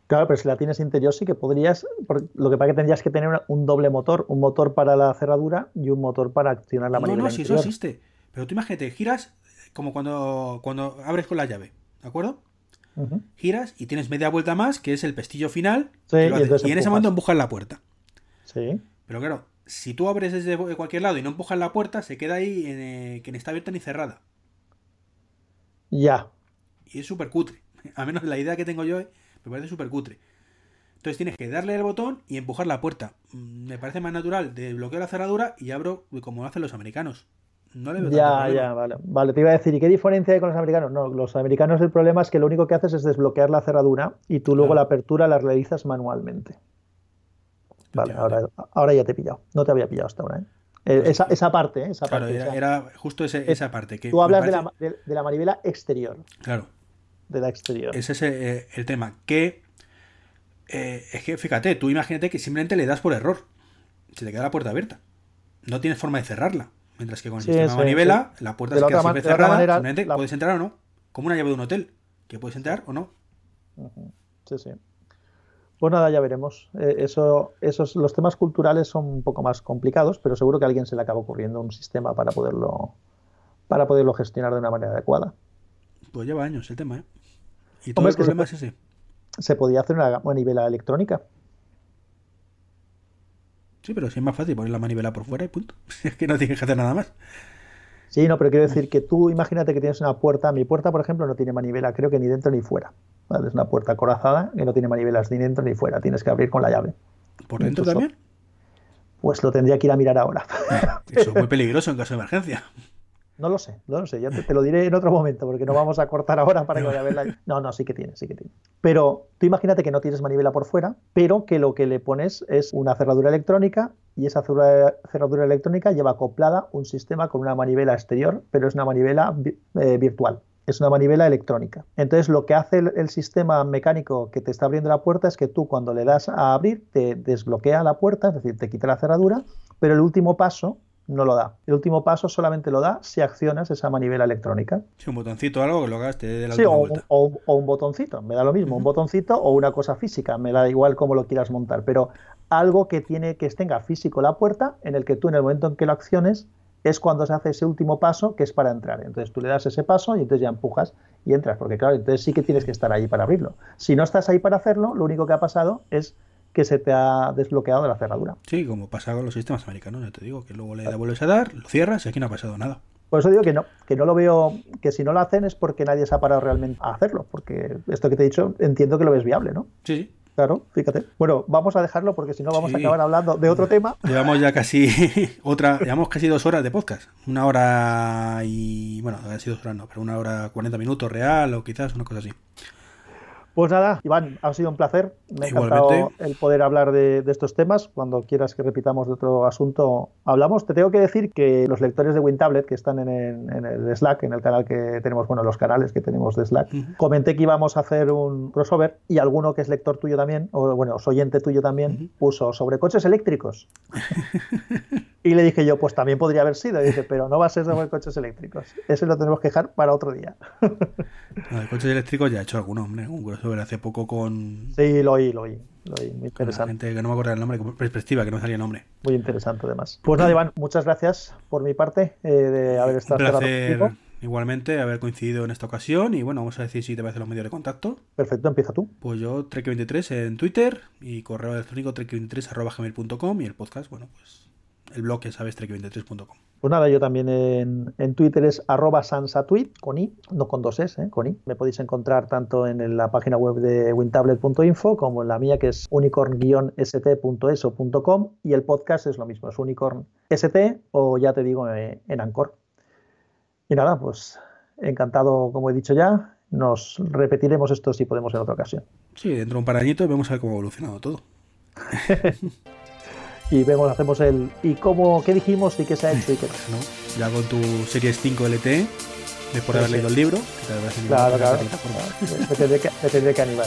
Claro, pero si la tienes interior sí que podrías, lo que pasa es que tendrías que tener un doble motor, un motor para la cerradura y un motor para accionar la No, manivela no, si eso existe. Pero tú imagínate, giras como cuando, cuando abres con la llave, ¿de acuerdo? Giras y tienes media vuelta más, que es el pestillo final, Sí, y en ese momento empujas la puerta. Sí. Pero claro, si tú abres desde cualquier lado y no empujas la puerta, se queda ahí en, eh, que ni está abierta ni cerrada. Ya. Y es súper cutre. A menos la idea que tengo yo eh, me parece súper cutre. Entonces tienes que darle el botón y empujar la puerta. Mm, Me parece más natural desbloqueo la cerradura y abro como hacen los americanos. No le veo Ya, ya, vale. Vale, te iba a decir, ¿y qué diferencia hay con los americanos? No, los americanos el problema es que lo único que haces es desbloquear la cerradura y tú luego Claro. la apertura la realizas manualmente. Vale, ahora, ahora ya te he pillado. No te había pillado hasta ahora, ¿eh? Eh, Pues esa, esa parte, ¿eh? Esa Claro, parte, o era, sea, era justo ese- esa parte. Que tú hablas de, la, de- de la manivela exterior, Claro, de la exterior. es ese eh, el tema. Que eh, es que fíjate, tú imagínate que simplemente le das por error. Se te queda la puerta abierta. No tienes forma de cerrarla. Mientras que con el Sí, sistema sí, manivela, la puerta De se la queda siempre cerrada. manera, simplemente la- puedes entrar o no. Como una llave de un hotel. Que puedes entrar o no. Sí, sí. Pues nada, ya veremos. Eh, eso, esos, los temas culturales son un poco más complicados, pero seguro que a alguien se le acaba ocurriendo un sistema para poderlo, para poderlo gestionar de una manera adecuada. Pues lleva años el tema, ¿eh? Y todo Hombre, el es que se problema es ese. Se podía hacer una manivela electrónica. Sí, pero si es más fácil poner la manivela por fuera y punto. Es que no tienes que hacer nada más. Sí, no, pero quiero decir que tú imagínate que tienes una puerta. Mi puerta, por ejemplo, no tiene manivela, creo que ni dentro ni fuera. ¿vale? Es una puerta acorazada que no tiene manivelas ni dentro ni fuera. Tienes que abrir con la llave. ¿Por dentro Incluso- también? Pues lo tendría que ir a mirar ahora. Eso es muy peligroso en caso de emergencia. No lo sé, no lo sé, ya te, te lo diré en otro momento porque no vamos a cortar ahora para que vaya a verla. No, no, sí que tiene, sí que tiene. Pero tú imagínate que no tienes manivela por fuera, pero que lo que le pones es una cerradura electrónica y esa cerradura, cerradura electrónica lleva acoplada un sistema con una manivela exterior, pero es una manivela eh, virtual. Es una manivela electrónica. Entonces, lo que hace el, el sistema mecánico que te está abriendo la puerta es que tú, cuando le das a abrir, te desbloquea la puerta, es decir, te quita la cerradura, pero el último paso no lo da. El último paso solamente lo da si accionas esa manivela electrónica. Sí, un botoncito o algo que lo hagas te dé la Sí, o, un- vuelta. o un- o un botoncito, me da lo mismo, un botoncito o una cosa física, me da igual cómo lo quieras montar, pero algo que tiene que tenga físico la puerta, en el que tú en el momento en que lo acciones es cuando se hace ese último paso que es para entrar. Entonces tú le das ese paso y entonces ya empujas y entras, porque claro, entonces sí que tienes que estar ahí para abrirlo. Si no estás ahí para hacerlo, lo único que ha pasado es que se te ha desbloqueado la cerradura. Sí, como pasa con los sistemas americanos, ya te digo, que luego le vuelves a dar, lo cierras y aquí no ha pasado nada. Por eso digo que no, que no lo veo, que si no lo hacen es porque nadie se ha parado realmente a hacerlo, porque esto que te he dicho entiendo que lo ves viable, ¿no? Sí, sí. Claro, fíjate. Bueno, vamos a dejarlo porque si no vamos a acabar hablando de otro tema. Llevamos ya casi otra, llevamos casi dos horas de podcast. Una hora y bueno, casi dos horas no, pero una hora cuarenta minutos real o quizás una cosa así. Pues nada, Iván, ha sido un placer. Me ha encantado el poder hablar de, estos temas. Cuando quieras que repitamos de otro asunto, hablamos. Te tengo que decir que los lectores de WinTablet que están en el, Slack, en el canal que tenemos, bueno, los canales que tenemos de Slack, comenté que íbamos a hacer un crossover y alguno que es lector tuyo también, o bueno, es oyente tuyo también, puso sobre coches eléctricos. Y le dije yo, pues también podría haber sido. Y dije, pero no va a ser sobre coches eléctricos. Ese lo tenemos que dejar para otro día. No, de coches eléctricos ya he hecho alguno, hombre. Un crossover hace poco con. Sí, lo oí, lo oí. Lo oí. Muy interesante. gente que no me acuerdo el nombre, perspectiva, que no me salía el nombre. Muy interesante, además. Pues nada, Iván, muchas gracias por mi parte eh, de haber estado. Un placer, igualmente, haber coincidido en esta ocasión. Y bueno, vamos a decir si te parece los medios de contacto. Perfecto, empieza tú. Pues yo, Trek23 en Twitter y correo electrónico trek23.gmail.com y el podcast, bueno, pues el blog es trek23.com. Pues nada, yo también en, Twitter es arroba sansatweet, con i, no con dos s, ¿eh? con i. Me podéis encontrar tanto en la página web de wintablet.info como en la mía que es unicorn-st.eso.com y el podcast es lo mismo, es unicorn st o ya te digo eh, en Anchor. Y nada, pues encantado, como he dicho ya, nos repetiremos esto si podemos en otra ocasión. Sí, dentro de un par de vemos a ver cómo ha evolucionado todo. y vemos, hacemos el y cómo, qué dijimos y qué se ha hecho y qué no. Ya con tu Series 5 LTE, después de haber leído el libro, claro, claro, me, tendré que, me tendré que animar.